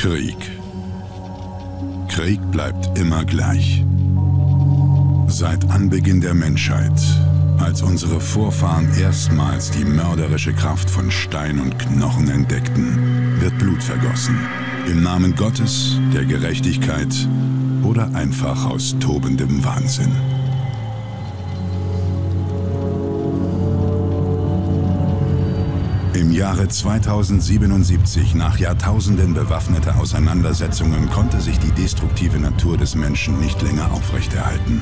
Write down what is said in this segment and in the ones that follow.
Krieg. Krieg bleibt immer gleich. Seit Anbeginn der Menschheit, als unsere Vorfahren erstmals die mörderische Kraft von Stein und Knochen entdeckten, wird Blut vergossen. Im Namen Gottes, der Gerechtigkeit oder einfach aus tobendem Wahnsinn. Jahre 2077, nach Jahrtausenden bewaffneter Auseinandersetzungen, konnte sich die destruktive Natur des Menschen nicht länger aufrechterhalten.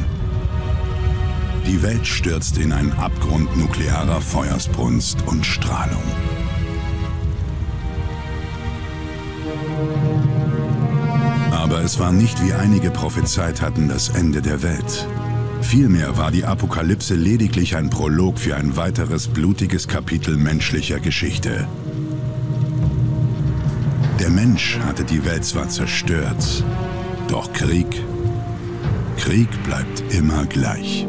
Die Welt stürzt in einen Abgrund nuklearer Feuersbrunst und Strahlung. Aber es war nicht, wie einige prophezeit hatten, das Ende der Welt. Vielmehr war die Apokalypse lediglich ein Prolog für ein weiteres blutiges Kapitel menschlicher Geschichte. Der Mensch hatte die Welt zwar zerstört, doch Krieg, Krieg bleibt immer gleich.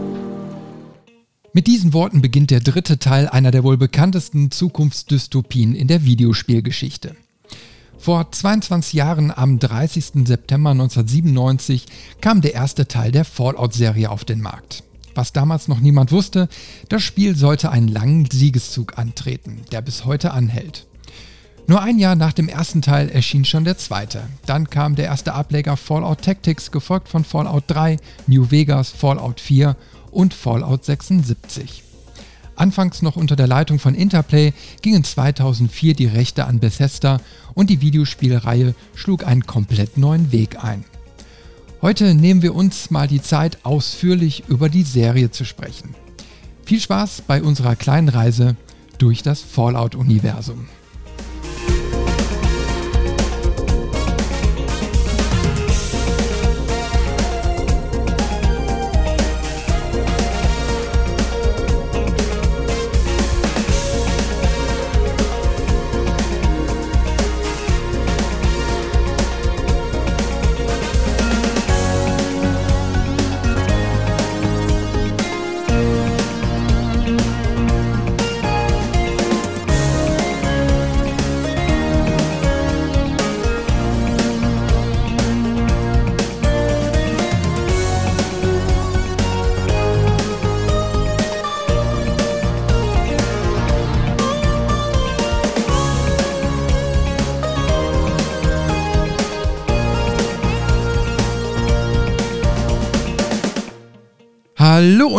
Mit diesen Worten beginnt der dritte Teil einer der wohl bekanntesten Zukunftsdystopien in der Videospielgeschichte. Vor 22 Jahren, am 30. September 1997, kam der erste Teil der Fallout-Serie auf den Markt. Was damals noch niemand wusste, das Spiel sollte einen langen Siegeszug antreten, der bis heute anhält. Nur ein Jahr nach dem ersten Teil erschien schon der zweite. Dann kam der erste Ableger Fallout Tactics, gefolgt von Fallout 3, New Vegas, Fallout 4 und Fallout 76. Anfangs noch unter der Leitung von Interplay gingen 2004 die Rechte an Bethesda und die Videospielreihe schlug einen komplett neuen Weg ein. Heute nehmen wir uns mal die Zeit, ausführlich über die Serie zu sprechen. Viel Spaß bei unserer kleinen Reise durch das Fallout-Universum.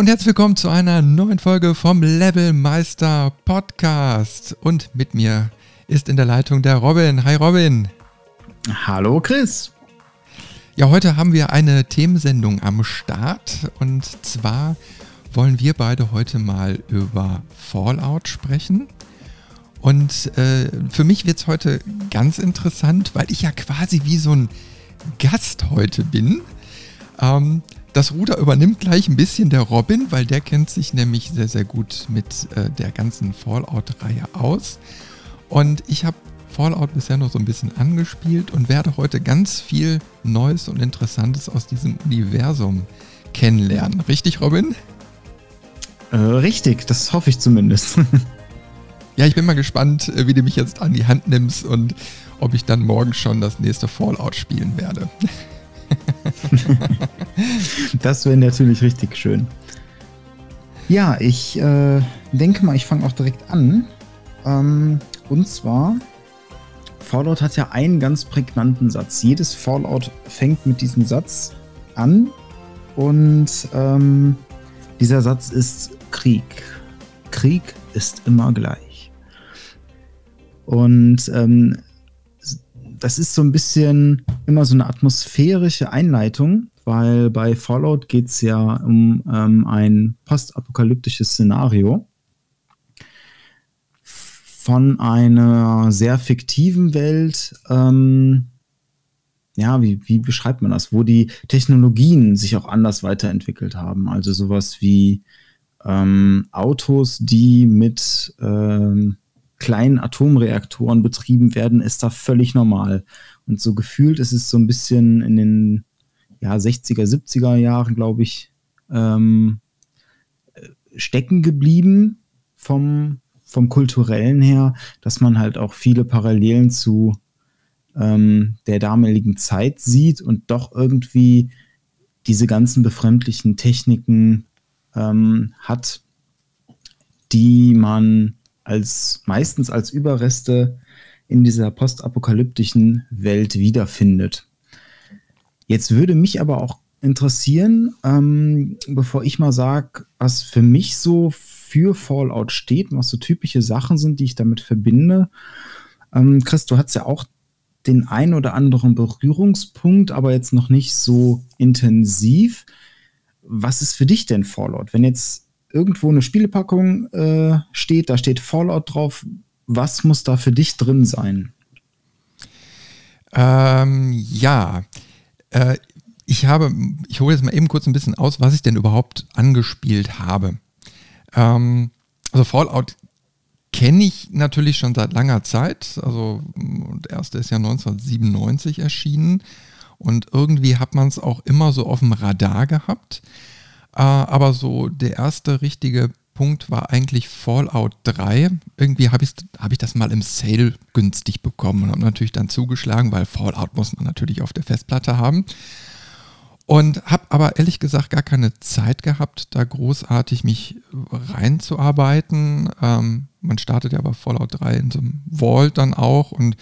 Und herzlich willkommen zu einer neuen Folge vom Levelmeister Podcast. Und mit mir ist in der Leitung der Robin. Hi Robin. Hallo Chris. Ja, heute haben wir eine Themensendung am Start und zwar wollen wir beide heute mal über Fallout sprechen. Und äh, für mich wird es heute ganz interessant, weil ich ja quasi wie so ein Gast heute bin. Ähm, das Ruder übernimmt gleich ein bisschen der Robin, weil der kennt sich nämlich sehr, sehr gut mit äh, der ganzen Fallout-Reihe aus. Und ich habe Fallout bisher noch so ein bisschen angespielt und werde heute ganz viel Neues und Interessantes aus diesem Universum kennenlernen. Richtig, Robin? Äh, richtig, das hoffe ich zumindest. ja, ich bin mal gespannt, äh, wie du mich jetzt an die Hand nimmst und ob ich dann morgen schon das nächste Fallout spielen werde. das wäre natürlich richtig schön. Ja, ich äh, denke mal, ich fange auch direkt an. Ähm, und zwar, Fallout hat ja einen ganz prägnanten Satz. Jedes Fallout fängt mit diesem Satz an. Und ähm, dieser Satz ist Krieg. Krieg ist immer gleich. Und ähm, das ist so ein bisschen immer so eine atmosphärische Einleitung, weil bei Fallout geht es ja um ähm, ein postapokalyptisches Szenario von einer sehr fiktiven Welt. Ähm, ja, wie, wie beschreibt man das? Wo die Technologien sich auch anders weiterentwickelt haben. Also sowas wie ähm, Autos, die mit ähm, kleinen Atomreaktoren betrieben werden, ist da völlig normal. Und so gefühlt ist es so ein bisschen in den ja, 60er, 70er Jahren, glaube ich, ähm, stecken geblieben vom, vom kulturellen her, dass man halt auch viele Parallelen zu ähm, der damaligen Zeit sieht und doch irgendwie diese ganzen befremdlichen Techniken ähm, hat, die man als meistens als Überreste in dieser postapokalyptischen Welt wiederfindet. Jetzt würde mich aber auch interessieren, ähm, bevor ich mal sage, was für mich so für Fallout steht was so typische Sachen sind, die ich damit verbinde. Ähm, Chris, du hast ja auch den ein oder anderen Berührungspunkt, aber jetzt noch nicht so intensiv. Was ist für dich denn Fallout? Wenn jetzt irgendwo eine Spielepackung äh, steht, da steht Fallout drauf, was muss da für dich drin sein? Ähm, ja, äh, ich habe, ich hole jetzt mal eben kurz ein bisschen aus, was ich denn überhaupt angespielt habe. Ähm, also Fallout kenne ich natürlich schon seit langer Zeit. Also der erste ist ja 1997 erschienen und irgendwie hat man es auch immer so auf dem Radar gehabt. Äh, aber so der erste richtige Punkt war eigentlich Fallout 3. Irgendwie habe hab ich das mal im Sale günstig bekommen und habe natürlich dann zugeschlagen, weil Fallout muss man natürlich auf der Festplatte haben. Und habe aber ehrlich gesagt gar keine Zeit gehabt, da großartig mich reinzuarbeiten. Ähm, man startet ja bei Fallout 3 in so einem Vault dann auch und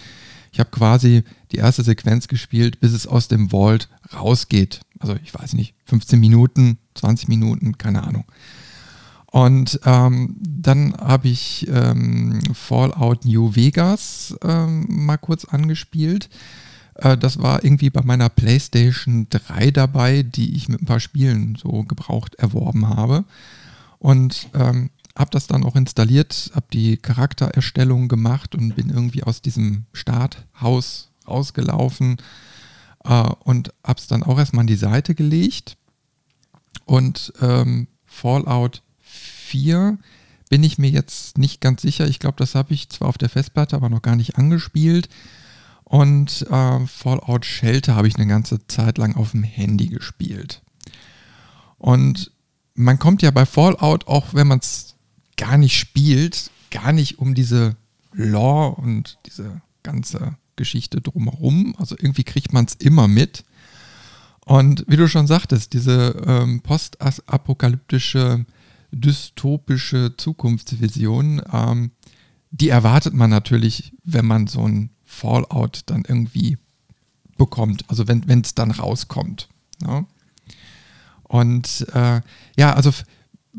ich habe quasi die erste Sequenz gespielt, bis es aus dem Vault rausgeht. Also ich weiß nicht, 15 Minuten, 20 Minuten, keine Ahnung. Und ähm, dann habe ich ähm, Fallout New Vegas ähm, mal kurz angespielt. Äh, das war irgendwie bei meiner PlayStation 3 dabei, die ich mit ein paar Spielen so gebraucht erworben habe. Und ähm, habe das dann auch installiert, habe die Charaktererstellung gemacht und bin irgendwie aus diesem Starthaus rausgelaufen äh, und habe es dann auch erstmal an die Seite gelegt. Und ähm, Fallout 4 bin ich mir jetzt nicht ganz sicher. Ich glaube, das habe ich zwar auf der Festplatte, aber noch gar nicht angespielt. Und äh, Fallout Shelter habe ich eine ganze Zeit lang auf dem Handy gespielt. Und man kommt ja bei Fallout, auch wenn man es gar nicht spielt, gar nicht um diese Lore und diese ganze Geschichte drumherum. Also irgendwie kriegt man es immer mit. Und wie du schon sagtest, diese ähm, postapokalyptische, dystopische Zukunftsvision, ähm, die erwartet man natürlich, wenn man so ein Fallout dann irgendwie bekommt, also wenn es dann rauskommt. Ja. Und äh, ja, also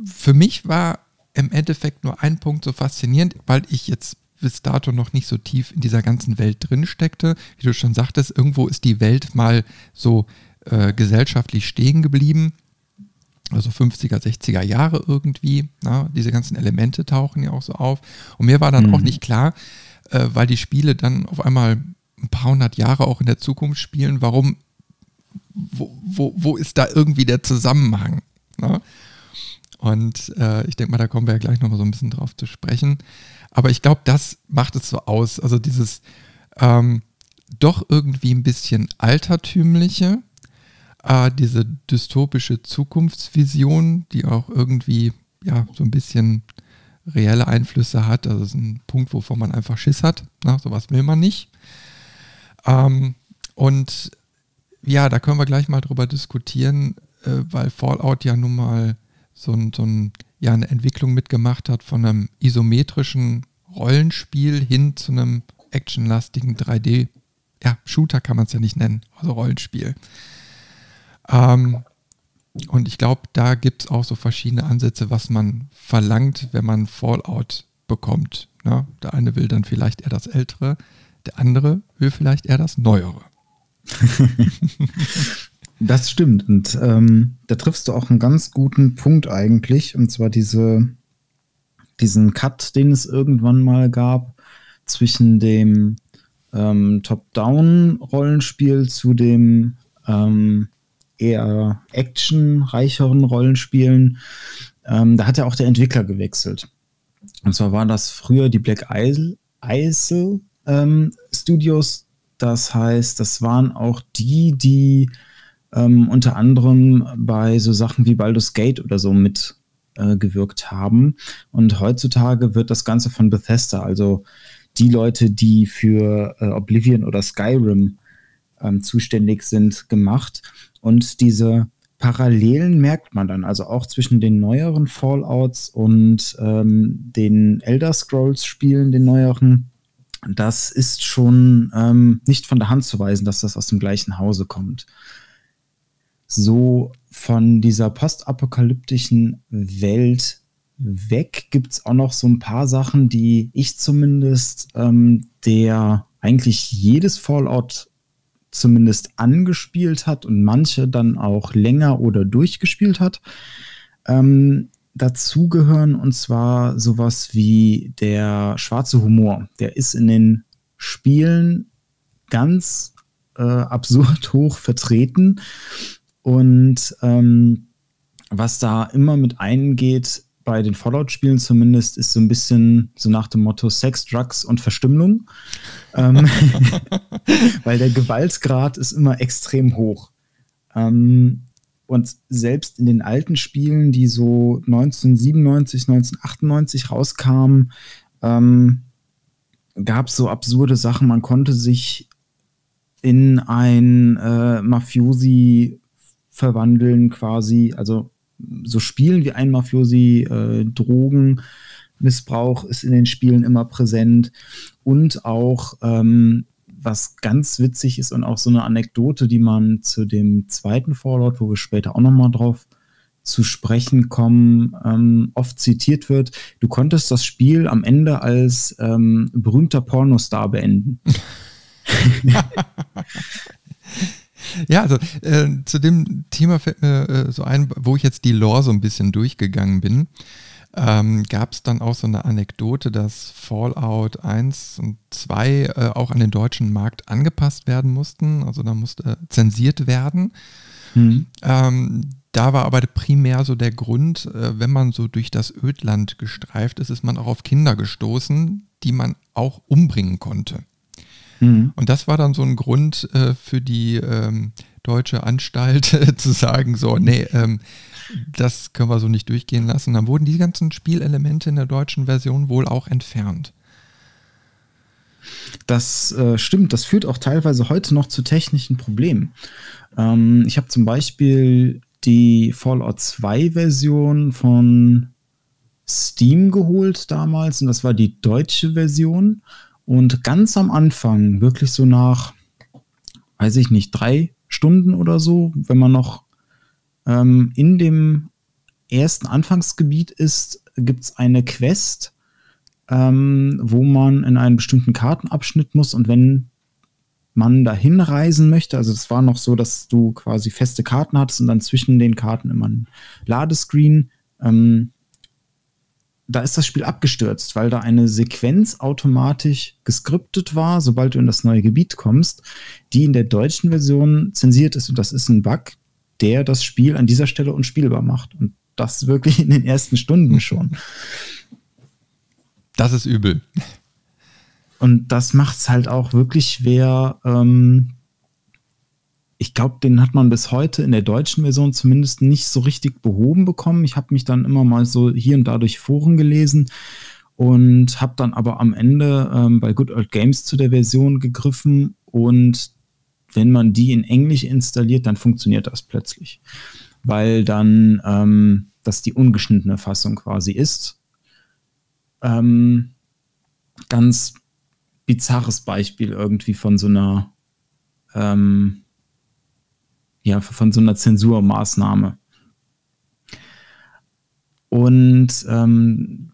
für mich war im Endeffekt nur ein Punkt so faszinierend, weil ich jetzt bis dato noch nicht so tief in dieser ganzen Welt drin steckte. Wie du schon sagtest, irgendwo ist die Welt mal so äh, gesellschaftlich stehen geblieben. Also 50er, 60er Jahre irgendwie. Na, diese ganzen Elemente tauchen ja auch so auf. Und mir war dann mhm. auch nicht klar, äh, weil die Spiele dann auf einmal ein paar hundert Jahre auch in der Zukunft spielen, warum, wo, wo, wo ist da irgendwie der Zusammenhang? Ne? Und äh, ich denke mal, da kommen wir ja gleich nochmal so ein bisschen drauf zu sprechen. Aber ich glaube, das macht es so aus. Also dieses ähm, doch irgendwie ein bisschen altertümliche, äh, diese dystopische Zukunftsvision, die auch irgendwie ja so ein bisschen reelle Einflüsse hat. Also ist ein Punkt, wovon man einfach Schiss hat. Na, sowas will man nicht. Ähm, und ja, da können wir gleich mal drüber diskutieren, äh, weil Fallout ja nun mal so, ein, so ein, ja, eine Entwicklung mitgemacht hat von einem isometrischen Rollenspiel hin zu einem actionlastigen 3D, ja, Shooter kann man es ja nicht nennen, also Rollenspiel. Ähm, und ich glaube, da gibt es auch so verschiedene Ansätze, was man verlangt, wenn man Fallout bekommt. Ne? Der eine will dann vielleicht eher das Ältere, der andere will vielleicht eher das Neuere. das stimmt. Und ähm, da triffst du auch einen ganz guten Punkt eigentlich. Und zwar diese, diesen Cut, den es irgendwann mal gab zwischen dem ähm, Top-Down-Rollenspiel zu dem ähm, eher actionreicheren Rollenspielen, ähm, da hat ja auch der Entwickler gewechselt. Und zwar waren das früher die Black Isle, Isle ähm, Studios. Das heißt, das waren auch die, die ähm, unter anderem bei so Sachen wie Baldur's Gate oder so mitgewirkt äh, haben. Und heutzutage wird das Ganze von Bethesda, also die Leute, die für äh, Oblivion oder Skyrim ähm, zuständig sind, gemacht. Und diese Parallelen merkt man dann, also auch zwischen den neueren Fallouts und ähm, den Elder Scrolls-Spielen, den neueren. Das ist schon ähm, nicht von der Hand zu weisen, dass das aus dem gleichen Hause kommt. So von dieser postapokalyptischen Welt weg gibt es auch noch so ein paar Sachen, die ich zumindest ähm, der eigentlich jedes Fallout zumindest angespielt hat und manche dann auch länger oder durchgespielt hat, ähm, dazu gehören und zwar sowas wie der schwarze Humor. Der ist in den Spielen ganz äh, absurd hoch vertreten und ähm, was da immer mit eingeht, bei den Fallout-Spielen zumindest, ist so ein bisschen so nach dem Motto Sex, Drugs und Verstümmelung. ähm, weil der Gewaltgrad ist immer extrem hoch. Ähm, und selbst in den alten Spielen, die so 1997, 1998 rauskamen, ähm, gab es so absurde Sachen. Man konnte sich in ein äh, Mafiosi verwandeln quasi. Also so Spielen wie ein Mafiosi, äh, Drogenmissbrauch ist in den Spielen immer präsent und auch ähm, was ganz witzig ist und auch so eine Anekdote, die man zu dem zweiten Fallout, wo wir später auch nochmal drauf zu sprechen kommen, ähm, oft zitiert wird. Du konntest das Spiel am Ende als ähm, berühmter Pornostar beenden. Ja, also äh, zu dem Thema fällt mir äh, so ein, wo ich jetzt die Lore so ein bisschen durchgegangen bin. Ähm, gab es dann auch so eine Anekdote, dass Fallout 1 und 2 äh, auch an den deutschen Markt angepasst werden mussten. Also da musste äh, zensiert werden. Mhm. Ähm, da war aber primär so der Grund, äh, wenn man so durch das Ödland gestreift ist, ist man auch auf Kinder gestoßen, die man auch umbringen konnte. Mhm. Und das war dann so ein Grund äh, für die ähm, deutsche Anstalt äh, zu sagen, so, nee, ähm, das können wir so nicht durchgehen lassen. Dann wurden die ganzen Spielelemente in der deutschen Version wohl auch entfernt. Das äh, stimmt, das führt auch teilweise heute noch zu technischen Problemen. Ähm, ich habe zum Beispiel die Fallout 2 Version von Steam geholt damals und das war die deutsche Version. Und ganz am Anfang, wirklich so nach, weiß ich nicht, drei Stunden oder so, wenn man noch ähm, in dem ersten Anfangsgebiet ist, gibt es eine Quest, ähm, wo man in einen bestimmten Kartenabschnitt muss und wenn man dahin reisen möchte, also es war noch so, dass du quasi feste Karten hattest und dann zwischen den Karten immer ein Ladescreen. Ähm, da ist das Spiel abgestürzt, weil da eine Sequenz automatisch geskriptet war, sobald du in das neue Gebiet kommst, die in der deutschen Version zensiert ist. Und das ist ein Bug, der das Spiel an dieser Stelle unspielbar macht. Und das wirklich in den ersten Stunden schon. Das ist übel. Und das macht es halt auch wirklich schwer, ähm, ich glaube, den hat man bis heute in der deutschen Version zumindest nicht so richtig behoben bekommen. Ich habe mich dann immer mal so hier und da durch Foren gelesen und habe dann aber am Ende ähm, bei Good Old Games zu der Version gegriffen und wenn man die in Englisch installiert, dann funktioniert das plötzlich, weil dann ähm, das die ungeschnittene Fassung quasi ist. Ähm, ganz bizarres Beispiel irgendwie von so einer ähm, ja, von so einer Zensurmaßnahme. Und ähm,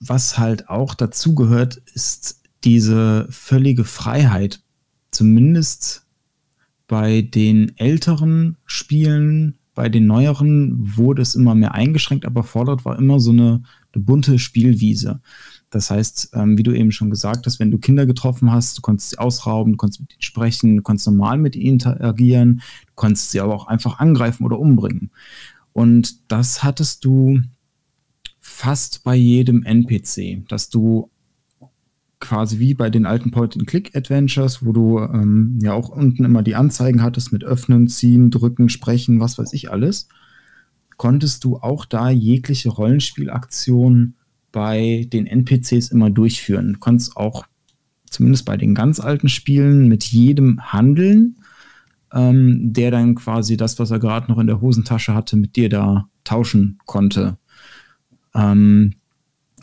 was halt auch dazu gehört, ist diese völlige Freiheit. Zumindest bei den älteren Spielen, bei den neueren wurde es immer mehr eingeschränkt, aber Fallout war immer so eine, eine bunte Spielwiese. Das heißt, ähm, wie du eben schon gesagt hast, wenn du Kinder getroffen hast, du konntest sie ausrauben, du konntest mit ihnen sprechen, du konntest normal mit ihnen interagieren, du konntest sie aber auch einfach angreifen oder umbringen. Und das hattest du fast bei jedem NPC, dass du quasi wie bei den alten Point-and-Click-Adventures, wo du ähm, ja auch unten immer die Anzeigen hattest mit Öffnen, Ziehen, Drücken, Sprechen, was weiß ich alles, konntest du auch da jegliche Rollenspielaktion bei den NPCs immer durchführen. Du konntest auch zumindest bei den ganz alten Spielen, mit jedem handeln, ähm, der dann quasi das, was er gerade noch in der Hosentasche hatte, mit dir da tauschen konnte. Ähm,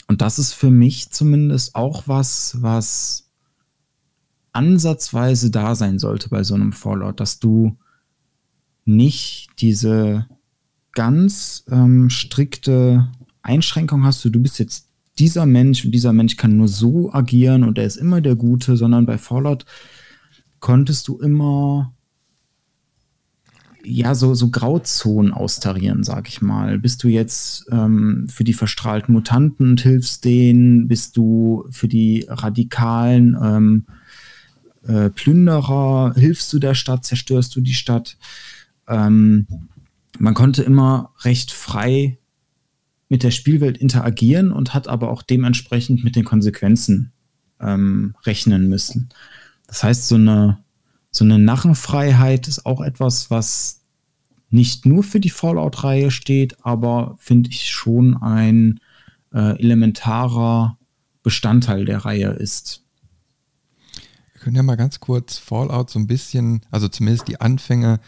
und das ist für mich zumindest auch was, was ansatzweise da sein sollte bei so einem Fallout, dass du nicht diese ganz ähm, strikte Einschränkung hast, du, du bist jetzt dieser Mensch und dieser Mensch kann nur so agieren und er ist immer der Gute, sondern bei Fallout konntest du immer ja, so, so Grauzonen austarieren, sag ich mal. Bist du jetzt ähm, für die verstrahlten Mutanten und hilfst denen? Bist du für die radikalen ähm, äh, Plünderer? Hilfst du der Stadt? Zerstörst du die Stadt? Ähm, man konnte immer recht frei mit der Spielwelt interagieren und hat aber auch dementsprechend mit den Konsequenzen ähm, rechnen müssen. Das heißt, so eine, so eine Narrenfreiheit ist auch etwas, was nicht nur für die Fallout-Reihe steht, aber finde ich schon ein äh, elementarer Bestandteil der Reihe ist. Wir können ja mal ganz kurz Fallout so ein bisschen, also zumindest die Anfänge,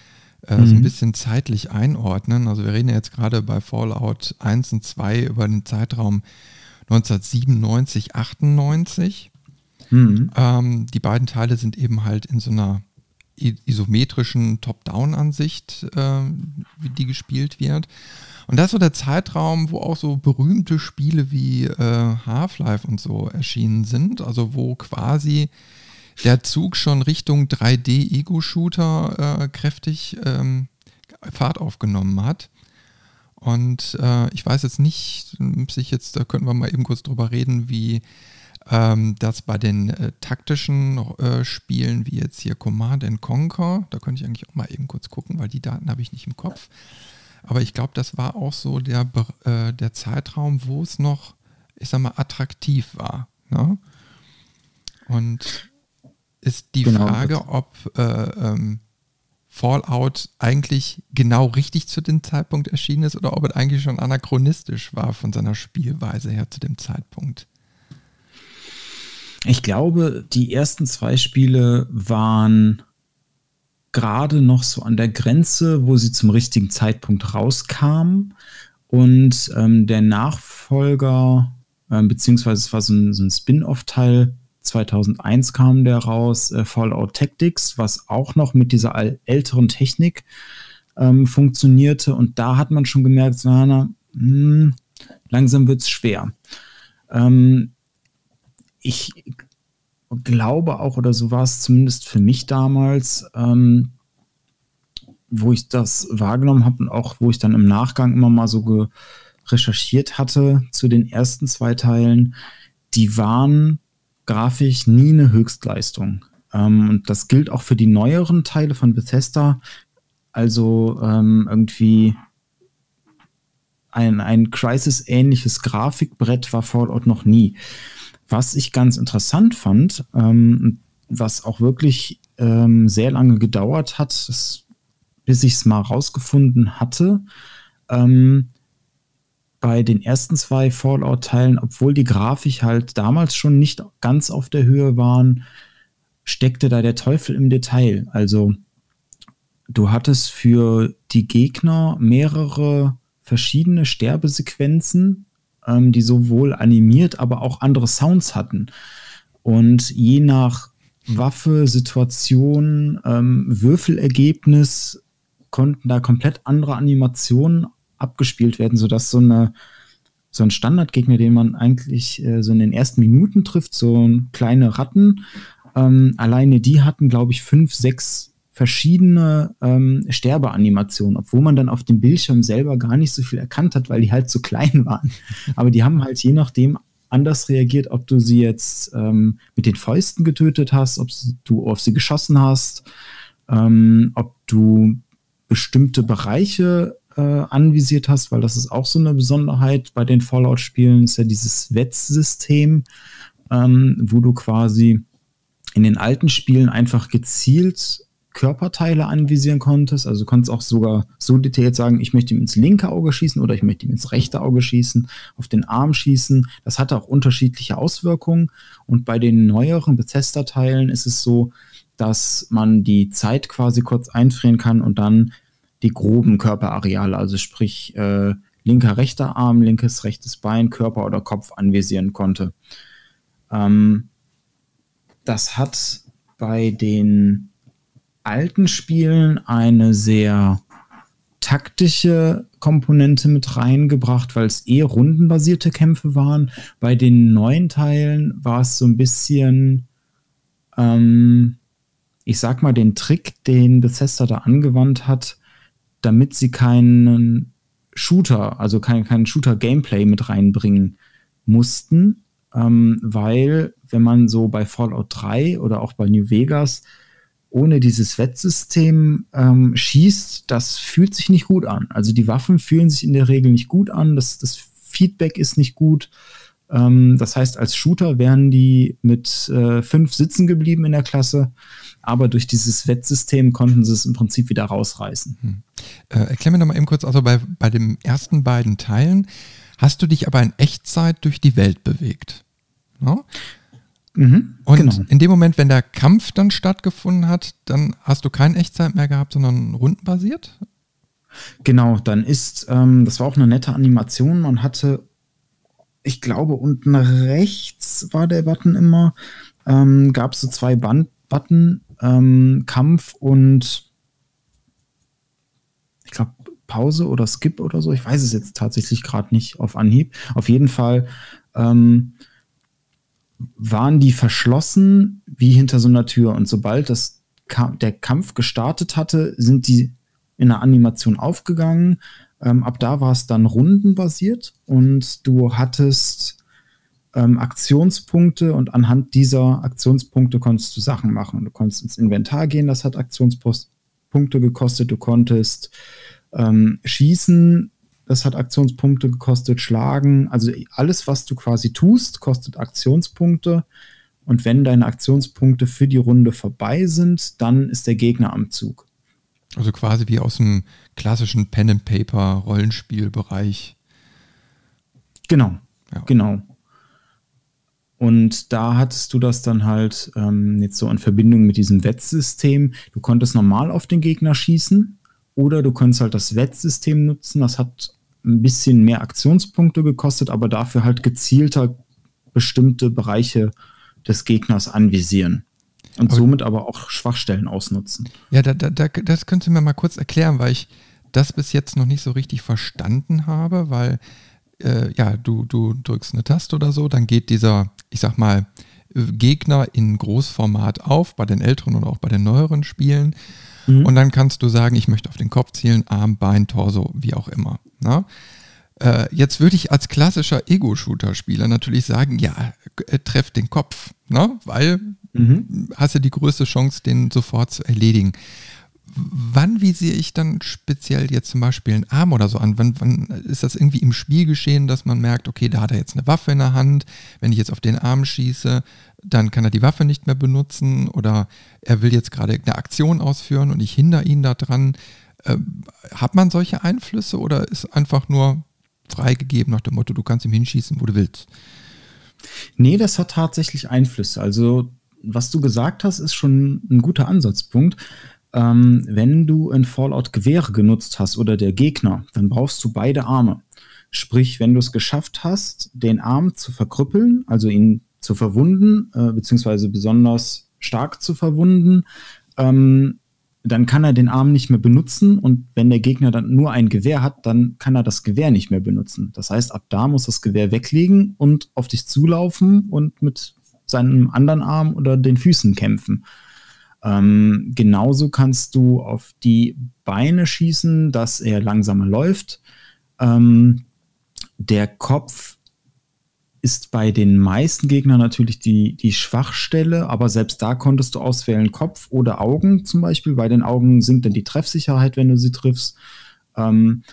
äh, mhm. so ein mhm. bisschen zeitlich einordnen. Also wir reden ja jetzt gerade bei Fallout 1 und 2 über den Zeitraum 1997, 98. Mhm. Ähm, die beiden Teile sind eben halt in so einer isometrischen Top-Down-Ansicht, äh, wie die gespielt wird. Und das ist so der Zeitraum, wo auch so berühmte Spiele wie äh, Half-Life und so erschienen sind. Also wo quasi der Zug schon Richtung 3D-Ego-Shooter äh, kräftig ähm, Fahrt aufgenommen hat. Und äh, ich weiß jetzt nicht, sich jetzt, da könnten wir mal eben kurz drüber reden, wie ähm, das bei den äh, taktischen äh, Spielen, wie jetzt hier Command Conquer, da könnte ich eigentlich auch mal eben kurz gucken, weil die Daten habe ich nicht im Kopf. Aber ich glaube, das war auch so der, äh, der Zeitraum, wo es noch, ich sag mal, attraktiv war. Ne? Und ist die genau. Frage, ob äh, ähm, Fallout eigentlich genau richtig zu dem Zeitpunkt erschienen ist oder ob es eigentlich schon anachronistisch war von seiner Spielweise her zu dem Zeitpunkt. Ich glaube, die ersten zwei Spiele waren gerade noch so an der Grenze, wo sie zum richtigen Zeitpunkt rauskamen. Und ähm, der Nachfolger, äh, beziehungsweise es war so ein, so ein Spin-off-Teil, 2001 kam der raus, äh, Fallout Tactics, was auch noch mit dieser älteren Technik ähm, funktionierte. Und da hat man schon gemerkt, so, na, hm, langsam wird es schwer. Ähm, ich glaube auch, oder so war es zumindest für mich damals, ähm, wo ich das wahrgenommen habe und auch wo ich dann im Nachgang immer mal so recherchiert hatte zu den ersten zwei Teilen, die waren grafisch nie eine Höchstleistung. Ähm, und das gilt auch für die neueren Teile von Bethesda. Also ähm, irgendwie ein, ein Crisis-ähnliches Grafikbrett war Fallout noch nie. Was ich ganz interessant fand, ähm, was auch wirklich ähm, sehr lange gedauert hat, das, bis ich es mal rausgefunden hatte, ähm, bei den ersten zwei Fallout-Teilen, obwohl die Grafik halt damals schon nicht ganz auf der Höhe waren, steckte da der Teufel im Detail. Also du hattest für die Gegner mehrere verschiedene Sterbesequenzen, ähm, die sowohl animiert, aber auch andere Sounds hatten. Und je nach Waffe, Situation, ähm, Würfelergebnis konnten da komplett andere Animationen abgespielt werden, sodass so eine so ein Standardgegner, den man eigentlich äh, so in den ersten Minuten trifft, so kleine Ratten, ähm, alleine die hatten, glaube ich, fünf, sechs verschiedene ähm, Sterbeanimationen, obwohl man dann auf dem Bildschirm selber gar nicht so viel erkannt hat, weil die halt zu klein waren. Aber die haben halt je nachdem anders reagiert, ob du sie jetzt ähm, mit den Fäusten getötet hast, ob du auf sie geschossen hast, ähm, ob du bestimmte Bereiche äh, anvisiert hast, weil das ist auch so eine Besonderheit bei den Fallout-Spielen, ist ja dieses Wettsystem, ähm, wo du quasi in den alten Spielen einfach gezielt Körperteile anvisieren konntest. Also du konntest auch sogar so detailliert sagen, ich möchte ihm ins linke Auge schießen oder ich möchte ihm ins rechte Auge schießen, auf den Arm schießen. Das hatte auch unterschiedliche Auswirkungen. Und bei den neueren Bethesda-Teilen ist es so, dass man die Zeit quasi kurz einfrieren kann und dann die groben Körperareale, also sprich äh, linker, rechter Arm, linkes, rechtes Bein, Körper oder Kopf anvisieren konnte. Ähm, das hat bei den alten Spielen eine sehr taktische Komponente mit reingebracht, weil es eh rundenbasierte Kämpfe waren. Bei den neuen Teilen war es so ein bisschen, ähm, ich sag mal, den Trick, den Bethesda da angewandt hat, damit sie keinen Shooter, also kein, kein Shooter-Gameplay mit reinbringen mussten, ähm, weil wenn man so bei Fallout 3 oder auch bei New Vegas ohne dieses Wettsystem ähm, schießt, das fühlt sich nicht gut an. Also die Waffen fühlen sich in der Regel nicht gut an, das, das Feedback ist nicht gut. Ähm, das heißt, als Shooter wären die mit äh, fünf sitzen geblieben in der Klasse, aber durch dieses Wettsystem konnten sie es im Prinzip wieder rausreißen. Hm. Äh, erklär mir noch mal eben kurz, also bei, bei den ersten beiden Teilen hast du dich aber in Echtzeit durch die Welt bewegt. No? Mhm, und genau. in dem Moment, wenn der Kampf dann stattgefunden hat, dann hast du keine Echtzeit mehr gehabt, sondern rundenbasiert? Genau, dann ist, ähm, das war auch eine nette Animation. Man hatte, ich glaube, unten rechts war der Button immer, ähm, gab es so zwei Band-Button, ähm, Kampf und ich glaube Pause oder Skip oder so. Ich weiß es jetzt tatsächlich gerade nicht auf Anhieb. Auf jeden Fall ähm, waren die verschlossen wie hinter so einer Tür. Und sobald das, der Kampf gestartet hatte, sind die in der Animation aufgegangen. Ähm, ab da war es dann rundenbasiert und du hattest ähm, Aktionspunkte und anhand dieser Aktionspunkte konntest du Sachen machen. Du konntest ins Inventar gehen, das hat Aktionspunkte gekostet. Du konntest ähm, schießen, das hat Aktionspunkte gekostet, Schlagen. Also alles, was du quasi tust, kostet Aktionspunkte. Und wenn deine Aktionspunkte für die Runde vorbei sind, dann ist der Gegner am Zug. Also quasi wie aus dem klassischen Pen and Paper Rollenspielbereich. Genau, ja. genau. Und da hattest du das dann halt ähm, jetzt so in Verbindung mit diesem Wettsystem. Du konntest normal auf den Gegner schießen oder du konntest halt das Wettsystem nutzen. Das hat ein bisschen mehr Aktionspunkte gekostet, aber dafür halt gezielter bestimmte Bereiche des Gegners anvisieren. Und aber, somit aber auch Schwachstellen ausnutzen. Ja, da, da, da, das könntest du mir mal kurz erklären, weil ich das bis jetzt noch nicht so richtig verstanden habe, weil äh, ja, du, du drückst eine Taste oder so, dann geht dieser, ich sag mal, Gegner in Großformat auf, bei den älteren und auch bei den neueren Spielen. Mhm. Und dann kannst du sagen, ich möchte auf den Kopf zielen, Arm, Bein, Torso, wie auch immer. Ne? Äh, jetzt würde ich als klassischer Ego-Shooter-Spieler natürlich sagen, ja, äh, treff den Kopf, ne? weil mhm. hast du die größte Chance, den sofort zu erledigen. Wann visiere ich dann speziell jetzt zum Beispiel einen Arm oder so an? Wann, wann ist das irgendwie im Spiel geschehen, dass man merkt, okay, da hat er jetzt eine Waffe in der Hand, wenn ich jetzt auf den Arm schieße, dann kann er die Waffe nicht mehr benutzen oder er will jetzt gerade eine Aktion ausführen und ich hindere ihn daran. Äh, hat man solche Einflüsse oder ist einfach nur freigegeben nach dem Motto, du kannst ihm hinschießen, wo du willst? Nee, das hat tatsächlich Einflüsse. Also, was du gesagt hast, ist schon ein guter Ansatzpunkt. Ähm, wenn du in Fallout Gewehre genutzt hast oder der Gegner, dann brauchst du beide Arme. Sprich, wenn du es geschafft hast, den Arm zu verkrüppeln, also ihn zu verwunden, äh, beziehungsweise besonders stark zu verwunden, ähm, dann kann er den Arm nicht mehr benutzen und wenn der Gegner dann nur ein Gewehr hat, dann kann er das Gewehr nicht mehr benutzen. Das heißt, ab da muss das Gewehr weglegen und auf dich zulaufen und mit seinem anderen Arm oder den Füßen kämpfen. Ähm, genauso kannst du auf die Beine schießen, dass er langsamer läuft. Ähm, der Kopf ist bei den meisten Gegnern natürlich die, die Schwachstelle, aber selbst da konntest du auswählen Kopf oder Augen zum Beispiel. Bei den Augen sinkt dann die Treffsicherheit, wenn du sie triffst. Ähm,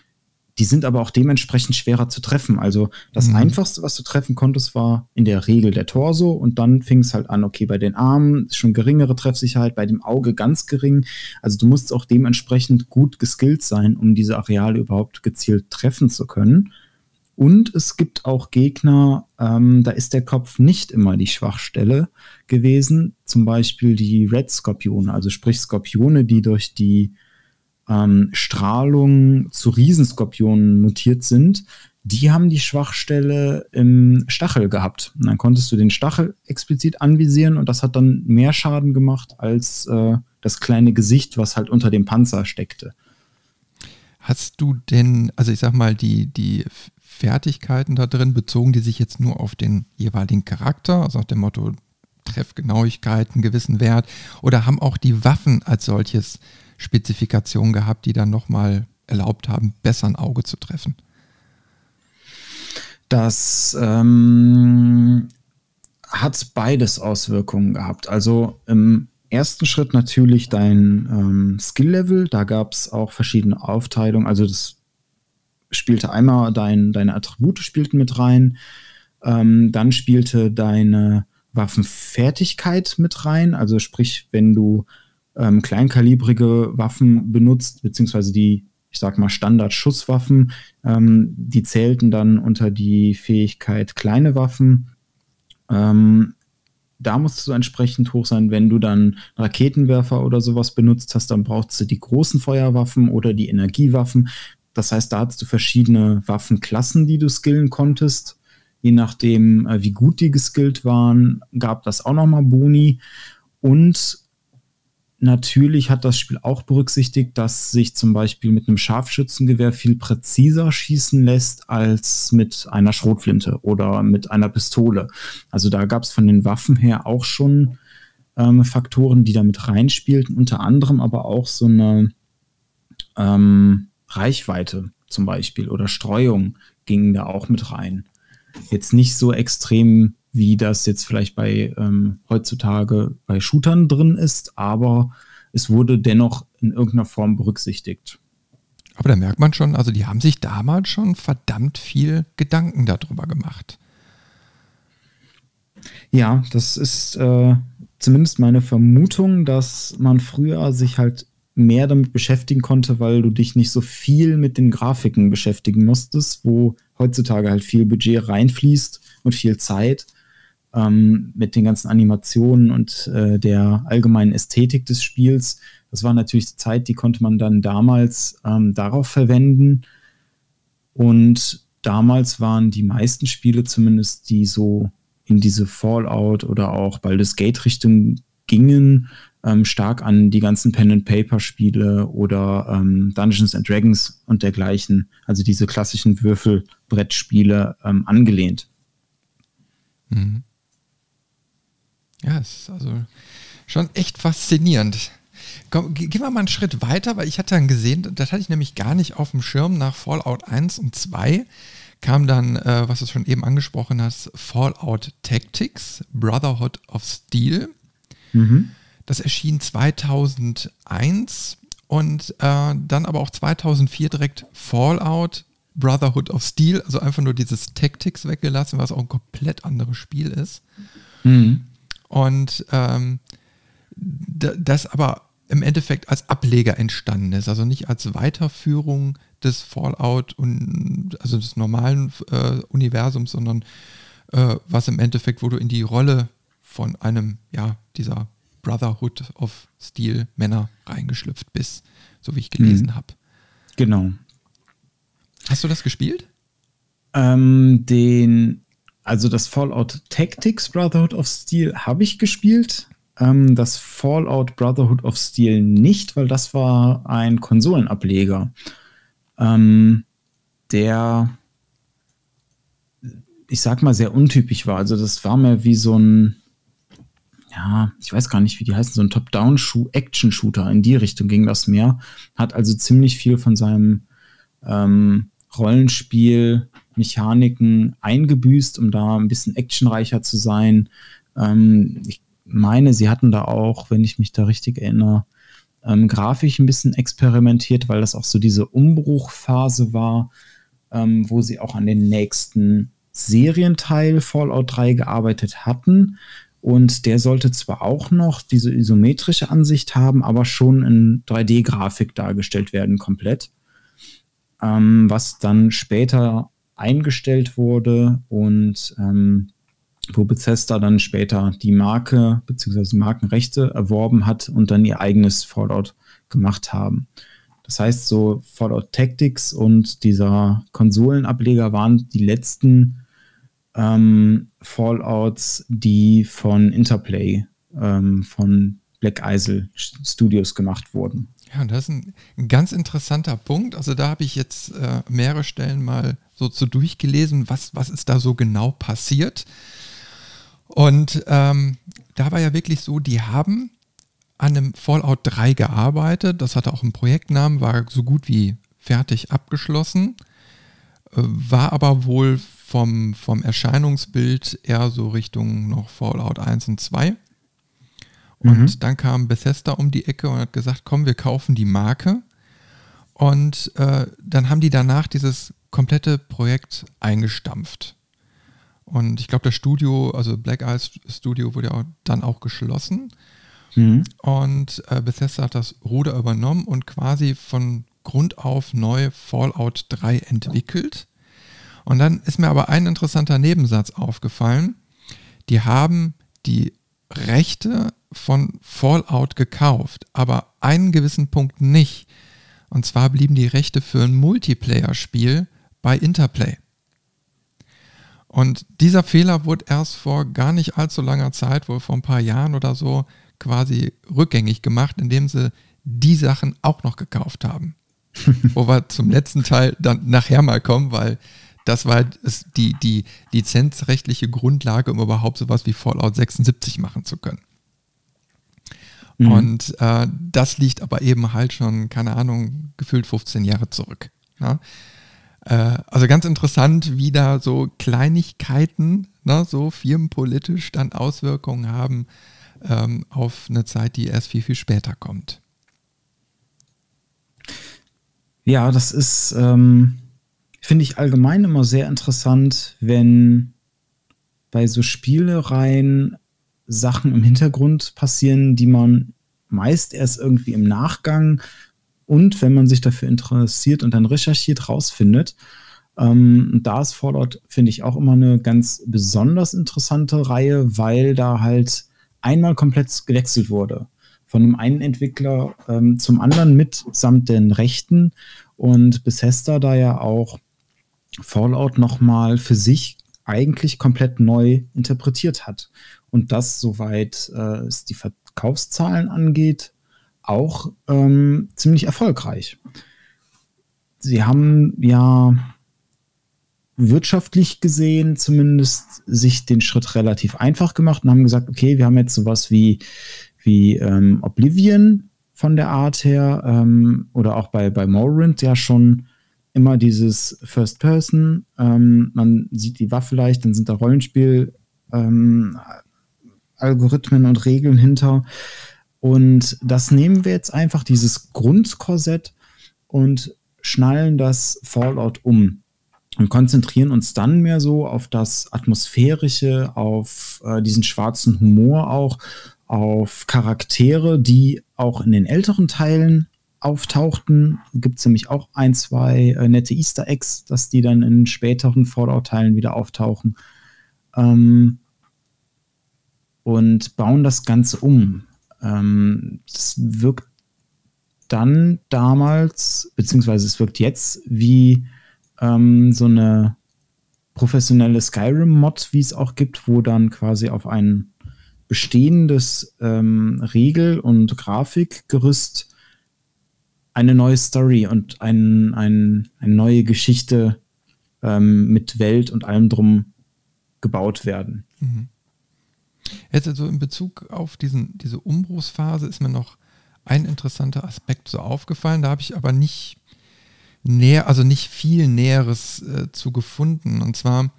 die sind aber auch dementsprechend schwerer zu treffen. Also das mhm. Einfachste, was du treffen konntest, war in der Regel der Torso und dann fing es halt an, okay, bei den Armen schon geringere Treffsicherheit, bei dem Auge ganz gering. Also du musst auch dementsprechend gut geskillt sein, um diese Areale überhaupt gezielt treffen zu können. Und es gibt auch Gegner, ähm, da ist der Kopf nicht immer die Schwachstelle gewesen. Zum Beispiel die Red Skorpione, also sprich Skorpione, die durch die ähm, Strahlung zu Riesenskorpionen mutiert sind, die haben die Schwachstelle im Stachel gehabt. Und dann konntest du den Stachel explizit anvisieren und das hat dann mehr Schaden gemacht als äh, das kleine Gesicht, was halt unter dem Panzer steckte. Hast du denn, also ich sag mal, die, die Fertigkeiten da drin bezogen, die sich jetzt nur auf den jeweiligen Charakter, also nach dem Motto Treffgenauigkeit, einen gewissen Wert, oder haben auch die Waffen als solches Spezifikationen gehabt, die dann nochmal erlaubt haben, besser ein Auge zu treffen? Das ähm, hat beides Auswirkungen gehabt. Also im ersten Schritt natürlich dein ähm, Skill-Level. Da gab es auch verschiedene Aufteilungen. Also das spielte einmal dein, deine Attribute spielten mit rein. Ähm, dann spielte deine Waffenfertigkeit mit rein. Also sprich, wenn du ähm, kleinkalibrige Waffen benutzt, beziehungsweise die, ich sag mal, Standard-Schusswaffen, ähm, die zählten dann unter die Fähigkeit kleine Waffen. Ähm, da musst du entsprechend hoch sein. Wenn du dann Raketenwerfer oder sowas benutzt hast, dann brauchst du die großen Feuerwaffen oder die Energiewaffen. Das heißt, da hast du verschiedene Waffenklassen, die du skillen konntest. Je nachdem, äh, wie gut die geskillt waren, gab das auch nochmal Boni. Und Natürlich hat das Spiel auch berücksichtigt, dass sich zum Beispiel mit einem Scharfschützengewehr viel präziser schießen lässt als mit einer Schrotflinte oder mit einer Pistole. Also da gab es von den Waffen her auch schon ähm, Faktoren, die damit reinspielten, unter anderem aber auch so eine ähm, Reichweite zum Beispiel oder Streuung gingen da auch mit rein. Jetzt nicht so extrem wie das jetzt vielleicht bei ähm, heutzutage bei Shootern drin ist, aber es wurde dennoch in irgendeiner Form berücksichtigt. Aber da merkt man schon, also die haben sich damals schon verdammt viel Gedanken darüber gemacht. Ja, das ist äh, zumindest meine Vermutung, dass man früher sich halt mehr damit beschäftigen konnte, weil du dich nicht so viel mit den Grafiken beschäftigen musstest, wo heutzutage halt viel Budget reinfließt und viel Zeit ähm, mit den ganzen Animationen und äh, der allgemeinen Ästhetik des Spiels. Das war natürlich die Zeit, die konnte man dann damals ähm, darauf verwenden. Und damals waren die meisten Spiele zumindest, die so in diese Fallout oder auch Baldur's Gate Richtung gingen, ähm, stark an die ganzen Pen-and-Paper-Spiele oder ähm, Dungeons and Dragons und dergleichen, also diese klassischen Würfelbrettspiele ähm, angelehnt. Mhm. Ja, es ist also schon echt faszinierend. Komm, gehen wir mal einen Schritt weiter, weil ich hatte dann gesehen, das hatte ich nämlich gar nicht auf dem Schirm nach Fallout 1 und 2 kam dann, äh, was du schon eben angesprochen hast, Fallout Tactics, Brotherhood of Steel. Mhm. Das erschien 2001 und äh, dann aber auch 2004 direkt Fallout Brotherhood of Steel, also einfach nur dieses Tactics weggelassen, was auch ein komplett anderes Spiel ist. Mhm. Und ähm, das aber im Endeffekt als Ableger entstanden ist, also nicht als Weiterführung des Fallout und also des normalen äh, Universums, sondern äh, was im Endeffekt, wo du in die Rolle von einem, ja, dieser Brotherhood of Steel Männer reingeschlüpft bist, so wie ich gelesen mhm. habe. Genau. Hast du das gespielt? Ähm, den also das Fallout Tactics Brotherhood of Steel habe ich gespielt. Ähm, das Fallout Brotherhood of Steel nicht, weil das war ein Konsolenableger, ähm, der, ich sag mal, sehr untypisch war. Also das war mehr wie so ein, ja, ich weiß gar nicht, wie die heißen, so ein Top-Down-Action-Shooter. In die Richtung ging das mehr. Hat also ziemlich viel von seinem ähm, Rollenspiel Mechaniken eingebüßt, um da ein bisschen actionreicher zu sein. Ähm, ich meine, sie hatten da auch, wenn ich mich da richtig erinnere, ähm, grafisch ein bisschen experimentiert, weil das auch so diese Umbruchphase war, ähm, wo sie auch an den nächsten Serienteil Fallout 3 gearbeitet hatten. Und der sollte zwar auch noch diese isometrische Ansicht haben, aber schon in 3D-Grafik dargestellt werden, komplett. Ähm, was dann später eingestellt wurde und ähm, wo Bethesda dann später die Marke bzw. Markenrechte erworben hat und dann ihr eigenes Fallout gemacht haben. Das heißt, so Fallout Tactics und dieser Konsolenableger waren die letzten ähm, Fallouts, die von Interplay, ähm, von Black Isle Studios gemacht wurden. Ja, das ist ein, ein ganz interessanter Punkt. Also da habe ich jetzt äh, mehrere Stellen mal so zu durchgelesen, was, was ist da so genau passiert. Und ähm, da war ja wirklich so, die haben an einem Fallout 3 gearbeitet. Das hatte auch einen Projektnamen, war so gut wie fertig abgeschlossen, äh, war aber wohl vom, vom Erscheinungsbild eher so Richtung noch Fallout 1 und 2. Und mhm. dann kam Bethesda um die Ecke und hat gesagt, komm, wir kaufen die Marke. Und äh, dann haben die danach dieses komplette Projekt eingestampft. Und ich glaube, das Studio, also Black Eyes Studio, wurde ja dann auch geschlossen. Mhm. Und äh, Bethesda hat das Ruder übernommen und quasi von Grund auf neu Fallout 3 entwickelt. Und dann ist mir aber ein interessanter Nebensatz aufgefallen. Die haben die Rechte von Fallout gekauft, aber einen gewissen Punkt nicht. Und zwar blieben die Rechte für ein Multiplayer-Spiel bei Interplay. Und dieser Fehler wurde erst vor gar nicht allzu langer Zeit, wohl vor ein paar Jahren oder so, quasi rückgängig gemacht, indem sie die Sachen auch noch gekauft haben. Wo wir zum letzten Teil dann nachher mal kommen, weil das war die, die lizenzrechtliche Grundlage, um überhaupt sowas wie Fallout 76 machen zu können. Mhm. Und äh, das liegt aber eben halt schon, keine Ahnung, gefühlt 15 Jahre zurück. Ja? Äh, also ganz interessant, wie da so Kleinigkeiten, ne, so firmenpolitisch dann Auswirkungen haben ähm, auf eine Zeit, die erst viel, viel später kommt. Ja, das ist, ähm, finde ich allgemein immer sehr interessant, wenn bei so Spielereien Sachen im Hintergrund passieren, die man meist erst irgendwie im Nachgang und wenn man sich dafür interessiert und dann recherchiert, rausfindet. Ähm, da ist Fallout, finde ich, auch immer eine ganz besonders interessante Reihe, weil da halt einmal komplett gewechselt wurde. Von dem einen Entwickler ähm, zum anderen mitsamt den Rechten und Bethesda da ja auch Fallout nochmal für sich eigentlich komplett neu interpretiert hat. Und das, soweit äh, es die Verkaufszahlen angeht, auch ähm, ziemlich erfolgreich. Sie haben ja wirtschaftlich gesehen zumindest sich den Schritt relativ einfach gemacht und haben gesagt, okay, wir haben jetzt sowas wie, wie ähm, Oblivion von der Art her ähm, oder auch bei, bei Morrowind ja schon immer dieses First Person. Ähm, man sieht die Waffe leicht, dann sind da Rollenspiel ähm, Algorithmen und Regeln hinter. Und das nehmen wir jetzt einfach, dieses Grundkorsett, und schnallen das Fallout um und konzentrieren uns dann mehr so auf das Atmosphärische, auf äh, diesen schwarzen Humor auch, auf Charaktere, die auch in den älteren Teilen auftauchten. Gibt es nämlich auch ein, zwei äh, nette Easter Eggs, dass die dann in späteren Fallout-Teilen wieder auftauchen. Ähm, und bauen das Ganze um. Ähm, das wirkt dann damals, beziehungsweise es wirkt jetzt wie ähm, so eine professionelle Skyrim-Mod, wie es auch gibt, wo dann quasi auf ein bestehendes ähm, Regel- und Grafikgerüst eine neue Story und ein, ein, eine neue Geschichte ähm, mit Welt und allem drum gebaut werden. Mhm. Jetzt also in Bezug auf diesen, diese Umbruchsphase ist mir noch ein interessanter Aspekt so aufgefallen. Da habe ich aber nicht näher, also nicht viel Näheres äh, zu gefunden. Und zwar,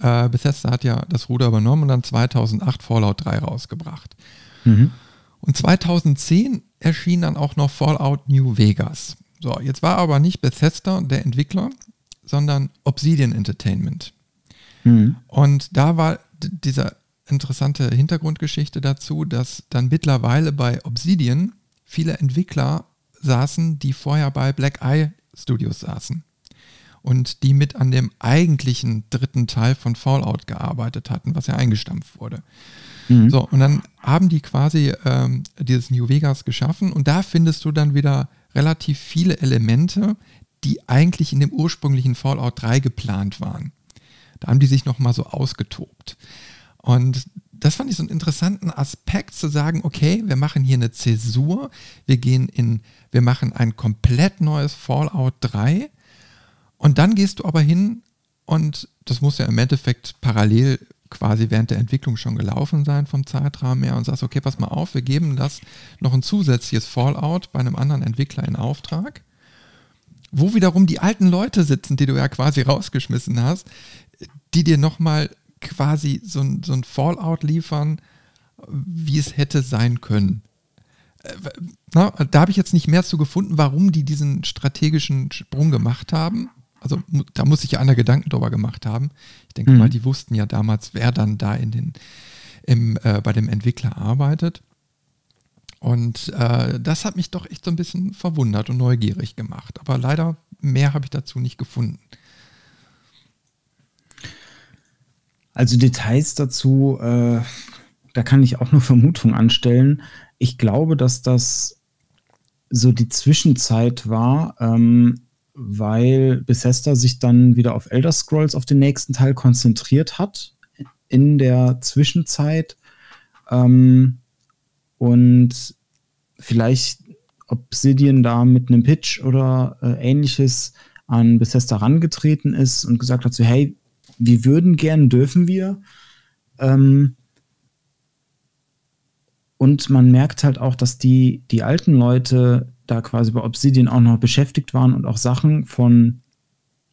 äh, Bethesda hat ja das Ruder übernommen und dann 2008 Fallout 3 rausgebracht. Mhm. Und 2010 erschien dann auch noch Fallout New Vegas. So, jetzt war aber nicht Bethesda der Entwickler, sondern Obsidian Entertainment. Mhm. Und da war dieser interessante Hintergrundgeschichte dazu, dass dann mittlerweile bei Obsidian viele Entwickler saßen, die vorher bei Black Eye Studios saßen und die mit an dem eigentlichen dritten Teil von Fallout gearbeitet hatten, was ja eingestampft wurde. Mhm. So, und dann haben die quasi ähm, dieses New Vegas geschaffen und da findest du dann wieder relativ viele Elemente, die eigentlich in dem ursprünglichen Fallout 3 geplant waren. Da haben die sich nochmal so ausgetobt. Und das fand ich so einen interessanten Aspekt zu sagen, okay, wir machen hier eine Zäsur, wir gehen in, wir machen ein komplett neues Fallout 3 und dann gehst du aber hin und das muss ja im Endeffekt parallel quasi während der Entwicklung schon gelaufen sein vom Zeitrahmen her und sagst, okay, pass mal auf, wir geben das noch ein zusätzliches Fallout bei einem anderen Entwickler in Auftrag, wo wiederum die alten Leute sitzen, die du ja quasi rausgeschmissen hast, die dir nochmal quasi so ein, so ein Fallout liefern, wie es hätte sein können. Äh, na, da habe ich jetzt nicht mehr zu gefunden, warum die diesen strategischen Sprung gemacht haben. Also da muss sich ja einer Gedanken drüber gemacht haben. Ich denke mhm. mal, die wussten ja damals, wer dann da in den, im, äh, bei dem Entwickler arbeitet. Und äh, das hat mich doch echt so ein bisschen verwundert und neugierig gemacht. Aber leider mehr habe ich dazu nicht gefunden. Also Details dazu, äh, da kann ich auch nur Vermutungen anstellen. Ich glaube, dass das so die Zwischenzeit war, ähm, weil Bethesda sich dann wieder auf Elder Scrolls auf den nächsten Teil konzentriert hat in der Zwischenzeit ähm, und vielleicht Obsidian da mit einem Pitch oder äh, ähnliches an Bethesda rangetreten ist und gesagt hat so hey wir würden gern dürfen wir. Ähm, und man merkt halt auch, dass die, die alten Leute da quasi bei Obsidian auch noch beschäftigt waren und auch Sachen von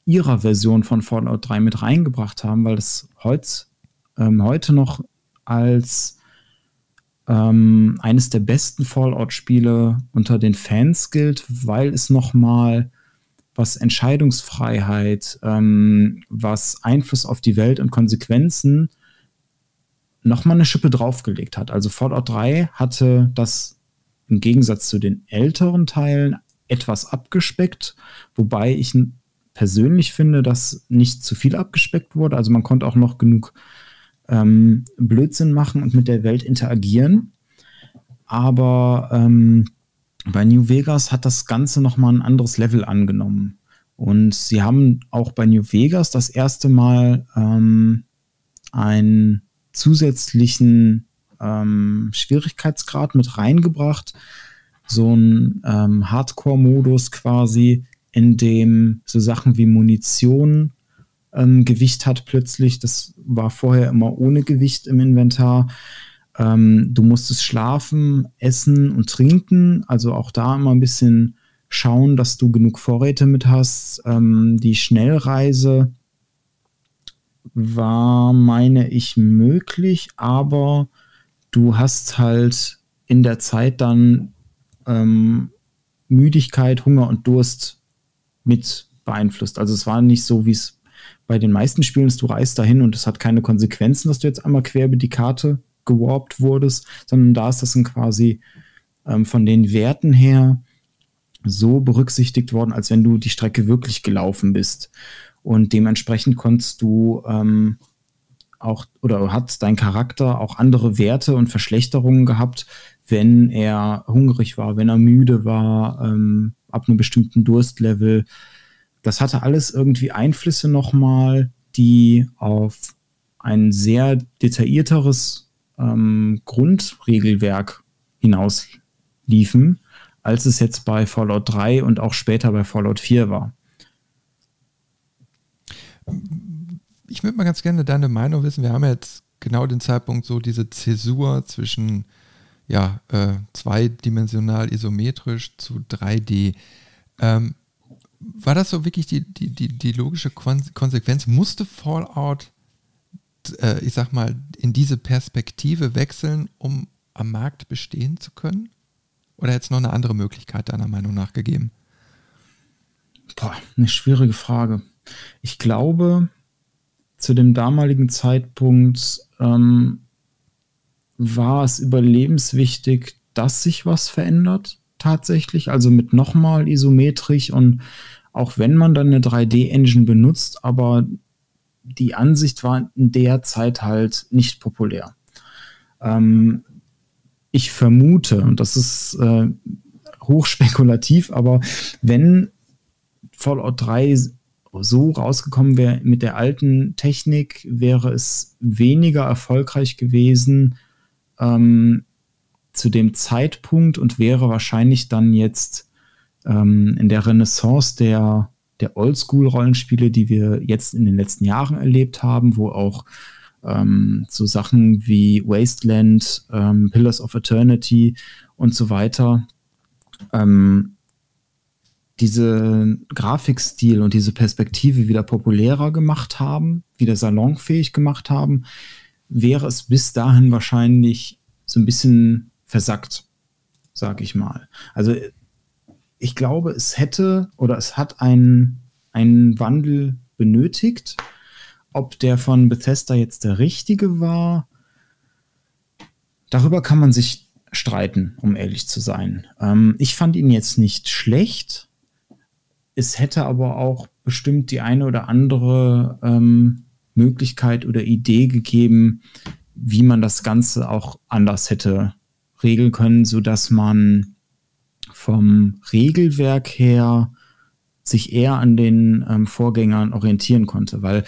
ihrer Version von Fallout 3 mit reingebracht haben, weil das heutz, ähm, heute noch als ähm, eines der besten Fallout-Spiele unter den Fans gilt, weil es nochmal was Entscheidungsfreiheit, ähm, was Einfluss auf die Welt und Konsequenzen nochmal eine Schippe draufgelegt hat. Also Fallout 3 hatte das im Gegensatz zu den älteren Teilen etwas abgespeckt, wobei ich persönlich finde, dass nicht zu viel abgespeckt wurde. Also man konnte auch noch genug ähm, Blödsinn machen und mit der Welt interagieren. Aber ähm, bei New Vegas hat das Ganze nochmal ein anderes Level angenommen. Und sie haben auch bei New Vegas das erste Mal ähm, einen zusätzlichen ähm, Schwierigkeitsgrad mit reingebracht. So ein ähm, Hardcore-Modus quasi, in dem so Sachen wie Munition ähm, Gewicht hat plötzlich. Das war vorher immer ohne Gewicht im Inventar. Ähm, du musstest schlafen, essen und trinken. Also auch da immer ein bisschen schauen, dass du genug Vorräte mit hast. Ähm, die Schnellreise war, meine ich, möglich, aber du hast halt in der Zeit dann ähm, Müdigkeit, Hunger und Durst mit beeinflusst. Also es war nicht so, wie es bei den meisten Spielen ist, du reist dahin und es hat keine Konsequenzen, dass du jetzt einmal quer über die Karte gewarpt wurdest, sondern da ist das dann quasi ähm, von den Werten her so berücksichtigt worden, als wenn du die Strecke wirklich gelaufen bist. Und dementsprechend konntest du ähm, auch oder hat dein Charakter auch andere Werte und Verschlechterungen gehabt, wenn er hungrig war, wenn er müde war, ähm, ab einem bestimmten Durstlevel. Das hatte alles irgendwie Einflüsse nochmal, die auf ein sehr detaillierteres ähm, Grundregelwerk hinausliefen, als es jetzt bei Fallout 3 und auch später bei Fallout 4 war. Ich würde mal ganz gerne deine Meinung wissen. Wir haben jetzt genau den Zeitpunkt so diese Zäsur zwischen ja, äh, zweidimensional isometrisch zu 3D. Ähm, war das so wirklich die, die, die, die logische Konsequenz? Musste Fallout äh, ich sag mal, in diese Perspektive wechseln, um am Markt bestehen zu können? Oder hätte es noch eine andere Möglichkeit deiner Meinung nach gegeben? Boah, eine schwierige Frage. Ich glaube, zu dem damaligen Zeitpunkt ähm, war es überlebenswichtig, dass sich was verändert, tatsächlich. Also mit nochmal isometrisch und auch wenn man dann eine 3D-Engine benutzt, aber die Ansicht war in der Zeit halt nicht populär. Ähm, ich vermute, und das ist äh, hochspekulativ, aber wenn Fallout 3 so rausgekommen wäre mit der alten Technik, wäre es weniger erfolgreich gewesen ähm, zu dem Zeitpunkt und wäre wahrscheinlich dann jetzt ähm, in der Renaissance der, der Oldschool-Rollenspiele, die wir jetzt in den letzten Jahren erlebt haben, wo auch ähm, so Sachen wie Wasteland, ähm, Pillars of Eternity und so weiter ähm, diese Grafikstil und diese Perspektive wieder populärer gemacht haben, wieder salonfähig gemacht haben, wäre es bis dahin wahrscheinlich so ein bisschen versackt, sage ich mal. Also ich glaube, es hätte oder es hat einen, einen Wandel benötigt. Ob der von Bethesda jetzt der richtige war, darüber kann man sich streiten, um ehrlich zu sein. Ähm, ich fand ihn jetzt nicht schlecht. Es hätte aber auch bestimmt die eine oder andere ähm, Möglichkeit oder Idee gegeben, wie man das Ganze auch anders hätte regeln können, sodass man vom Regelwerk her sich eher an den ähm, Vorgängern orientieren konnte, weil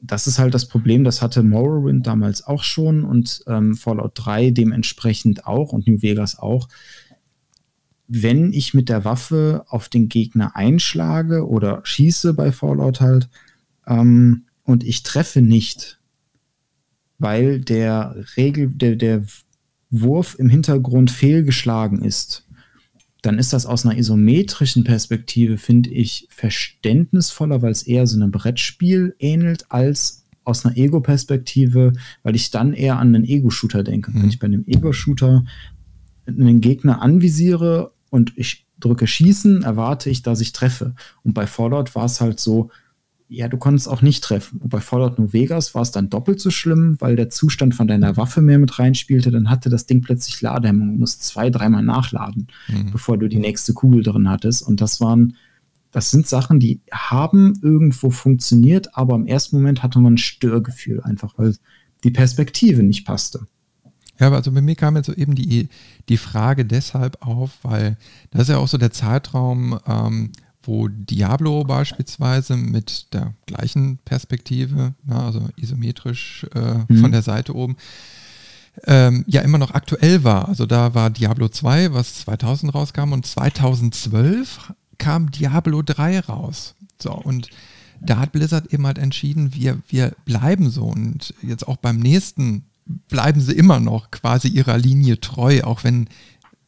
das ist halt das Problem, das hatte Morrowind damals auch schon und ähm, Fallout 3 dementsprechend auch und New Vegas auch. Wenn ich mit der Waffe auf den Gegner einschlage oder schieße bei Fallout halt ähm, und ich treffe nicht, weil der Regel, der, der Wurf im Hintergrund fehlgeschlagen ist, dann ist das aus einer isometrischen Perspektive, finde ich, verständnisvoller, weil es eher so einem Brettspiel ähnelt, als aus einer Ego-Perspektive, weil ich dann eher an einen Ego-Shooter denke. Mhm. Wenn ich bei einem Ego-Shooter einen Gegner anvisiere und ich drücke Schießen, erwarte ich, dass ich treffe. Und bei Fallout war es halt so, ja, du konntest auch nicht treffen. Und bei Fallout New Vegas war es dann doppelt so schlimm, weil der Zustand von deiner Waffe mehr mit reinspielte. Dann hatte das Ding plötzlich Ladehemmung. Du musst zwei, dreimal nachladen, mhm. bevor du die nächste Kugel drin hattest. Und das waren, das sind Sachen, die haben irgendwo funktioniert, aber im ersten Moment hatte man ein Störgefühl einfach, weil die Perspektive nicht passte. Ja, aber also bei mir kam jetzt so eben die, die Frage deshalb auf, weil das ist ja auch so der Zeitraum, ähm, wo Diablo beispielsweise mit der gleichen Perspektive, na, also isometrisch äh, mhm. von der Seite oben, ähm, ja immer noch aktuell war. Also da war Diablo 2, was 2000 rauskam und 2012 kam Diablo 3 raus. So, und da hat Blizzard eben halt entschieden, wir, wir bleiben so und jetzt auch beim nächsten bleiben sie immer noch quasi ihrer Linie treu, auch wenn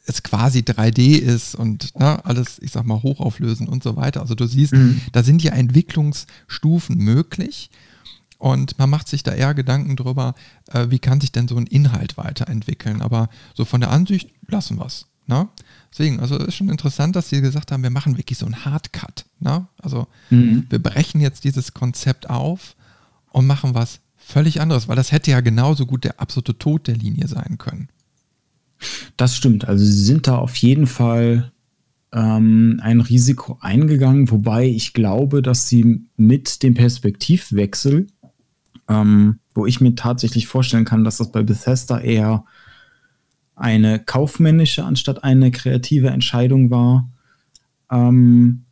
es quasi 3D ist und ne, alles, ich sag mal, hochauflösen und so weiter. Also du siehst, mhm. da sind ja Entwicklungsstufen möglich und man macht sich da eher Gedanken drüber, äh, wie kann sich denn so ein Inhalt weiterentwickeln. Aber so von der Ansicht lassen wir es. Ne? Deswegen, also ist schon interessant, dass sie gesagt haben, wir machen wirklich so einen Hardcut. Ne? Also mhm. wir brechen jetzt dieses Konzept auf und machen was völlig anderes, weil das hätte ja genauso gut der absolute Tod der Linie sein können. Das stimmt. Also sie sind da auf jeden Fall ähm, ein Risiko eingegangen, wobei ich glaube, dass sie mit dem Perspektivwechsel, ähm, wo ich mir tatsächlich vorstellen kann, dass das bei Bethesda eher eine kaufmännische anstatt eine kreative Entscheidung war, ähm,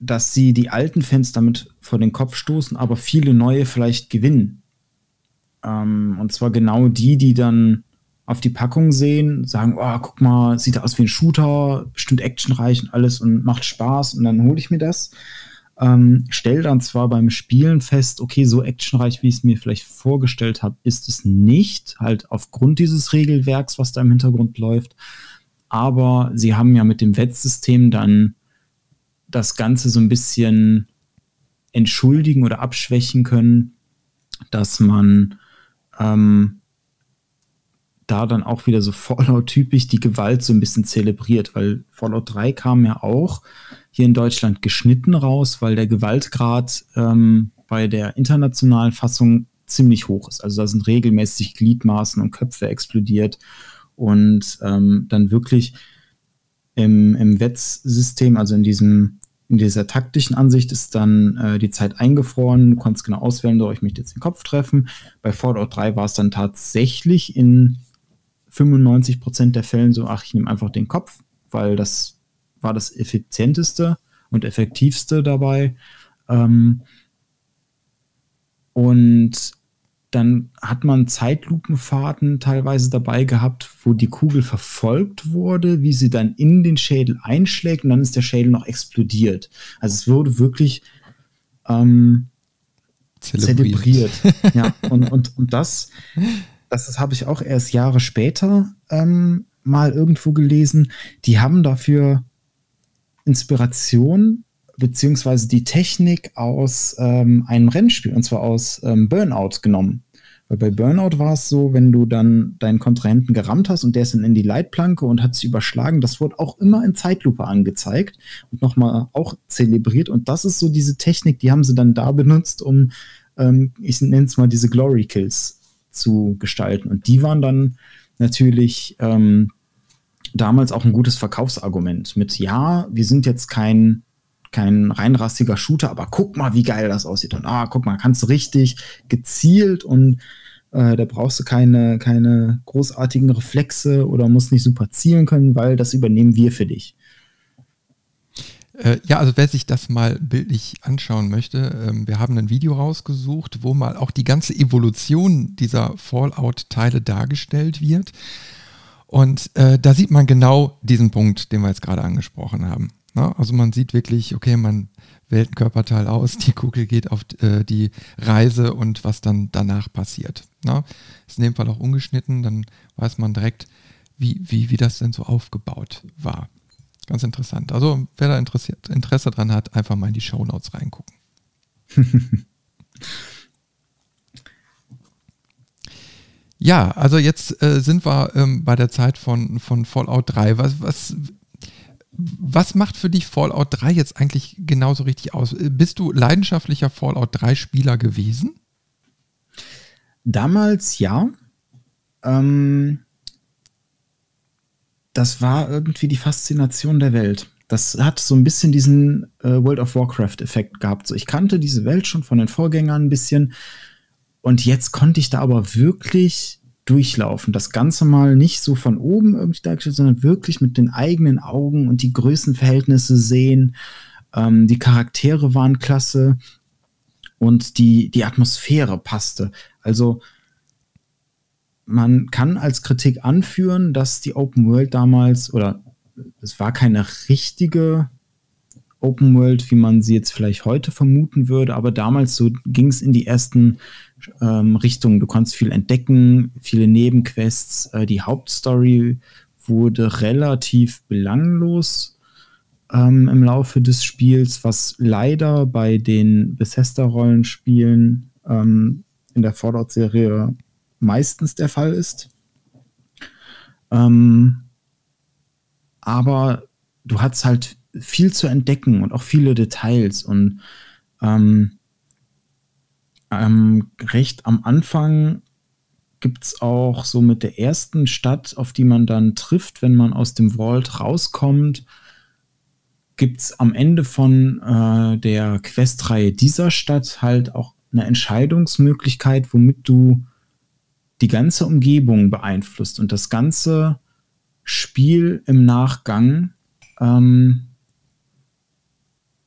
dass sie die alten Fans damit vor den Kopf stoßen, aber viele neue vielleicht gewinnen. Ähm, und zwar genau die, die dann auf die Packung sehen, sagen, oh, guck mal, sieht aus wie ein Shooter, bestimmt actionreich und alles und macht Spaß und dann hole ich mir das. Ähm, stell dann zwar beim Spielen fest, okay, so actionreich, wie ich es mir vielleicht vorgestellt habe, ist es nicht, halt aufgrund dieses Regelwerks, was da im Hintergrund läuft. Aber sie haben ja mit dem Wettsystem dann das Ganze so ein bisschen entschuldigen oder abschwächen können, dass man ähm, da dann auch wieder so Fallout-typisch die Gewalt so ein bisschen zelebriert, weil Fallout 3 kam ja auch hier in Deutschland geschnitten raus, weil der Gewaltgrad ähm, bei der internationalen Fassung ziemlich hoch ist. Also da sind regelmäßig Gliedmaßen und Köpfe explodiert und ähm, dann wirklich im, im WETS-System, also in diesem in dieser taktischen Ansicht ist dann äh, die Zeit eingefroren. Du konntest genau auswählen, soll ich mich jetzt den Kopf treffen. Bei Fallout 3 war es dann tatsächlich in 95 Prozent der Fällen so, ach, ich nehme einfach den Kopf, weil das war das effizienteste und effektivste dabei. Ähm, und dann hat man Zeitlupenfahrten teilweise dabei gehabt, wo die Kugel verfolgt wurde, wie sie dann in den Schädel einschlägt und dann ist der Schädel noch explodiert. Also es wurde wirklich ähm, zelebriert. zelebriert. ja, und, und, und das, das, das habe ich auch erst Jahre später ähm, mal irgendwo gelesen. Die haben dafür Inspiration beziehungsweise die Technik aus ähm, einem Rennspiel, und zwar aus ähm, Burnout genommen. Weil bei Burnout war es so, wenn du dann deinen Kontrahenten gerammt hast und der ist dann in die Leitplanke und hat sich überschlagen, das wurde auch immer in Zeitlupe angezeigt und nochmal auch zelebriert. Und das ist so diese Technik, die haben sie dann da benutzt, um, ähm, ich nenne es mal diese Glory Kills zu gestalten. Und die waren dann natürlich ähm, damals auch ein gutes Verkaufsargument mit, ja, wir sind jetzt kein kein reinrassiger Shooter, aber guck mal, wie geil das aussieht. Und ah, guck mal, kannst du richtig gezielt und äh, da brauchst du keine, keine großartigen Reflexe oder musst nicht super zielen können, weil das übernehmen wir für dich. Äh, ja, also wer sich das mal bildlich anschauen möchte, ähm, wir haben ein Video rausgesucht, wo mal auch die ganze Evolution dieser Fallout-Teile dargestellt wird. Und äh, da sieht man genau diesen Punkt, den wir jetzt gerade angesprochen haben. Na, also man sieht wirklich, okay, man wählt ein Körperteil aus, die Kugel geht auf äh, die Reise und was dann danach passiert. Na, ist in dem Fall auch ungeschnitten, dann weiß man direkt, wie, wie, wie das denn so aufgebaut war. Ganz interessant. Also wer da interessiert, Interesse dran hat, einfach mal in die Show Notes reingucken. ja, also jetzt äh, sind wir ähm, bei der Zeit von, von Fallout 3. Was, was was macht für dich Fallout 3 jetzt eigentlich genauso richtig aus? Bist du leidenschaftlicher Fallout 3 Spieler gewesen? Damals ja. Ähm, das war irgendwie die Faszination der Welt. Das hat so ein bisschen diesen äh, World of Warcraft-Effekt gehabt. So, ich kannte diese Welt schon von den Vorgängern ein bisschen. Und jetzt konnte ich da aber wirklich durchlaufen. Das Ganze mal nicht so von oben irgendwie dargestellt, sondern wirklich mit den eigenen Augen und die Größenverhältnisse sehen. Ähm, die Charaktere waren klasse und die, die Atmosphäre passte. Also man kann als Kritik anführen, dass die Open World damals, oder es war keine richtige Open World, wie man sie jetzt vielleicht heute vermuten würde, aber damals so ging es in die ersten ähm, Richtungen. Du konntest viel entdecken, viele Nebenquests. Äh, die Hauptstory wurde relativ belanglos ähm, im Laufe des Spiels, was leider bei den Bethesda-Rollenspielen ähm, in der Fallout-Serie meistens der Fall ist. Ähm, aber du hattest halt viel zu entdecken und auch viele Details und ähm, ähm, recht am Anfang gibt es auch so mit der ersten Stadt, auf die man dann trifft, wenn man aus dem Vault rauskommt, gibt es am Ende von äh, der Questreihe dieser Stadt halt auch eine Entscheidungsmöglichkeit, womit du die ganze Umgebung beeinflusst und das ganze Spiel im Nachgang ähm,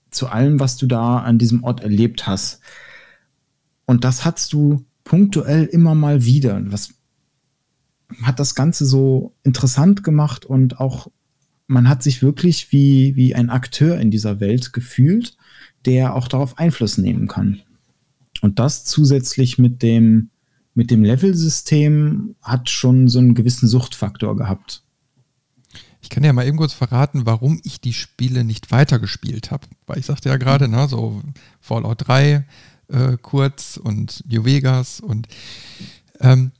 zu allem, was du da an diesem Ort erlebt hast. Und das hast du punktuell immer mal wieder. Was hat das Ganze so interessant gemacht und auch man hat sich wirklich wie, wie ein Akteur in dieser Welt gefühlt, der auch darauf Einfluss nehmen kann. Und das zusätzlich mit dem, mit dem Level-System hat schon so einen gewissen Suchtfaktor gehabt. Ich kann ja mal eben kurz verraten, warum ich die Spiele nicht weitergespielt habe. Weil ich sagte ja gerade, ne, so Fallout 3 äh, kurz und New Vegas und ähm,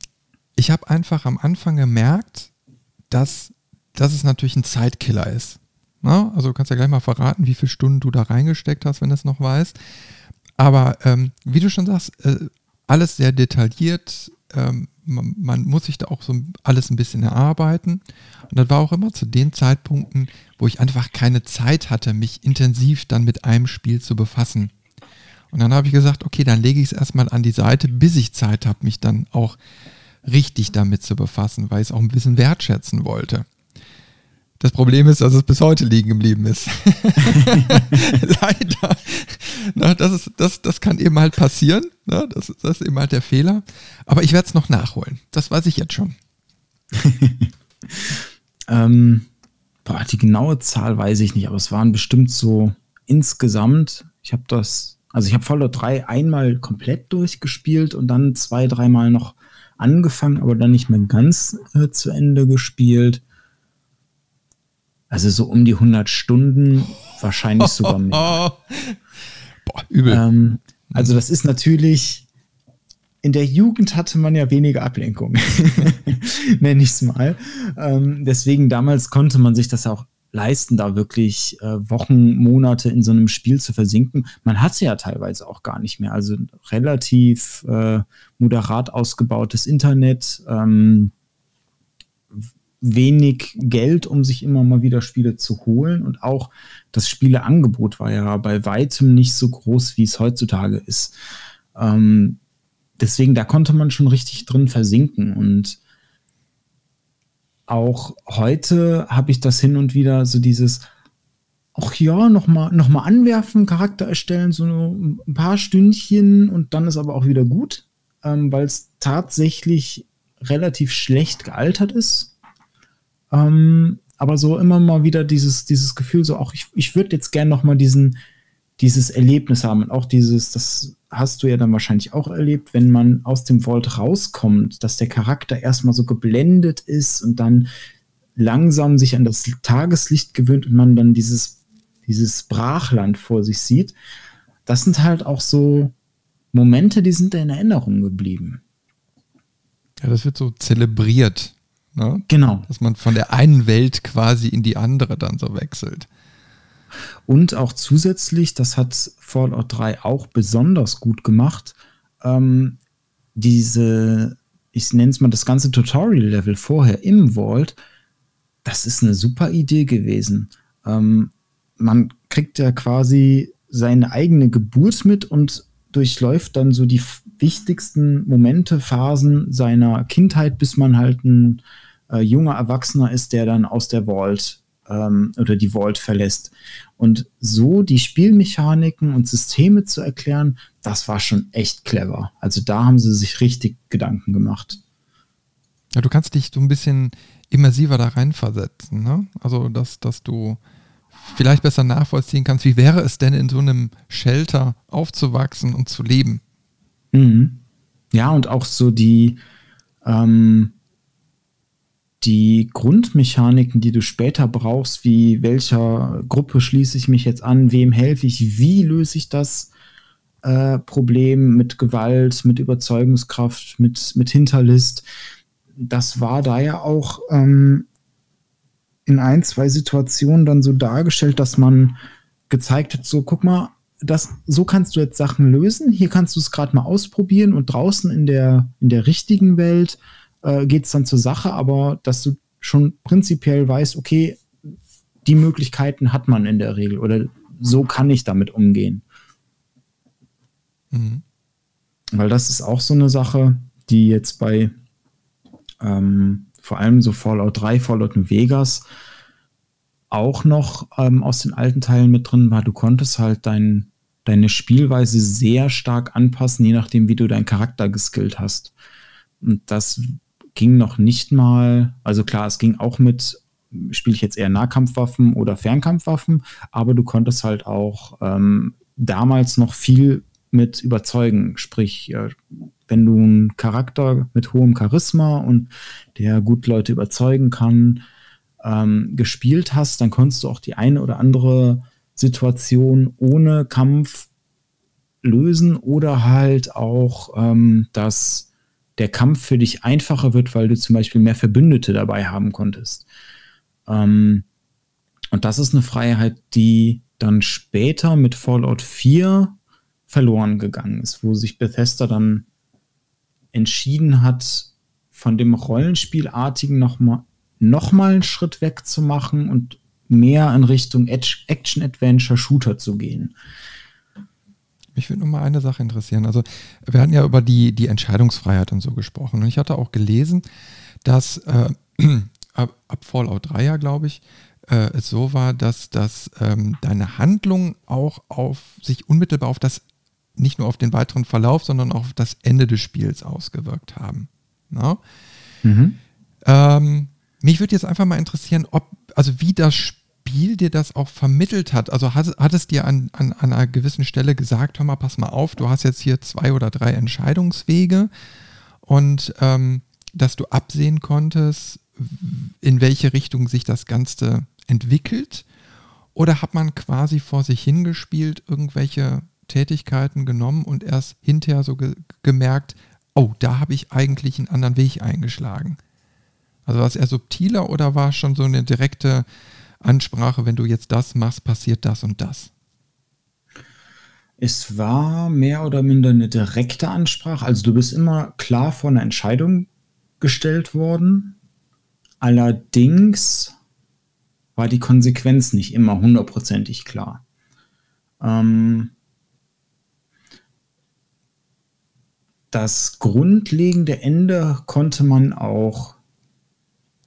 ich habe einfach am Anfang gemerkt, dass, dass es natürlich ein Zeitkiller ist. Na, also du kannst ja gleich mal verraten, wie viele Stunden du da reingesteckt hast, wenn du es noch weißt. Aber ähm, wie du schon sagst, äh, alles sehr detailliert. Ähm, man, man, muss sich da auch so alles ein bisschen erarbeiten. Und das war auch immer zu den Zeitpunkten, wo ich einfach keine Zeit hatte, mich intensiv dann mit einem Spiel zu befassen. Und dann habe ich gesagt, okay, dann lege ich es erstmal an die Seite, bis ich Zeit habe, mich dann auch richtig damit zu befassen, weil ich es auch ein bisschen wertschätzen wollte. Das Problem ist, dass es bis heute liegen geblieben ist. Leider. Na, das, ist, das, das kann eben halt passieren. Na, das, das ist eben halt der Fehler. Aber ich werde es noch nachholen. Das weiß ich jetzt schon. ähm, boah, die genaue Zahl weiß ich nicht, aber es waren bestimmt so insgesamt, ich habe das, also ich habe Fallout 3 einmal komplett durchgespielt und dann zwei, dreimal noch angefangen, aber dann nicht mehr ganz äh, zu Ende gespielt. Also so um die 100 Stunden, wahrscheinlich sogar mehr. Boah, übel. Ähm, also das ist natürlich, in der Jugend hatte man ja weniger Ablenkung, nenne ich es mal. Ähm, deswegen damals konnte man sich das auch leisten, da wirklich äh, Wochen, Monate in so einem Spiel zu versinken. Man hat sie ja teilweise auch gar nicht mehr. Also relativ äh, moderat ausgebautes Internet, ähm, wenig Geld, um sich immer mal wieder Spiele zu holen. Und auch das Spieleangebot war ja bei weitem nicht so groß, wie es heutzutage ist. Ähm, deswegen, da konnte man schon richtig drin versinken. Und auch heute habe ich das hin und wieder so dieses, ach ja, nochmal noch mal anwerfen, Charakter erstellen, so ein paar Stündchen und dann ist aber auch wieder gut, ähm, weil es tatsächlich relativ schlecht gealtert ist ähm, aber so immer mal wieder dieses, dieses Gefühl, so auch ich, ich würde jetzt gern noch mal diesen, dieses Erlebnis haben und auch dieses, das hast du ja dann wahrscheinlich auch erlebt, wenn man aus dem Vault rauskommt, dass der Charakter erstmal so geblendet ist und dann langsam sich an das Tageslicht gewöhnt und man dann dieses, dieses Brachland vor sich sieht. Das sind halt auch so Momente, die sind in Erinnerung geblieben. Ja, das wird so zelebriert. Ne? Genau. Dass man von der einen Welt quasi in die andere dann so wechselt. Und auch zusätzlich, das hat Fallout 3 auch besonders gut gemacht, ähm, diese, ich nenne es mal das ganze Tutorial-Level vorher im Vault, das ist eine super Idee gewesen. Ähm, man kriegt ja quasi seine eigene Geburt mit und durchläuft dann so die wichtigsten Momente, Phasen seiner Kindheit, bis man halt ein äh, junger Erwachsener ist, der dann aus der Vault ähm, oder die Vault verlässt. Und so die Spielmechaniken und Systeme zu erklären, das war schon echt clever. Also da haben sie sich richtig Gedanken gemacht. Ja, du kannst dich so ein bisschen immersiver da reinversetzen, ne? Also, dass, dass du vielleicht besser nachvollziehen kannst, wie wäre es denn in so einem Shelter aufzuwachsen und zu leben. Mhm. Ja, und auch so die, ähm, die Grundmechaniken, die du später brauchst, wie welcher Gruppe schließe ich mich jetzt an, wem helfe ich, wie löse ich das äh, Problem mit Gewalt, mit Überzeugungskraft, mit, mit Hinterlist, das war da ja auch ähm, in ein, zwei Situationen dann so dargestellt, dass man gezeigt hat, so guck mal, das, so kannst du jetzt Sachen lösen, hier kannst du es gerade mal ausprobieren und draußen in der, in der richtigen Welt äh, geht es dann zur Sache, aber dass du schon prinzipiell weißt, okay, die Möglichkeiten hat man in der Regel oder so kann ich damit umgehen. Mhm. Weil das ist auch so eine Sache, die jetzt bei ähm, vor allem so Fallout 3, Fallout New Vegas auch noch ähm, aus den alten Teilen mit drin war. Du konntest halt dein, deine Spielweise sehr stark anpassen, je nachdem, wie du deinen Charakter geskillt hast. Und das ging noch nicht mal, also klar, es ging auch mit, spiele ich jetzt eher Nahkampfwaffen oder Fernkampfwaffen, aber du konntest halt auch ähm, damals noch viel mit überzeugen. Sprich, äh, wenn du einen Charakter mit hohem Charisma und der gut Leute überzeugen kann, ähm, gespielt hast, dann konntest du auch die eine oder andere Situation ohne Kampf lösen oder halt auch ähm, das der Kampf für dich einfacher wird, weil du zum Beispiel mehr Verbündete dabei haben konntest. Ähm, und das ist eine Freiheit, die dann später mit Fallout 4 verloren gegangen ist, wo sich Bethesda dann entschieden hat, von dem Rollenspielartigen nochmal noch mal einen Schritt weg zu machen und mehr in Richtung Action-Adventure-Shooter zu gehen. Mich würde nur mal eine Sache interessieren. Also, wir hatten ja über die, die Entscheidungsfreiheit und so gesprochen. Und ich hatte auch gelesen, dass äh, ab, ab, Fallout 3 ja, glaube ich, äh, es so war, dass, dass ähm, deine Handlung auch auf sich unmittelbar auf das, nicht nur auf den weiteren Verlauf, sondern auch auf das Ende des Spiels ausgewirkt haben. No? Mhm. Ähm, mich würde jetzt einfach mal interessieren, ob, also wie das Spiel dir das auch vermittelt hat. Also hat, hat es dir an, an, an einer gewissen Stelle gesagt, hör mal, pass mal auf, du hast jetzt hier zwei oder drei Entscheidungswege und ähm, dass du absehen konntest, in welche Richtung sich das Ganze entwickelt? Oder hat man quasi vor sich hingespielt, irgendwelche Tätigkeiten genommen und erst hinterher so ge gemerkt, oh, da habe ich eigentlich einen anderen Weg eingeschlagen? Also war es eher subtiler oder war schon so eine direkte Ansprache, wenn du jetzt das machst, passiert das und das? Es war mehr oder minder eine direkte Ansprache. Also du bist immer klar vor einer Entscheidung gestellt worden. Allerdings war die Konsequenz nicht immer hundertprozentig klar. Ähm, das grundlegende Ende konnte man auch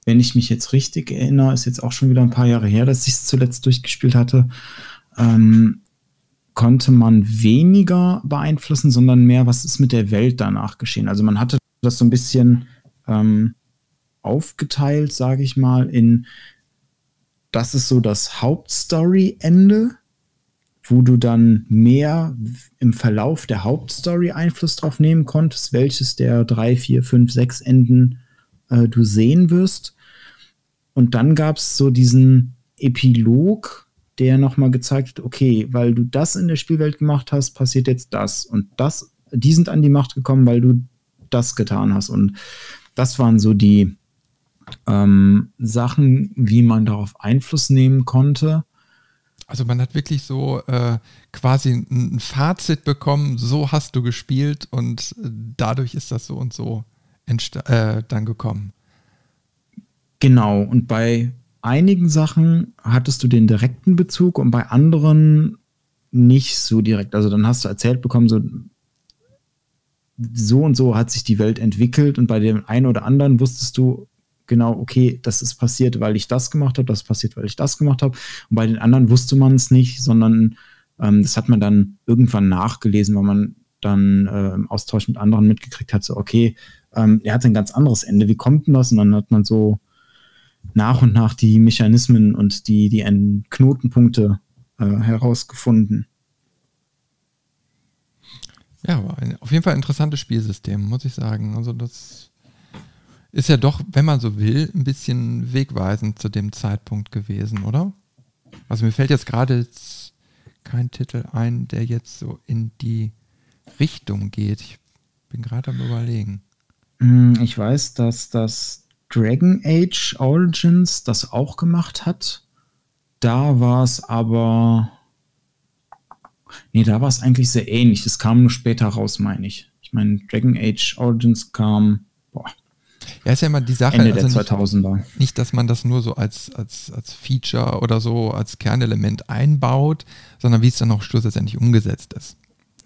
wenn ich mich jetzt richtig erinnere, ist jetzt auch schon wieder ein paar Jahre her, dass ich es zuletzt durchgespielt hatte, ähm, konnte man weniger beeinflussen, sondern mehr, was ist mit der Welt danach geschehen. Also man hatte das so ein bisschen ähm, aufgeteilt, sage ich mal, in das ist so das Hauptstory-Ende, wo du dann mehr im Verlauf der Hauptstory Einfluss drauf nehmen konntest, welches der drei, vier, fünf, sechs Enden äh, du sehen wirst. Und dann gab es so diesen Epilog, der nochmal gezeigt hat, okay, weil du das in der Spielwelt gemacht hast, passiert jetzt das. Und das, die sind an die Macht gekommen, weil du das getan hast. Und das waren so die ähm, Sachen, wie man darauf Einfluss nehmen konnte. Also man hat wirklich so äh, quasi ein Fazit bekommen, so hast du gespielt und dadurch ist das so und so äh, dann gekommen. Genau, und bei einigen Sachen hattest du den direkten Bezug und bei anderen nicht so direkt. Also dann hast du erzählt bekommen, so, so und so hat sich die Welt entwickelt und bei dem einen oder anderen wusstest du genau, okay, das ist passiert, weil ich das gemacht habe, das ist passiert, weil ich das gemacht habe. Und bei den anderen wusste man es nicht, sondern ähm, das hat man dann irgendwann nachgelesen, weil man dann äh, im Austausch mit anderen mitgekriegt hat, so, okay, ähm, er hat ein ganz anderes Ende, wie kommt denn das? Und dann hat man so nach und nach die Mechanismen und die, die Knotenpunkte äh, herausgefunden. Ja, war ein, auf jeden Fall ein interessantes Spielsystem, muss ich sagen. Also das ist ja doch, wenn man so will, ein bisschen wegweisend zu dem Zeitpunkt gewesen, oder? Also mir fällt jetzt gerade kein Titel ein, der jetzt so in die Richtung geht. Ich bin gerade am überlegen. Hm, ich weiß, dass das Dragon Age Origins das auch gemacht hat. Da war es aber. Nee, da war es eigentlich sehr ähnlich. Das kam nur später raus, meine ich. Ich meine, Dragon Age Origins kam. Boah. Ja, ist ja immer die Sache. Ende also der 2000er. Nicht, nicht, dass man das nur so als, als, als Feature oder so, als Kernelement einbaut, sondern wie es dann auch schlussendlich umgesetzt ist.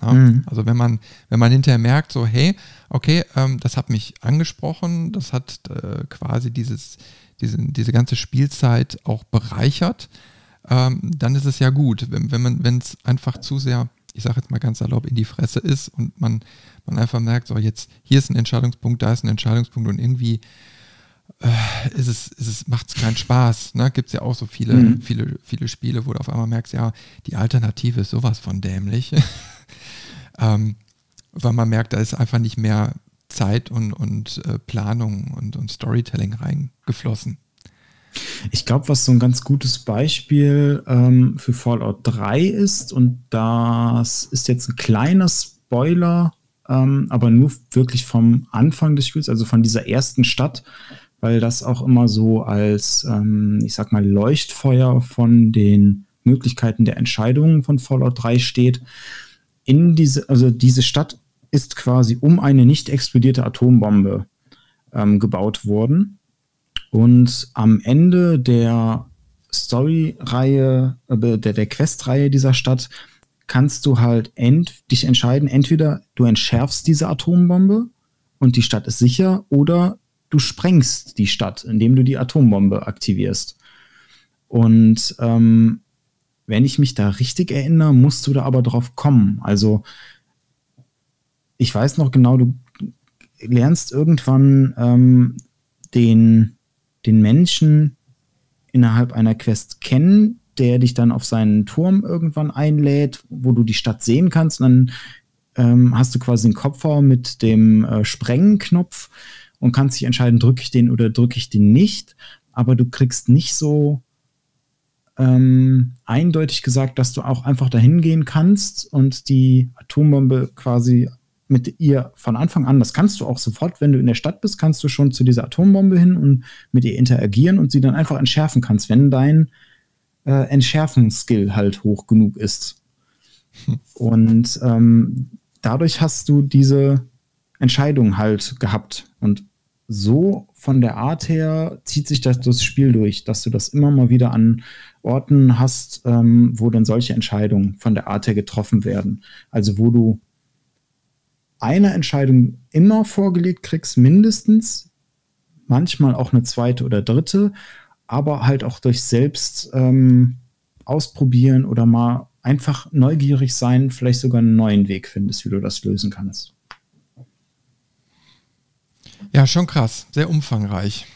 Ja? Mhm. Also wenn man, wenn man hinterher merkt, so, hey, okay, ähm, das hat mich angesprochen, das hat äh, quasi dieses, diese, diese ganze Spielzeit auch bereichert, ähm, dann ist es ja gut. Wenn, wenn man, wenn es einfach zu sehr, ich sage jetzt mal ganz erlaubt, in die Fresse ist und man, man einfach merkt, so jetzt, hier ist ein Entscheidungspunkt, da ist ein Entscheidungspunkt und irgendwie äh, ist es, ist es, macht es keinen Spaß. Ne? Gibt es ja auch so viele, mhm. viele, viele Spiele, wo du auf einmal merkst, ja, die Alternative ist sowas von dämlich. ähm, weil man merkt, da ist einfach nicht mehr Zeit und, und äh, Planung und, und Storytelling reingeflossen. Ich glaube, was so ein ganz gutes Beispiel ähm, für Fallout 3 ist, und das ist jetzt ein kleiner Spoiler, ähm, aber nur wirklich vom Anfang des Spiels, also von dieser ersten Stadt, weil das auch immer so als, ähm, ich sag mal, Leuchtfeuer von den Möglichkeiten der Entscheidungen von Fallout 3 steht. In diese, also diese Stadt ist quasi um eine nicht explodierte Atombombe ähm, gebaut worden. Und am Ende der Story-Reihe, äh, der, der Quest-Reihe dieser Stadt, kannst du halt ent, dich entscheiden, entweder du entschärfst diese Atombombe und die Stadt ist sicher, oder du sprengst die Stadt, indem du die Atombombe aktivierst. Und ähm, wenn ich mich da richtig erinnere, musst du da aber drauf kommen. Also ich weiß noch genau, du lernst irgendwann ähm, den, den Menschen innerhalb einer Quest kennen, der dich dann auf seinen Turm irgendwann einlädt, wo du die Stadt sehen kannst. Und dann ähm, hast du quasi einen Kopfhörer mit dem äh, Sprengenknopf und kannst dich entscheiden, drücke ich den oder drücke ich den nicht. Aber du kriegst nicht so ähm, eindeutig gesagt, dass du auch einfach dahin gehen kannst und die Atombombe quasi mit ihr von Anfang an, das kannst du auch sofort, wenn du in der Stadt bist, kannst du schon zu dieser Atombombe hin und mit ihr interagieren und sie dann einfach entschärfen kannst, wenn dein äh, Entschärfen-Skill halt hoch genug ist. Hm. Und ähm, dadurch hast du diese Entscheidung halt gehabt. Und so von der Art her zieht sich das, das Spiel durch, dass du das immer mal wieder an Orten hast, ähm, wo dann solche Entscheidungen von der Art her getroffen werden. Also wo du eine Entscheidung immer vorgelegt kriegst, mindestens, manchmal auch eine zweite oder dritte, aber halt auch durch selbst ähm, ausprobieren oder mal einfach neugierig sein, vielleicht sogar einen neuen Weg findest, wie du das lösen kannst. Ja, schon krass, sehr umfangreich.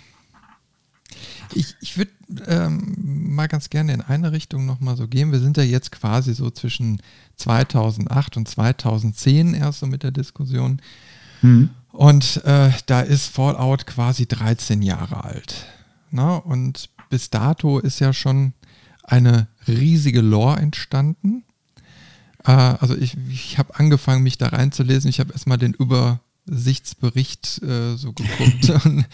Ich, ich würde ähm, mal ganz gerne in eine Richtung nochmal so gehen. Wir sind ja jetzt quasi so zwischen 2008 und 2010 erst so mit der Diskussion. Mhm. Und äh, da ist Fallout quasi 13 Jahre alt. Na, und bis dato ist ja schon eine riesige Lore entstanden. Äh, also ich, ich habe angefangen, mich da reinzulesen. Ich habe erstmal den Über Sichtsbericht äh, so geguckt und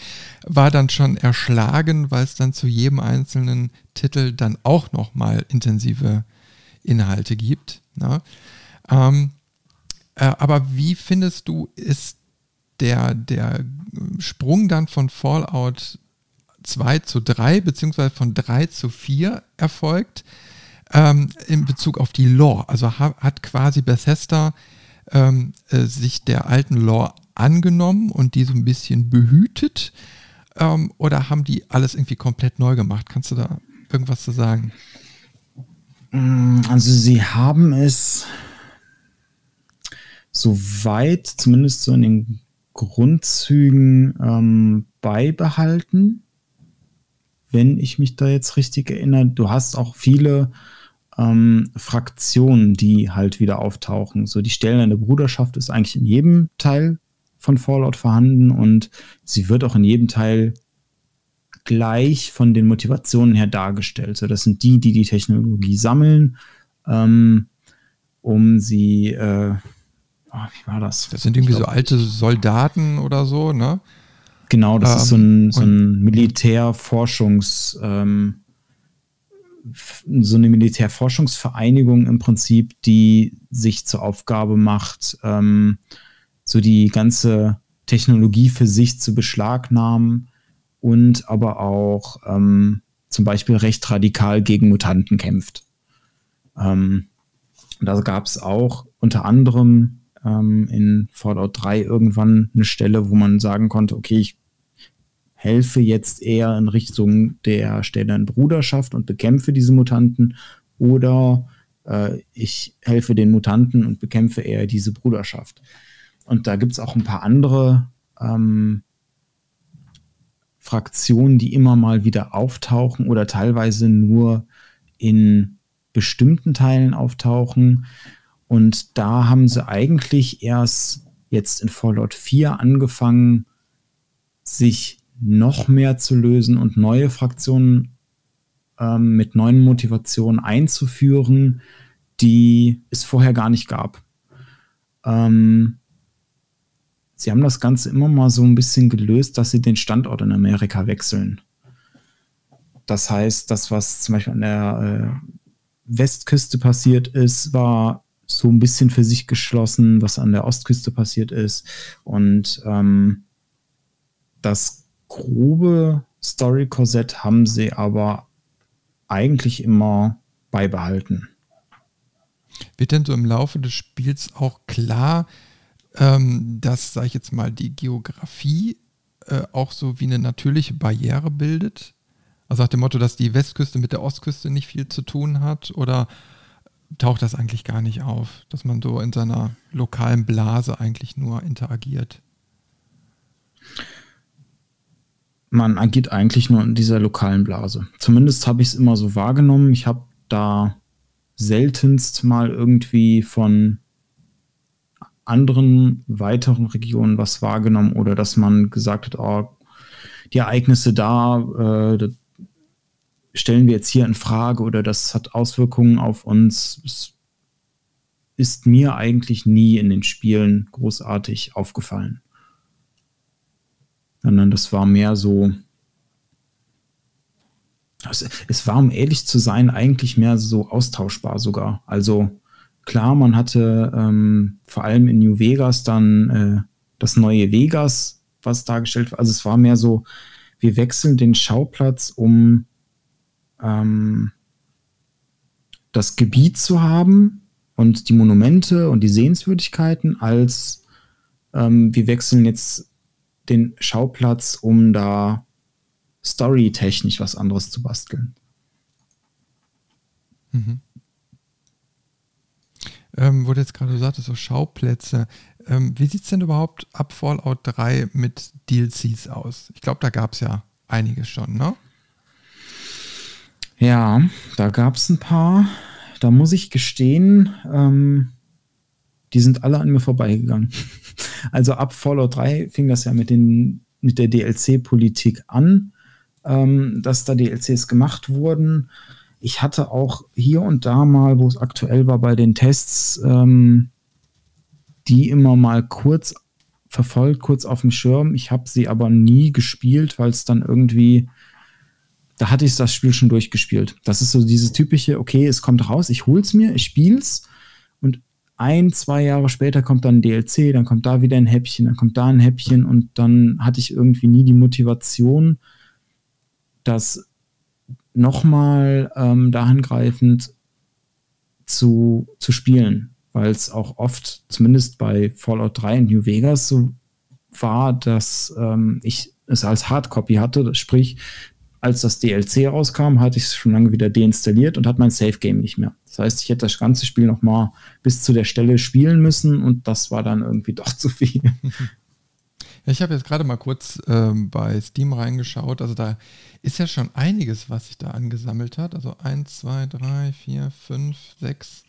war dann schon erschlagen, weil es dann zu jedem einzelnen Titel dann auch nochmal intensive Inhalte gibt. Ne? Ähm, äh, aber wie findest du, ist der, der Sprung dann von Fallout 2 zu 3 beziehungsweise von 3 zu 4 erfolgt ähm, in Bezug auf die Lore? Also ha hat quasi Bethesda ähm, äh, sich der alten Lore angenommen und die so ein bisschen behütet? Ähm, oder haben die alles irgendwie komplett neu gemacht? Kannst du da irgendwas zu sagen? Mm, also sie haben es soweit, zumindest so in den Grundzügen ähm, beibehalten. Wenn ich mich da jetzt richtig erinnere, du hast auch viele ähm, Fraktionen, die halt wieder auftauchen. So die Stellen Bruderschaft ist eigentlich in jedem Teil von Fallout vorhanden und sie wird auch in jedem Teil gleich von den Motivationen her dargestellt. So, das sind die, die die Technologie sammeln, ähm, um sie, äh, oh, wie war das? Das sind irgendwie glaub, so alte Soldaten oder so, ne? Genau, das ähm, ist so ein, ähm, so ein Militärforschungs, ähm, so eine Militärforschungsvereinigung im Prinzip, die sich zur Aufgabe macht, ähm, so die ganze Technologie für sich zu beschlagnahmen und aber auch ähm, zum Beispiel recht radikal gegen Mutanten kämpft. Ähm, da gab es auch unter anderem ähm, in Fallout 3 irgendwann eine Stelle, wo man sagen konnte, okay, ich helfe jetzt eher in Richtung der Stelle Bruderschaft und bekämpfe diese Mutanten oder äh, ich helfe den Mutanten und bekämpfe eher diese Bruderschaft. Und da gibt es auch ein paar andere ähm, Fraktionen, die immer mal wieder auftauchen oder teilweise nur in bestimmten Teilen auftauchen. Und da haben sie eigentlich erst jetzt in Fallout 4 angefangen, sich noch mehr zu lösen und neue Fraktionen ähm, mit neuen Motivationen einzuführen, die es vorher gar nicht gab. Ähm, sie haben das Ganze immer mal so ein bisschen gelöst, dass sie den Standort in Amerika wechseln. Das heißt, das, was zum Beispiel an der äh, Westküste passiert ist, war so ein bisschen für sich geschlossen, was an der Ostküste passiert ist. Und ähm, das grobe Story-Korsett haben sie aber eigentlich immer beibehalten. Wird denn so im Laufe des Spiels auch klar, ähm, dass, sage ich jetzt mal, die Geografie äh, auch so wie eine natürliche Barriere bildet? Also nach dem Motto, dass die Westküste mit der Ostküste nicht viel zu tun hat? Oder taucht das eigentlich gar nicht auf, dass man so in seiner lokalen Blase eigentlich nur interagiert? Man agiert eigentlich nur in dieser lokalen Blase. Zumindest habe ich es immer so wahrgenommen. Ich habe da seltenst mal irgendwie von anderen weiteren Regionen was wahrgenommen oder dass man gesagt hat, oh, die Ereignisse da, äh, stellen wir jetzt hier in Frage oder das hat Auswirkungen auf uns. Es ist mir eigentlich nie in den Spielen großartig aufgefallen. Sondern das war mehr so. Es war, um ehrlich zu sein, eigentlich mehr so austauschbar sogar. Also klar, man hatte ähm, vor allem in New Vegas dann äh, das neue Vegas, was dargestellt war. Also es war mehr so, wir wechseln den Schauplatz, um ähm, das Gebiet zu haben und die Monumente und die Sehenswürdigkeiten, als ähm, wir wechseln jetzt den Schauplatz, um da storytechnisch was anderes zu basteln. Mhm. Ähm, wo du jetzt gerade sagtest, so Schauplätze. Ähm, wie sieht es denn überhaupt ab Fallout 3 mit DLCs aus? Ich glaube, da gab es ja einiges schon, ne? Ja, da gab es ein paar. Da muss ich gestehen, ähm, die sind alle an mir vorbeigegangen. Also ab Fallout 3 fing das ja mit, den, mit der DLC-Politik an, ähm, dass da DLCs gemacht wurden. Ich hatte auch hier und da mal, wo es aktuell war, bei den Tests, ähm, die immer mal kurz verfolgt, kurz auf dem Schirm. Ich habe sie aber nie gespielt, weil es dann irgendwie da hatte ich das Spiel schon durchgespielt. Das ist so dieses typische, okay, es kommt raus, ich hol's mir, ich spiel's und ein, zwei Jahre später kommt dann ein DLC, dann kommt da wieder ein Häppchen, dann kommt da ein Häppchen und dann hatte ich irgendwie nie die Motivation, das nochmal ähm, dahingreifend zu, zu spielen, weil es auch oft, zumindest bei Fallout 3 in New Vegas, so war, dass ähm, ich es als Hardcopy hatte, sprich, als das DLC rauskam, hatte ich es schon lange wieder deinstalliert und hatte mein Safe Game nicht mehr. Das heißt, ich hätte das ganze Spiel noch mal bis zu der Stelle spielen müssen und das war dann irgendwie doch zu viel. Ich habe jetzt gerade mal kurz ähm, bei Steam reingeschaut. Also da ist ja schon einiges, was sich da angesammelt hat. Also 1, 2, 3, 4, 5, 6.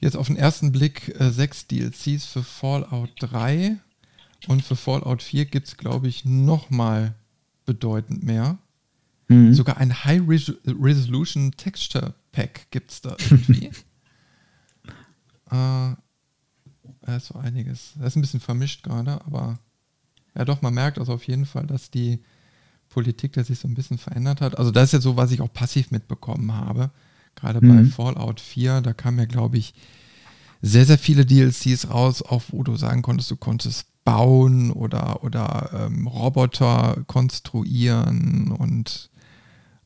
Jetzt auf den ersten Blick äh, sechs DLCs für Fallout 3. Und für Fallout 4 gibt es, glaube ich, noch mal bedeutend mehr. Mhm. Sogar ein High Resolution Texture Pack gibt es da irgendwie. äh, da ist so einiges. Das ist ein bisschen vermischt gerade, aber ja doch, man merkt also auf jeden Fall, dass die Politik da sich so ein bisschen verändert hat. Also das ist ja so, was ich auch passiv mitbekommen habe. Gerade mhm. bei Fallout 4, da kamen ja, glaube ich, sehr, sehr viele DLCs raus, auch wo du sagen konntest, du konntest bauen oder, oder ähm, Roboter konstruieren und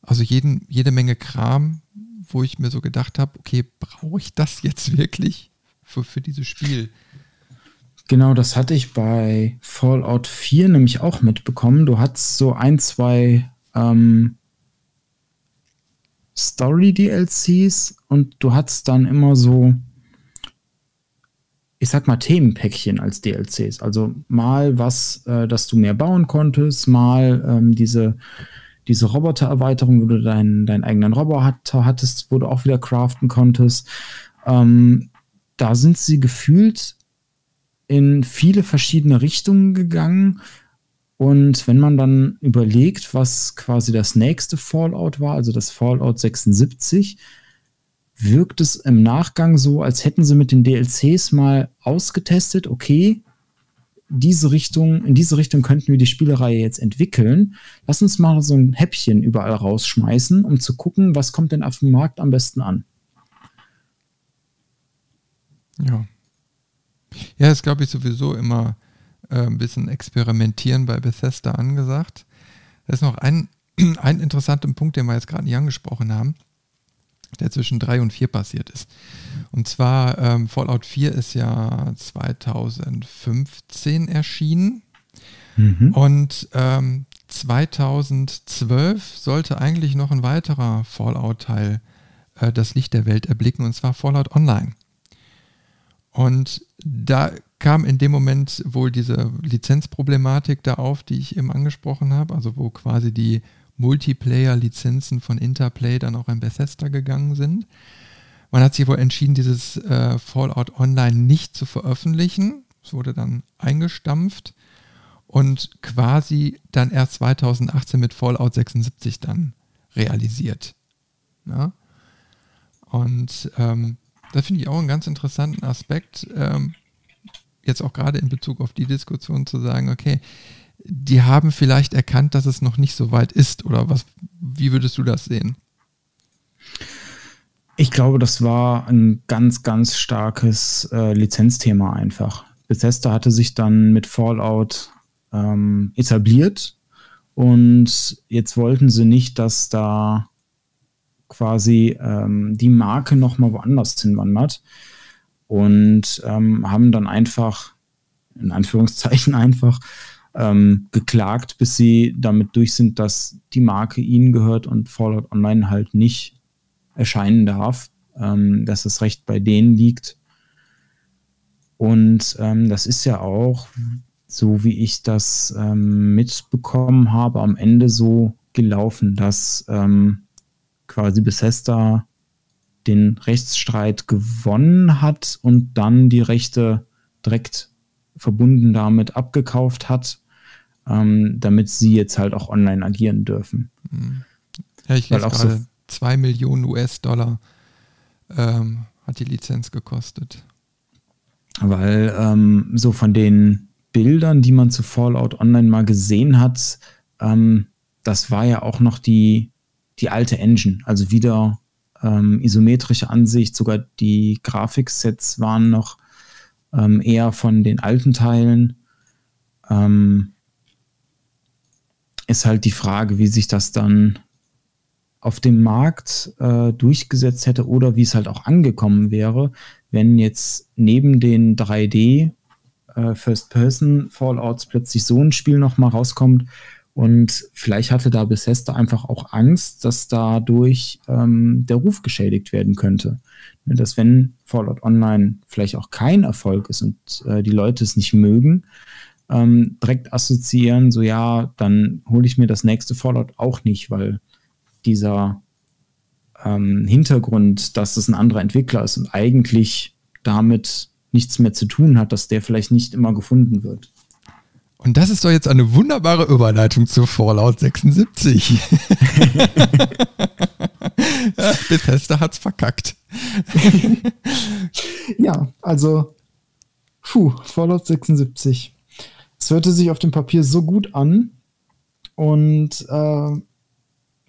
also jeden, jede Menge Kram, wo ich mir so gedacht habe, okay, brauche ich das jetzt wirklich für, für dieses Spiel? Genau, das hatte ich bei Fallout 4 nämlich auch mitbekommen. Du hattest so ein, zwei ähm, Story-DLCs und du hattest dann immer so, ich sag mal, Themenpäckchen als DLCs. Also mal was, äh, dass du mehr bauen konntest, mal ähm, diese diese Roboter-Erweiterung, wo du deinen, deinen eigenen Roboter hattest, wo du auch wieder craften konntest. Ähm, da sind sie gefühlt in viele verschiedene Richtungen gegangen. Und wenn man dann überlegt, was quasi das nächste Fallout war, also das Fallout 76, wirkt es im Nachgang so, als hätten sie mit den DLCs mal ausgetestet, okay, diese Richtung, in diese Richtung könnten wir die Spielereihe jetzt entwickeln. Lass uns mal so ein Häppchen überall rausschmeißen, um zu gucken, was kommt denn auf dem Markt am besten an. Ja. Ja, ist, glaube ich, sowieso immer äh, ein bisschen experimentieren bei Bethesda angesagt. Da ist noch ein, ein interessanter Punkt, den wir jetzt gerade nicht angesprochen haben, der zwischen 3 und 4 passiert ist. Und zwar ähm, Fallout 4 ist ja 2015 erschienen mhm. und ähm, 2012 sollte eigentlich noch ein weiterer Fallout-Teil äh, das Licht der Welt erblicken, und zwar Fallout Online. Und da kam in dem Moment wohl diese Lizenzproblematik da auf, die ich eben angesprochen habe, also wo quasi die Multiplayer-Lizenzen von Interplay dann auch an Bethesda gegangen sind. Man hat sich wohl entschieden, dieses äh, Fallout Online nicht zu veröffentlichen. Es wurde dann eingestampft und quasi dann erst 2018 mit Fallout 76 dann realisiert. Ja? Und ähm, das finde ich auch einen ganz interessanten Aspekt, ähm, jetzt auch gerade in Bezug auf die Diskussion zu sagen, okay, die haben vielleicht erkannt, dass es noch nicht so weit ist oder was, wie würdest du das sehen? Ich glaube, das war ein ganz, ganz starkes äh, Lizenzthema einfach. Bethesda hatte sich dann mit Fallout ähm, etabliert und jetzt wollten sie nicht, dass da quasi ähm, die Marke nochmal woanders hinwandert und ähm, haben dann einfach, in Anführungszeichen einfach, ähm, geklagt, bis sie damit durch sind, dass die Marke ihnen gehört und Fallout Online halt nicht erscheinen darf, ähm, dass das Recht bei denen liegt. Und ähm, das ist ja auch, so wie ich das ähm, mitbekommen habe, am Ende so gelaufen, dass ähm, quasi Bethesda den Rechtsstreit gewonnen hat und dann die Rechte direkt verbunden damit abgekauft hat, ähm, damit sie jetzt halt auch online agieren dürfen. Mhm. Ja, ich lese gerade, so 2 Millionen US-Dollar ähm, hat die Lizenz gekostet. Weil ähm, so von den Bildern, die man zu Fallout Online mal gesehen hat, ähm, das war ja auch noch die die alte Engine, also wieder ähm, isometrische Ansicht, sogar die Grafiksets waren noch ähm, eher von den alten Teilen. Ähm, ist halt die Frage, wie sich das dann auf dem Markt äh, durchgesetzt hätte oder wie es halt auch angekommen wäre, wenn jetzt neben den 3D äh, First-Person Fallouts plötzlich so ein Spiel nochmal rauskommt, und vielleicht hatte da Bethesda einfach auch Angst, dass dadurch ähm, der Ruf geschädigt werden könnte. Ne, dass wenn Fallout Online vielleicht auch kein Erfolg ist und äh, die Leute es nicht mögen, ähm, direkt assoziieren, so ja, dann hole ich mir das nächste Fallout auch nicht, weil dieser ähm, Hintergrund, dass es ein anderer Entwickler ist und eigentlich damit nichts mehr zu tun hat, dass der vielleicht nicht immer gefunden wird. Und das ist doch jetzt eine wunderbare Überleitung zu Fallout 76. ja, Bethesda hat's verkackt. ja, also, puh, Fallout 76. Es hörte sich auf dem Papier so gut an und äh,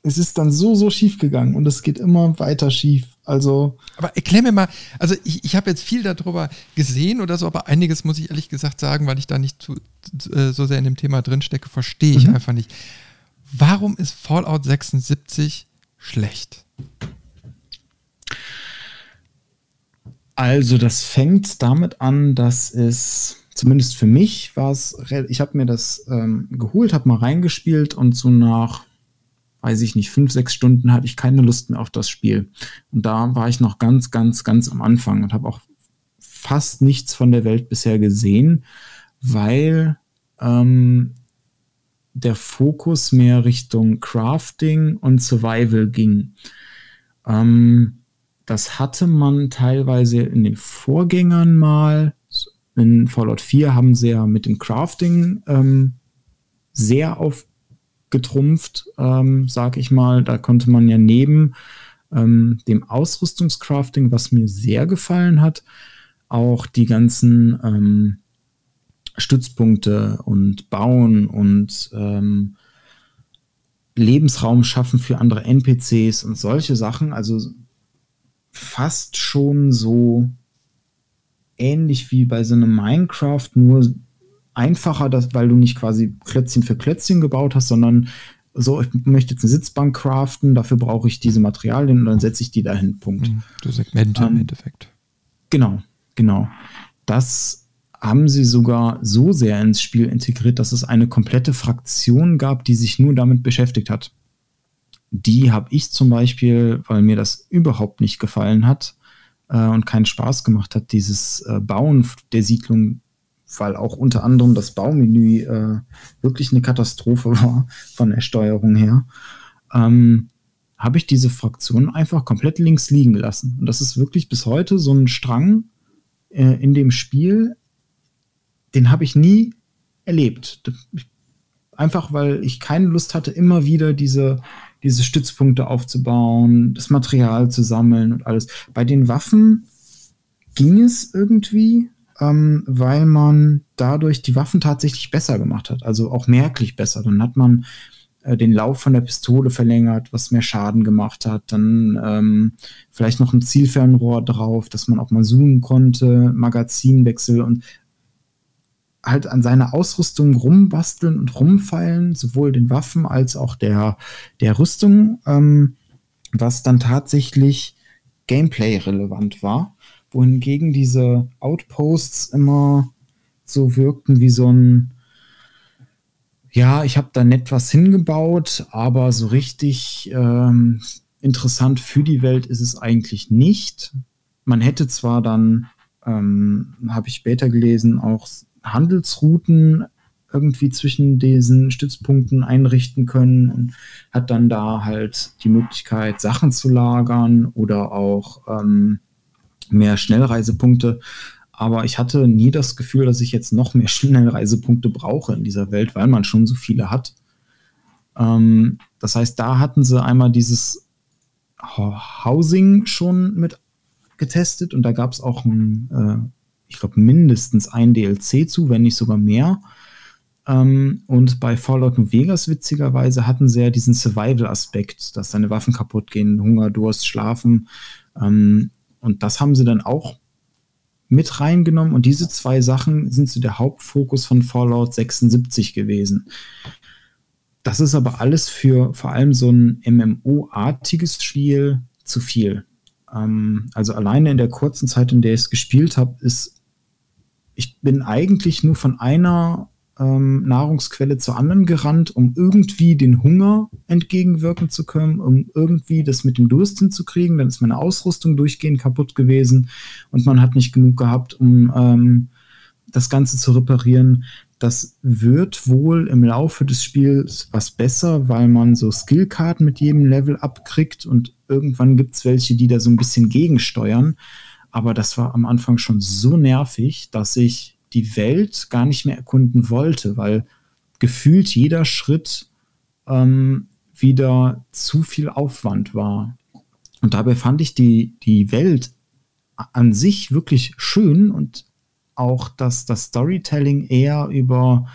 es ist dann so, so schief gegangen und es geht immer weiter schief. Also. Aber erklär mir mal, also ich, ich habe jetzt viel darüber gesehen oder so, aber einiges muss ich ehrlich gesagt sagen, weil ich da nicht zu, äh, so sehr in dem Thema drinstecke, verstehe ich mhm. einfach nicht. Warum ist Fallout 76 schlecht? Also, das fängt damit an, dass es, zumindest für mich war es, ich habe mir das ähm, geholt, habe mal reingespielt und so nach weiß ich nicht, fünf, sechs Stunden hatte ich keine Lust mehr auf das Spiel. Und da war ich noch ganz, ganz, ganz am Anfang und habe auch fast nichts von der Welt bisher gesehen, weil ähm, der Fokus mehr Richtung Crafting und Survival ging. Ähm, das hatte man teilweise in den Vorgängern mal. In Fallout 4 haben sie ja mit dem Crafting ähm, sehr auf getrumpft, ähm, sag ich mal. Da konnte man ja neben ähm, dem Ausrüstungscrafting, was mir sehr gefallen hat, auch die ganzen ähm, Stützpunkte und bauen und ähm, Lebensraum schaffen für andere NPCs und solche Sachen. Also fast schon so ähnlich wie bei so einem Minecraft, nur einfacher, dass, weil du nicht quasi Klötzchen für Klötzchen gebaut hast, sondern so, ich möchte jetzt eine Sitzbank craften, dafür brauche ich diese Materialien und dann setze ich die dahin. Punkt. Mhm. Du Segmente ähm, im Endeffekt. Genau, genau. Das haben sie sogar so sehr ins Spiel integriert, dass es eine komplette Fraktion gab, die sich nur damit beschäftigt hat. Die habe ich zum Beispiel, weil mir das überhaupt nicht gefallen hat äh, und keinen Spaß gemacht hat, dieses äh, Bauen der Siedlung, weil auch unter anderem das Baumenü äh, wirklich eine Katastrophe war von der Steuerung her, ähm, habe ich diese Fraktion einfach komplett links liegen lassen. Und das ist wirklich bis heute so ein Strang äh, in dem Spiel, den habe ich nie erlebt. Einfach weil ich keine Lust hatte, immer wieder diese, diese Stützpunkte aufzubauen, das Material zu sammeln und alles. Bei den Waffen ging es irgendwie, ähm, weil man dadurch die Waffen tatsächlich besser gemacht hat. Also auch merklich besser. Dann hat man äh, den Lauf von der Pistole verlängert, was mehr Schaden gemacht hat. Dann ähm, vielleicht noch ein Zielfernrohr drauf, dass man auch mal zoomen konnte, Magazinwechsel und halt an seiner Ausrüstung rumbasteln und rumfeilen, sowohl den Waffen als auch der, der Rüstung, ähm, was dann tatsächlich Gameplay-relevant war, wohingegen diese Outposts immer so wirkten wie so ein, ja, ich habe da nett was hingebaut, aber so richtig ähm, interessant für die Welt ist es eigentlich nicht. Man hätte zwar dann, ähm, habe ich später gelesen, auch Handelsrouten irgendwie zwischen diesen Stützpunkten einrichten können und hat dann da halt die Möglichkeit, Sachen zu lagern oder auch ähm, mehr Schnellreisepunkte. Aber ich hatte nie das Gefühl, dass ich jetzt noch mehr Schnellreisepunkte brauche in dieser Welt, weil man schon so viele hat. Ähm, das heißt, da hatten sie einmal dieses Housing schon mit getestet und da gab es auch ein äh, ich glaube, mindestens ein DLC zu, wenn nicht sogar mehr. Ähm, und bei Fallout New Vegas, witzigerweise, hatten sie ja diesen Survival-Aspekt, dass deine Waffen kaputt gehen, Hunger, Durst, Schlafen. Ähm, und das haben sie dann auch mit reingenommen. Und diese zwei Sachen sind so der Hauptfokus von Fallout 76 gewesen. Das ist aber alles für vor allem so ein MMO-artiges Spiel zu viel. Ähm, also alleine in der kurzen Zeit, in der ich es gespielt habe, ist ich bin eigentlich nur von einer ähm, Nahrungsquelle zur anderen gerannt, um irgendwie den Hunger entgegenwirken zu können, um irgendwie das mit dem Durst hinzukriegen. Dann ist meine Ausrüstung durchgehend kaputt gewesen und man hat nicht genug gehabt, um ähm, das Ganze zu reparieren. Das wird wohl im Laufe des Spiels was besser, weil man so Skillkarten mit jedem Level abkriegt und irgendwann gibt es welche, die da so ein bisschen gegensteuern. Aber das war am Anfang schon so nervig, dass ich die Welt gar nicht mehr erkunden wollte, weil gefühlt jeder Schritt ähm, wieder zu viel Aufwand war. Und dabei fand ich die, die Welt an sich wirklich schön und auch, dass das Storytelling eher über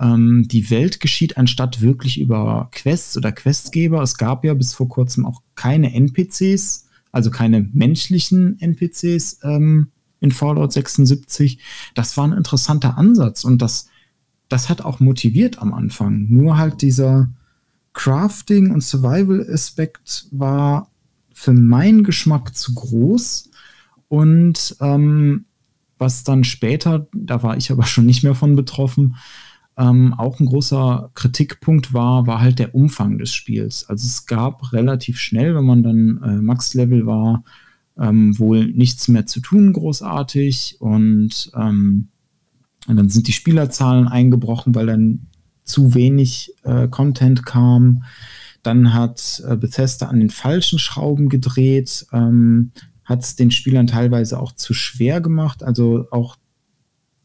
ähm, die Welt geschieht, anstatt wirklich über Quests oder Questgeber. Es gab ja bis vor kurzem auch keine NPCs also keine menschlichen NPCs ähm, in Fallout 76. Das war ein interessanter Ansatz und das, das hat auch motiviert am Anfang. Nur halt dieser Crafting- und Survival-Aspekt war für meinen Geschmack zu groß und ähm, was dann später, da war ich aber schon nicht mehr von betroffen, ähm, auch ein großer Kritikpunkt war, war halt der Umfang des Spiels. Also es gab relativ schnell, wenn man dann äh, Max-Level war, ähm, wohl nichts mehr zu tun großartig und, ähm, und dann sind die Spielerzahlen eingebrochen, weil dann zu wenig äh, Content kam. Dann hat äh, Bethesda an den falschen Schrauben gedreht, ähm, hat es den Spielern teilweise auch zu schwer gemacht. Also auch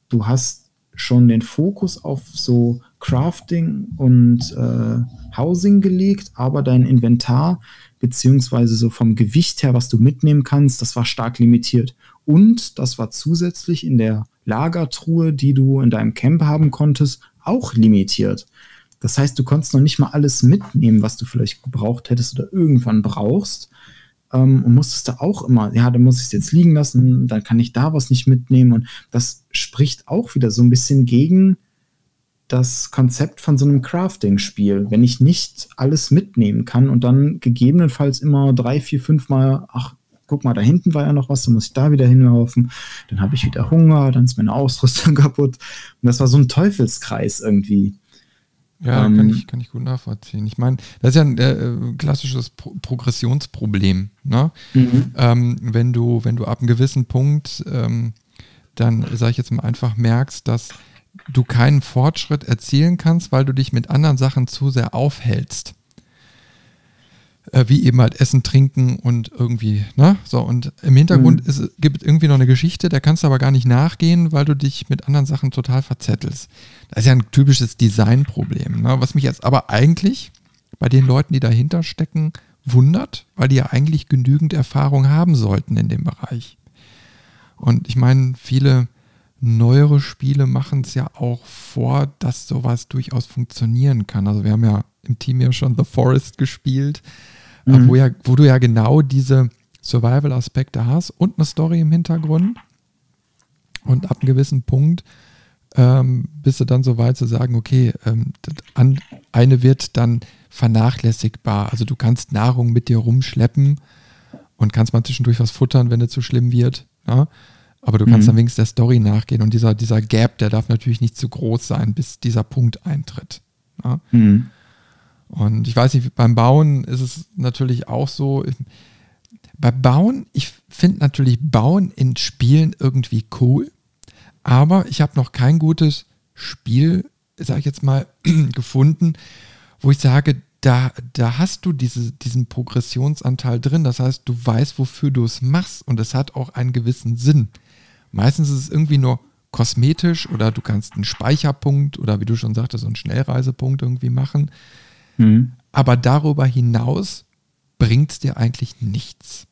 du hast schon den Fokus auf so Crafting und äh, Housing gelegt, aber dein Inventar beziehungsweise so vom Gewicht her, was du mitnehmen kannst, das war stark limitiert. Und das war zusätzlich in der Lagertruhe, die du in deinem Camp haben konntest, auch limitiert. Das heißt, du konntest noch nicht mal alles mitnehmen, was du vielleicht gebraucht hättest oder irgendwann brauchst. Ähm, und musstest da auch immer, ja, dann muss ich es jetzt liegen lassen, dann kann ich da was nicht mitnehmen. Und das spricht auch wieder so ein bisschen gegen das Konzept von so einem Crafting-Spiel. Wenn ich nicht alles mitnehmen kann und dann gegebenenfalls immer drei, vier, fünf Mal, ach, guck mal, da hinten war ja noch was, dann muss ich da wieder hinlaufen, dann habe ich wieder Hunger, dann ist meine Ausrüstung kaputt. Und das war so ein Teufelskreis irgendwie. Ja, ähm, kann, ich, kann ich gut nachvollziehen. Ich meine, das ist ja ein äh, klassisches Pro Progressionsproblem. Ne? Mhm. Ähm, wenn, du, wenn du ab einem gewissen Punkt ähm, dann, sage ich jetzt mal, einfach merkst, dass du keinen Fortschritt erzielen kannst, weil du dich mit anderen Sachen zu sehr aufhältst. Äh, wie eben halt Essen, Trinken und irgendwie, ne? So, und im Hintergrund mhm. ist, gibt es irgendwie noch eine Geschichte, da kannst du aber gar nicht nachgehen, weil du dich mit anderen Sachen total verzettelst. Das ist ja ein typisches Designproblem, ne? Was mich jetzt aber eigentlich bei den Leuten, die dahinter stecken, wundert, weil die ja eigentlich genügend Erfahrung haben sollten in dem Bereich. Und ich meine, viele neuere Spiele machen es ja auch vor, dass sowas durchaus funktionieren kann. Also wir haben ja im Team ja schon The Forest gespielt, äh, mhm. wo, ja, wo du ja genau diese Survival-Aspekte hast und eine Story im Hintergrund. Und ab einem gewissen Punkt ähm, bist du dann so weit zu sagen, okay, ähm, an, eine wird dann vernachlässigbar. Also du kannst Nahrung mit dir rumschleppen und kannst mal zwischendurch was futtern, wenn es zu schlimm wird. Ja? Aber du kannst mhm. dann wenigstens der Story nachgehen und dieser, dieser Gap, der darf natürlich nicht zu groß sein, bis dieser Punkt eintritt. Ja? Mhm. Und ich weiß nicht, beim Bauen ist es natürlich auch so. Bei Bauen, ich finde natürlich Bauen in Spielen irgendwie cool, aber ich habe noch kein gutes Spiel, sage ich jetzt mal, gefunden, wo ich sage, da, da hast du diese, diesen Progressionsanteil drin. Das heißt, du weißt, wofür du es machst und es hat auch einen gewissen Sinn. Meistens ist es irgendwie nur kosmetisch oder du kannst einen Speicherpunkt oder wie du schon sagtest, so einen Schnellreisepunkt irgendwie machen. Mhm. Aber darüber hinaus bringt es dir eigentlich nichts.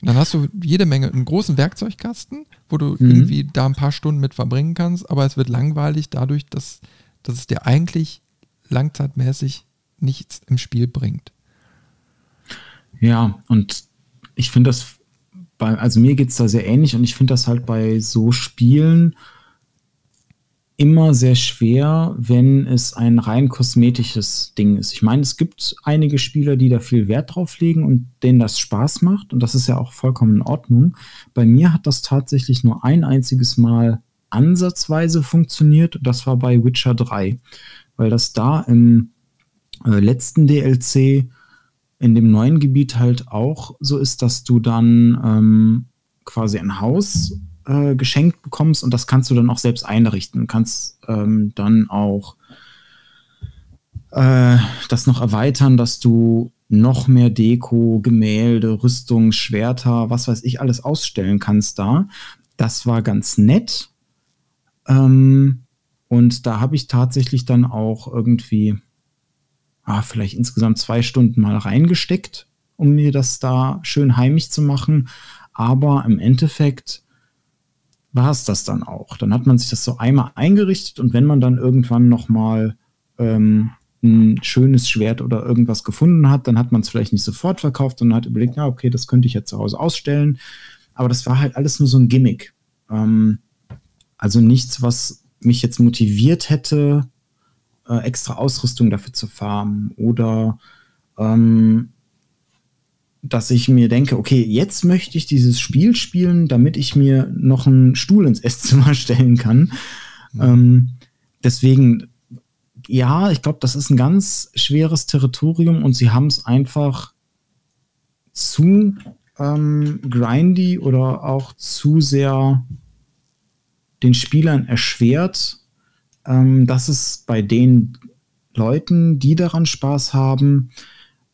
Und dann hast du jede Menge, einen großen Werkzeugkasten, wo du mhm. irgendwie da ein paar Stunden mit verbringen kannst, aber es wird langweilig dadurch, dass, dass es dir eigentlich langzeitmäßig nichts im Spiel bringt. Ja, und ich finde das bei, also mir geht es da sehr ähnlich und ich finde das halt bei so Spielen immer sehr schwer, wenn es ein rein kosmetisches Ding ist. Ich meine, es gibt einige Spieler, die da viel Wert drauf legen und denen das Spaß macht und das ist ja auch vollkommen in Ordnung. Bei mir hat das tatsächlich nur ein einziges Mal ansatzweise funktioniert und das war bei Witcher 3, weil das da im äh, letzten DLC in dem neuen Gebiet halt auch so ist, dass du dann ähm, quasi ein Haus äh, geschenkt bekommst und das kannst du dann auch selbst einrichten. Kannst ähm, dann auch äh, das noch erweitern, dass du noch mehr Deko, Gemälde, Rüstung, Schwerter, was weiß ich, alles ausstellen kannst da. Das war ganz nett. Ähm, und da habe ich tatsächlich dann auch irgendwie ah, vielleicht insgesamt zwei Stunden mal reingesteckt, um mir das da schön heimisch zu machen. Aber im Endeffekt war es das dann auch. Dann hat man sich das so einmal eingerichtet und wenn man dann irgendwann noch mal ähm, ein schönes Schwert oder irgendwas gefunden hat, dann hat man es vielleicht nicht sofort verkauft, sondern hat überlegt, ja, okay, das könnte ich ja zu Hause ausstellen. Aber das war halt alles nur so ein Gimmick. Ähm, also nichts, was mich jetzt motiviert hätte, äh, extra Ausrüstung dafür zu farmen oder ähm, dass ich mir denke, okay, jetzt möchte ich dieses Spiel spielen, damit ich mir noch einen Stuhl ins Esszimmer stellen kann. Mhm. Ähm, deswegen, ja, ich glaube, das ist ein ganz schweres Territorium und sie haben es einfach zu ähm, grindy oder auch zu sehr den Spielern erschwert, ähm, dass es bei den Leuten, die daran Spaß haben,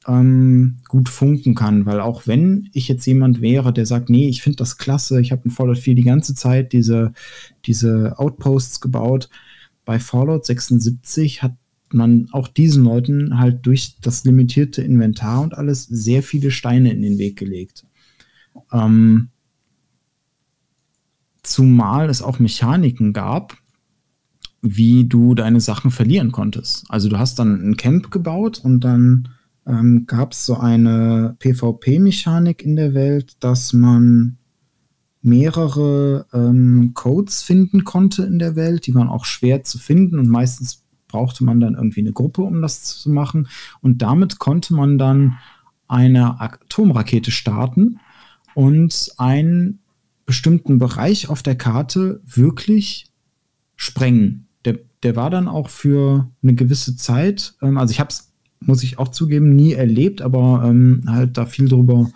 ähm, gut funken kann. Weil auch wenn ich jetzt jemand wäre, der sagt, nee, ich finde das klasse, ich habe in Fallout 4 die ganze Zeit diese, diese Outposts gebaut, bei Fallout 76 hat man auch diesen Leuten halt durch das limitierte Inventar und alles sehr viele Steine in den Weg gelegt. Ähm, zumal es auch Mechaniken gab, wie du deine Sachen verlieren konntest. Also du hast dann ein Camp gebaut und dann ähm, gab es so eine PvP-Mechanik in der Welt, dass man mehrere ähm, Codes finden konnte in der Welt. Die waren auch schwer zu finden und meistens brauchte man dann irgendwie eine Gruppe, um das zu machen. Und damit konnte man dann eine Atomrakete starten und einen bestimmten Bereich auf der Karte wirklich sprengen. Der, war dann auch für eine gewisse Zeit, ähm, also ich habe es, muss ich auch zugeben, nie erlebt, aber ähm, halt da viel drüber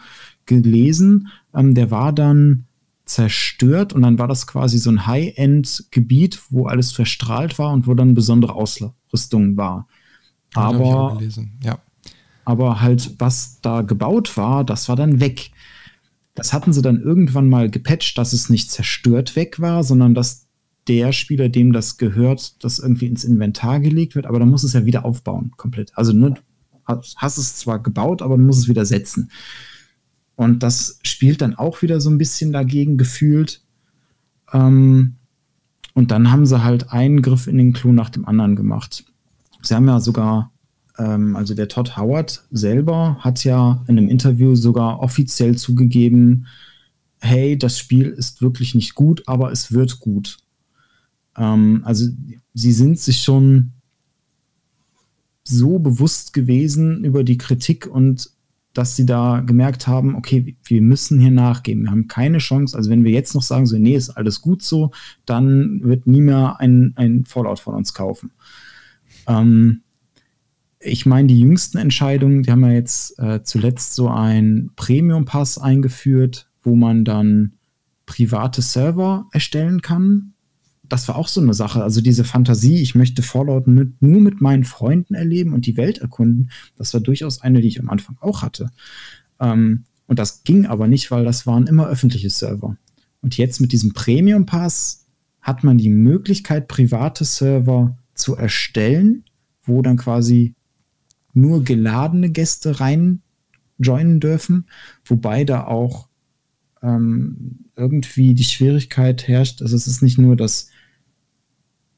gelesen. Ähm, der war dann zerstört und dann war das quasi so ein High-End-Gebiet, wo alles verstrahlt war und wo dann besondere Ausrüstung war. Aber, ja. aber halt, was da gebaut war, das war dann weg. Das hatten sie dann irgendwann mal gepatcht, dass es nicht zerstört weg war, sondern dass der Spieler, dem das gehört, das irgendwie ins Inventar gelegt wird, aber dann muss es ja wieder aufbauen, komplett. Also ne, hast es zwar gebaut, aber du musst es wieder setzen. Und das spielt dann auch wieder so ein bisschen dagegen gefühlt. Ähm, und dann haben sie halt einen Griff in den Clou nach dem anderen gemacht. Sie haben ja sogar, ähm, also der Todd Howard selber hat ja in einem Interview sogar offiziell zugegeben, hey, das Spiel ist wirklich nicht gut, aber es wird gut. Ähm, also sie sind sich schon so bewusst gewesen über die Kritik und dass sie da gemerkt haben, okay, wir müssen hier nachgeben. Wir haben keine Chance. Also wenn wir jetzt noch sagen, so, nee, ist alles gut so, dann wird nie mehr ein, ein Fallout von uns kaufen. Ähm, ich meine, die jüngsten Entscheidungen, die haben ja jetzt äh, zuletzt so ein Premium-Pass eingeführt, wo man dann private Server erstellen kann das war auch so eine Sache. Also diese Fantasie, ich möchte Fallout mit, nur mit meinen Freunden erleben und die Welt erkunden, das war durchaus eine, die ich am Anfang auch hatte. Ähm, und das ging aber nicht, weil das waren immer öffentliche Server. Und jetzt mit diesem Premium Pass hat man die Möglichkeit, private Server zu erstellen, wo dann quasi nur geladene Gäste rein joinen dürfen, wobei da auch ähm, irgendwie die Schwierigkeit herrscht, also es ist nicht nur das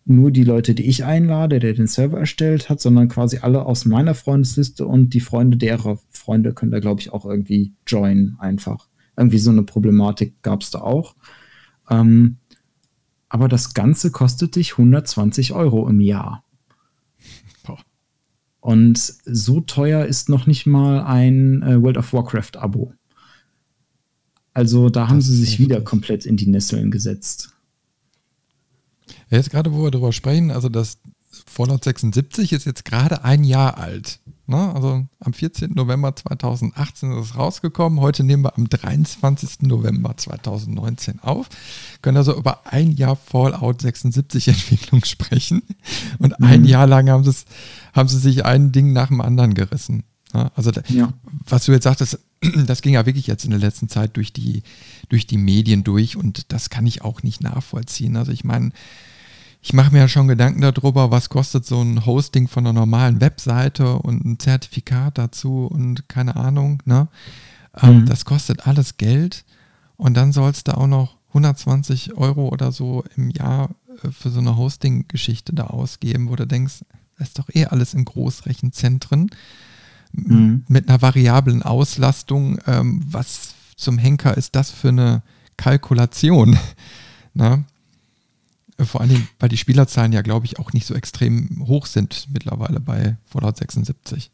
nur die Leute, die ich einlade, der den Server erstellt hat, sondern quasi alle aus meiner Freundesliste und die Freunde derer Freunde können da, glaube ich, auch irgendwie joinen einfach. Irgendwie so eine Problematik gab es da auch. Ähm, aber das Ganze kostet dich 120 Euro im Jahr. Und so teuer ist noch nicht mal ein äh, World of Warcraft-Abo. Also da das haben sie sich wieder komplett in die Nesseln gesetzt. Jetzt gerade, wo wir darüber sprechen, also das Fallout 76 ist jetzt gerade ein Jahr alt. Ne? Also am 14. November 2018 ist es rausgekommen. Heute nehmen wir am 23. November 2019 auf. Können also über ein Jahr Fallout 76 Entwicklung sprechen. Und mhm. ein Jahr lang haben, haben sie sich ein Ding nach dem anderen gerissen. Ne? Also ja. was du jetzt sagtest, das ging ja wirklich jetzt in der letzten Zeit durch die, durch die Medien durch und das kann ich auch nicht nachvollziehen. Also ich meine, ich mache mir ja schon Gedanken darüber, was kostet so ein Hosting von einer normalen Webseite und ein Zertifikat dazu und keine Ahnung. Ne? Ähm, mhm. Das kostet alles Geld und dann sollst du auch noch 120 Euro oder so im Jahr äh, für so eine Hosting-Geschichte da ausgeben, wo du denkst, das ist doch eh alles in Großrechenzentren mhm. mit einer variablen Auslastung. Ähm, was zum Henker ist das für eine Kalkulation? Na? Vor allen Dingen, weil die Spielerzahlen ja, glaube ich, auch nicht so extrem hoch sind mittlerweile bei Fallout 76.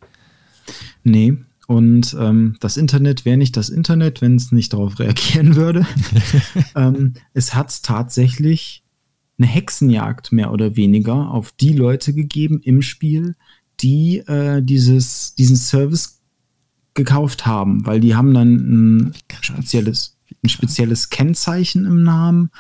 Nee, und ähm, das Internet wäre nicht das Internet, wenn es nicht darauf reagieren würde. ähm, es hat tatsächlich eine Hexenjagd mehr oder weniger auf die Leute gegeben im Spiel, die äh, dieses, diesen Service gekauft haben, weil die haben dann ein spezielles, ein spezielles Kennzeichen im Namen.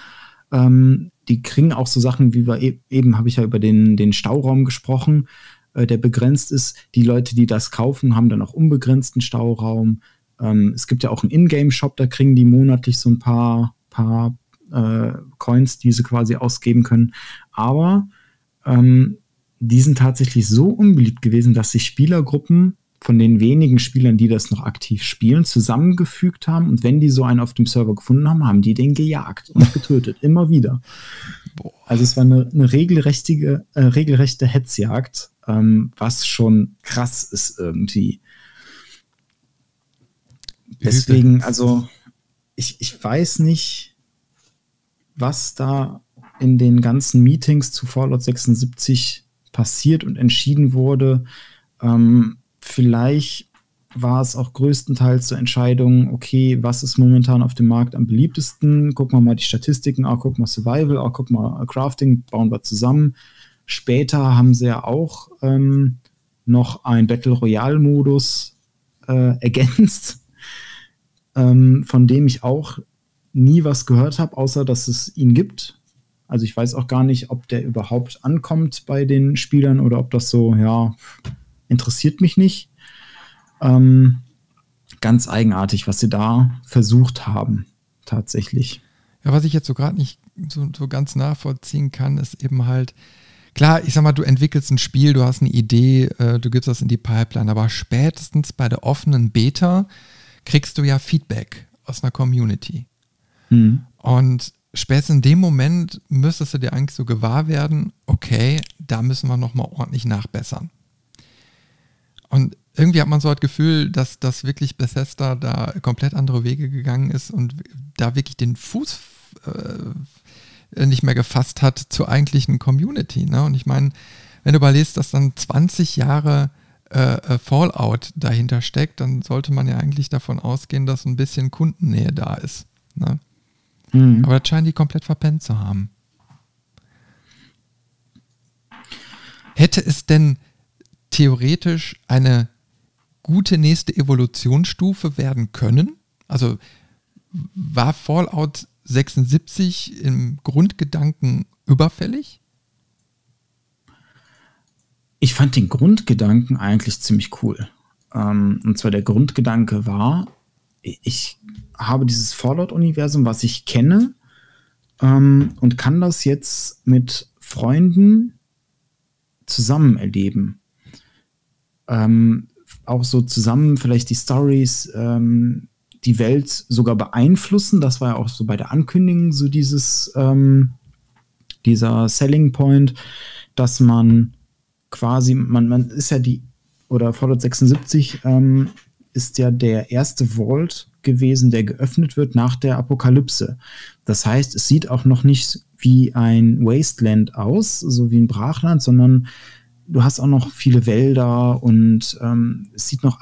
Ähm, die kriegen auch so Sachen, wie wir e eben habe ich ja über den, den Stauraum gesprochen, äh, der begrenzt ist. Die Leute, die das kaufen, haben dann auch unbegrenzten Stauraum. Ähm, es gibt ja auch einen Ingame-Shop, da kriegen die monatlich so ein paar, paar äh, Coins, die sie quasi ausgeben können. Aber ähm, die sind tatsächlich so unbeliebt gewesen, dass sich Spielergruppen von den wenigen Spielern, die das noch aktiv spielen, zusammengefügt haben. Und wenn die so einen auf dem Server gefunden haben, haben die den gejagt und getötet. immer wieder. Boah. Also es war eine, eine regelrechte, äh, regelrechte Hetzjagd, ähm, was schon krass ist irgendwie. Deswegen, also ich, ich weiß nicht, was da in den ganzen Meetings zu Fallout 76 passiert und entschieden wurde. Ähm, vielleicht war es auch größtenteils zur Entscheidung, okay, was ist momentan auf dem Markt am beliebtesten? Gucken wir mal die Statistiken, auch gucken wir Survival, auch gucken wir Crafting, bauen wir zusammen. Später haben sie ja auch ähm, noch einen Battle Royale-Modus äh, ergänzt, ähm, von dem ich auch nie was gehört habe, außer dass es ihn gibt. Also ich weiß auch gar nicht, ob der überhaupt ankommt bei den Spielern oder ob das so, ja, interessiert mich nicht. Ähm, ganz eigenartig, was sie da versucht haben, tatsächlich. Ja, was ich jetzt so gerade nicht so, so ganz nachvollziehen kann, ist eben halt, klar, ich sag mal, du entwickelst ein Spiel, du hast eine Idee, äh, du gibst das in die Pipeline, aber spätestens bei der offenen Beta kriegst du ja Feedback aus einer Community. Mhm. Und spätestens in dem Moment müsstest du dir eigentlich so gewahr werden, okay, da müssen wir nochmal ordentlich nachbessern. Und irgendwie hat man so das Gefühl, dass das wirklich Bethesda da komplett andere Wege gegangen ist und da wirklich den Fuß äh, nicht mehr gefasst hat zur eigentlichen Community. Ne? Und ich meine, wenn du überlegst, dass dann 20 Jahre äh, äh, Fallout dahinter steckt, dann sollte man ja eigentlich davon ausgehen, dass ein bisschen Kundennähe da ist. Ne? Mhm. Aber das scheinen die komplett verpennt zu haben. Hätte es denn theoretisch eine gute nächste Evolutionsstufe werden können? Also war Fallout 76 im Grundgedanken überfällig? Ich fand den Grundgedanken eigentlich ziemlich cool. Ähm, und zwar der Grundgedanke war, ich habe dieses Fallout-Universum, was ich kenne, ähm, und kann das jetzt mit Freunden zusammen erleben ähm, auch so zusammen vielleicht die Stories, ähm, die Welt sogar beeinflussen. Das war ja auch so bei der Ankündigung so dieses, ähm, dieser Selling Point, dass man quasi, man, man ist ja die, oder Fallout 76 ähm, ist ja der erste Vault gewesen, der geöffnet wird nach der Apokalypse. Das heißt, es sieht auch noch nicht wie ein Wasteland aus, so wie ein Brachland, sondern du hast auch noch viele Wälder und ähm, es sieht noch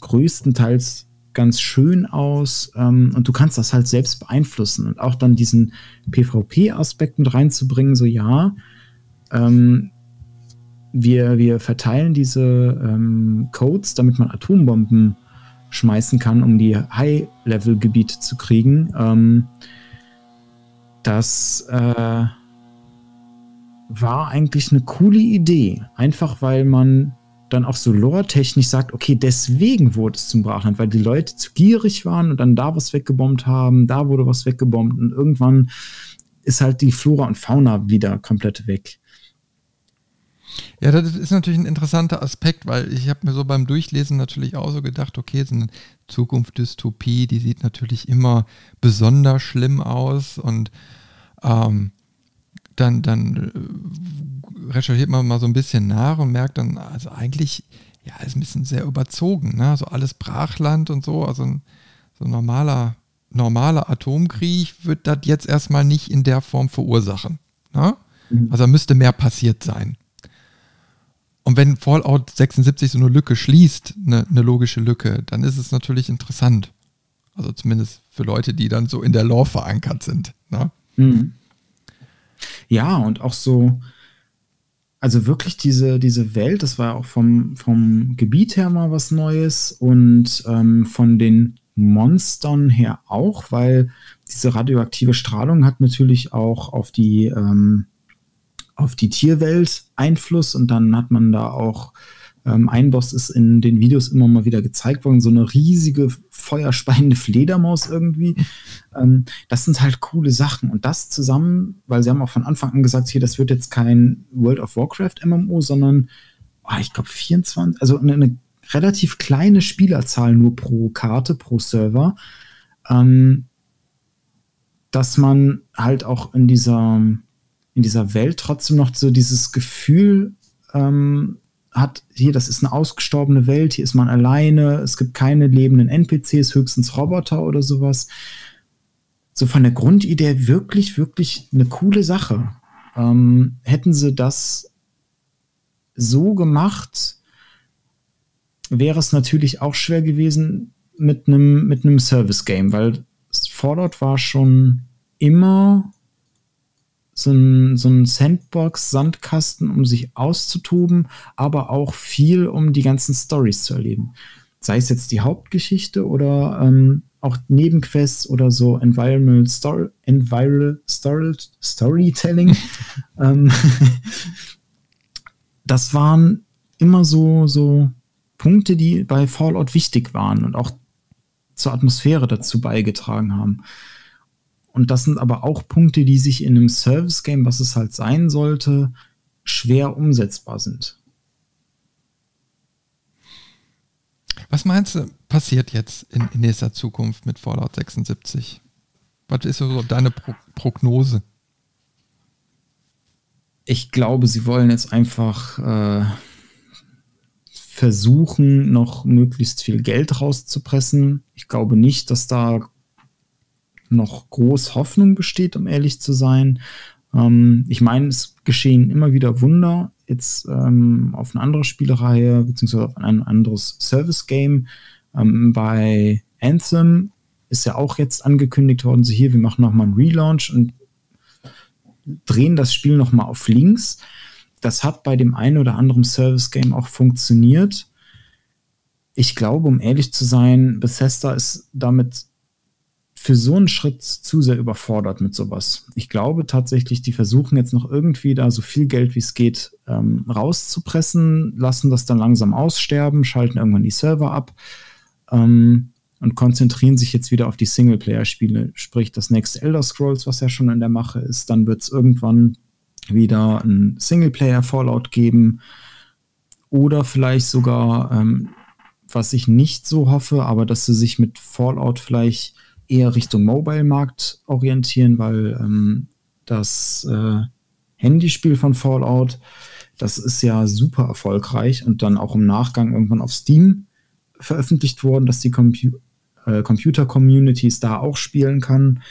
größtenteils ganz schön aus ähm, und du kannst das halt selbst beeinflussen und auch dann diesen PvP-Aspekt mit reinzubringen, so ja, ähm, wir, wir verteilen diese ähm, Codes, damit man Atombomben schmeißen kann, um die High-Level-Gebiete zu kriegen. Ähm, das äh, war eigentlich eine coole Idee. Einfach weil man dann auch so lore-technisch sagt, okay, deswegen wurde es zum Brachland, weil die Leute zu gierig waren und dann da was weggebombt haben, da wurde was weggebombt und irgendwann ist halt die Flora und Fauna wieder komplett weg. Ja, das ist natürlich ein interessanter Aspekt, weil ich habe mir so beim Durchlesen natürlich auch so gedacht, okay, so eine Zukunft-Dystopie, die sieht natürlich immer besonders schlimm aus und ähm, dann, dann äh, recherchiert man mal so ein bisschen nach und merkt dann, also eigentlich, ja, ist ein bisschen sehr überzogen, ne? So alles Brachland und so, also ein, so ein normaler, normaler Atomkrieg wird das jetzt erstmal nicht in der Form verursachen. Ne? Mhm. Also müsste mehr passiert sein. Und wenn Fallout 76 so eine Lücke schließt, eine, eine logische Lücke, dann ist es natürlich interessant. Also zumindest für Leute, die dann so in der Lore verankert sind. Ne? Mhm. Ja, und auch so, also wirklich diese, diese Welt, das war auch vom, vom Gebiet her mal was Neues und ähm, von den Monstern her auch, weil diese radioaktive Strahlung hat natürlich auch auf die, ähm, auf die Tierwelt Einfluss und dann hat man da auch ähm, ein Boss ist in den Videos immer mal wieder gezeigt worden, so eine riesige feuerspeiende Fledermaus irgendwie. Ähm, das sind halt coole Sachen. Und das zusammen, weil sie haben auch von Anfang an gesagt, hier, das wird jetzt kein World of Warcraft MMO, sondern, oh, ich glaube, 24, also eine, eine relativ kleine Spielerzahl nur pro Karte, pro Server, ähm, dass man halt auch in dieser, in dieser Welt trotzdem noch so dieses Gefühl ähm, hat, hier, das ist eine ausgestorbene Welt, hier ist man alleine, es gibt keine lebenden NPCs, höchstens Roboter oder sowas. So von der Grundidee wirklich, wirklich eine coole Sache. Ähm, hätten sie das so gemacht, wäre es natürlich auch schwer gewesen mit einem mit Service Game, weil Fallout war schon immer so ein, so ein Sandbox-Sandkasten, um sich auszutoben, aber auch viel, um die ganzen Stories zu erleben. Sei es jetzt die Hauptgeschichte oder ähm, auch Nebenquests oder so Environmental Story, Environmental Story, Storytelling. ähm, das waren immer so, so Punkte, die bei Fallout wichtig waren und auch zur Atmosphäre dazu beigetragen haben. Und das sind aber auch Punkte, die sich in einem Service-Game, was es halt sein sollte, schwer umsetzbar sind. Was meinst du, passiert jetzt in, in nächster Zukunft mit Fallout 76? Was ist so deine Pro Prognose? Ich glaube, sie wollen jetzt einfach äh, versuchen, noch möglichst viel Geld rauszupressen. Ich glaube nicht, dass da noch groß Hoffnung besteht, um ehrlich zu sein. Ähm, ich meine, es geschehen immer wieder Wunder. Jetzt ähm, auf eine andere Spielereihe, beziehungsweise auf ein anderes Service-Game. Ähm, bei Anthem ist ja auch jetzt angekündigt worden, so hier, wir machen nochmal einen Relaunch und drehen das Spiel nochmal auf links. Das hat bei dem einen oder anderen Service-Game auch funktioniert. Ich glaube, um ehrlich zu sein, Bethesda ist damit für so einen Schritt zu sehr überfordert mit sowas. Ich glaube tatsächlich, die versuchen jetzt noch irgendwie da so viel Geld wie es geht ähm, rauszupressen, lassen das dann langsam aussterben, schalten irgendwann die Server ab ähm, und konzentrieren sich jetzt wieder auf die Singleplayer-Spiele. Sprich, das nächste Elder Scrolls, was ja schon in der Mache ist, dann wird es irgendwann wieder ein Singleplayer-Fallout geben oder vielleicht sogar, ähm, was ich nicht so hoffe, aber dass sie sich mit Fallout vielleicht eher Richtung Mobile-Markt orientieren, weil ähm, das äh, Handyspiel von Fallout, das ist ja super erfolgreich und dann auch im Nachgang irgendwann auf Steam veröffentlicht worden, dass die Compu äh, Computer-Communities da auch spielen kann.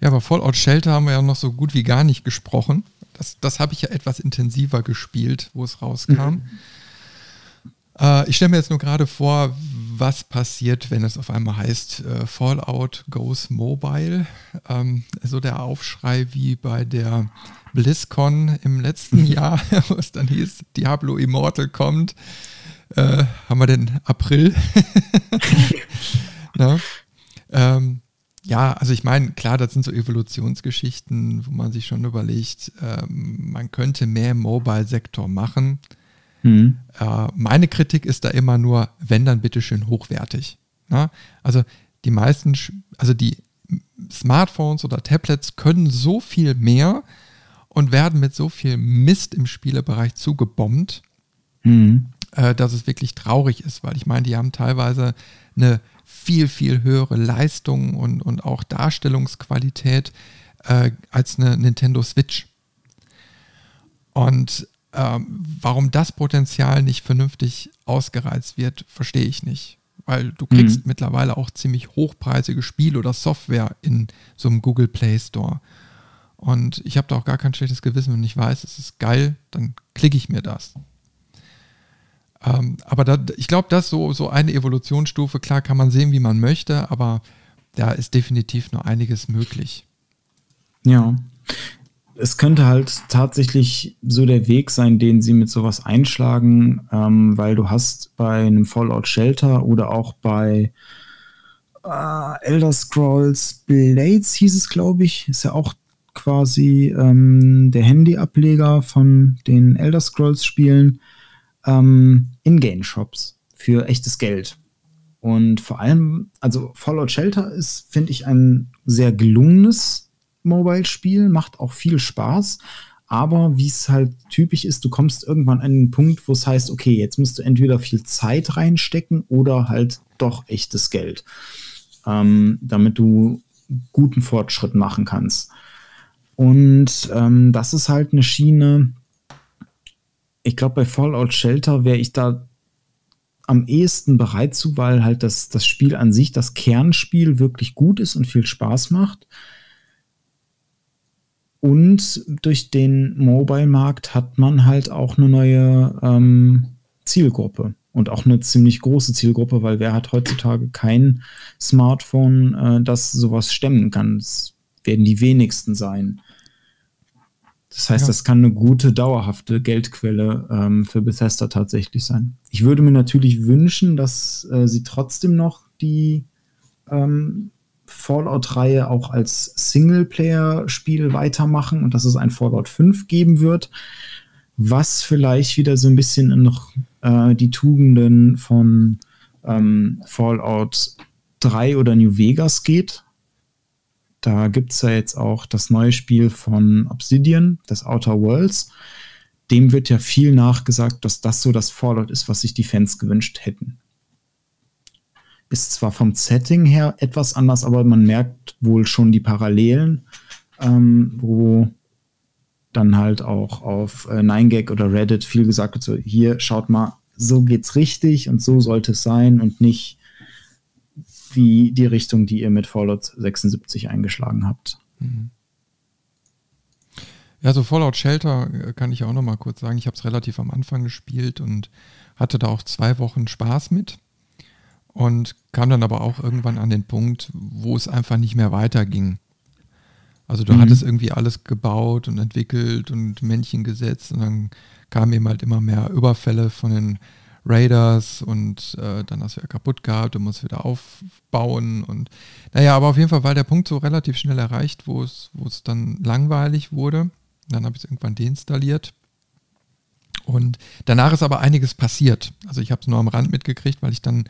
Ja, aber Fallout Shelter haben wir ja noch so gut wie gar nicht gesprochen. Das, das habe ich ja etwas intensiver gespielt, wo es rauskam. Mhm. Äh, ich stelle mir jetzt nur gerade vor, was passiert, wenn es auf einmal heißt, äh, Fallout goes mobile. Ähm, so der Aufschrei wie bei der BlizzCon im letzten Jahr, wo es dann hieß, Diablo Immortal kommt. Äh, haben wir den April? ja. Ähm, ja, also ich meine, klar, das sind so Evolutionsgeschichten, wo man sich schon überlegt, ähm, man könnte mehr im Mobile-Sektor machen. Mhm. Äh, meine Kritik ist da immer nur, wenn dann bitteschön hochwertig. Na? Ne? Also die meisten, also die Smartphones oder Tablets können so viel mehr und werden mit so viel Mist im Spielebereich zugebombt, mhm. äh, dass es wirklich traurig ist, weil ich meine, die haben teilweise eine viel, viel höhere Leistung und, und auch Darstellungsqualität äh, als eine Nintendo Switch. Und ähm, warum das Potenzial nicht vernünftig ausgereizt wird, verstehe ich nicht. Weil du kriegst mhm. mittlerweile auch ziemlich hochpreisige Spiele oder Software in so einem Google Play Store. Und ich habe da auch gar kein schlechtes Gewissen, wenn ich weiß, es ist geil, dann klicke ich mir das. Ähm, aber da, ich glaube, das ist so, so eine Evolutionsstufe. Klar kann man sehen, wie man möchte, aber da ist definitiv noch einiges möglich. Ja es könnte halt tatsächlich so der Weg sein, den sie mit sowas einschlagen, ähm, weil du hast bei einem Fallout Shelter oder auch bei äh, Elder Scrolls Blades hieß es, glaube ich, ist ja auch quasi ähm, der Handy-Ableger von den Elder Scrolls Spielen, ähm, In-Game-Shops für echtes Geld. Und vor allem, also Fallout Shelter ist, finde ich, ein sehr gelungenes Mobile-Spiel, macht auch viel Spaß. aber wie es halt typisch ist, du kommst irgendwann an einen Punkt, wo es heißt, okay, jetzt musst du entweder viel Zeit reinstecken oder halt doch echtes Geld, ähm, damit du guten Fortschritt machen kannst. Und ähm, das ist halt eine Schiene. Ich glaube, bei Fallout Shelter wäre ich da am ehesten bereit zu, weil halt das, das Spiel an sich, das Kernspiel wirklich gut ist und viel Spaß macht. Und durch den Mobile-Markt hat man halt auch eine neue ähm, Zielgruppe und auch eine ziemlich große Zielgruppe, weil wer hat heutzutage kein Smartphone, äh, das sowas stemmen kann? Das werden die wenigsten sein. Das heißt, ja. das kann eine gute, dauerhafte Geldquelle ähm, für Bethesda tatsächlich sein. Ich würde mir natürlich wünschen, dass äh, sie trotzdem noch die ähm, Fallout-Reihe auch als Singleplayer-Spiel weitermachen und dass es ein Fallout 5 geben wird, was vielleicht wieder so ein bisschen in äh, die Tugenden von ähm, Fallout 3 oder New Vegas geht. Da gibt es ja jetzt auch das neue Spiel von Obsidian, das Outer Worlds. Dem wird ja viel nachgesagt, dass das so das Fallout ist, was sich die Fans gewünscht hätten. Ist zwar vom Setting her etwas anders, aber man merkt wohl schon die Parallelen, ähm, wo dann halt auch auf äh, 9gag oder Reddit viel gesagt wird, so hier schaut mal, so geht's richtig und so sollte es sein und nicht wie die Richtung, die ihr mit Fallout 76 eingeschlagen habt. Mhm. Ja, so Fallout Shelter äh, kann ich auch noch mal kurz sagen. Ich habe es relativ am Anfang gespielt und hatte da auch zwei Wochen Spaß mit und kam dann aber auch irgendwann an den Punkt, wo es einfach nicht mehr weiterging. Also du mhm. hattest irgendwie alles gebaut und entwickelt und Männchen gesetzt und dann kamen eben halt immer mehr Überfälle von den Raiders und äh, dann hast du ja kaputt gehabt und musst wieder aufbauen und naja, aber auf jeden Fall war der Punkt so relativ schnell erreicht, wo es, wo es dann langweilig wurde. Dann habe ich es irgendwann deinstalliert und danach ist aber einiges passiert. Also ich habe es nur am Rand mitgekriegt, weil ich dann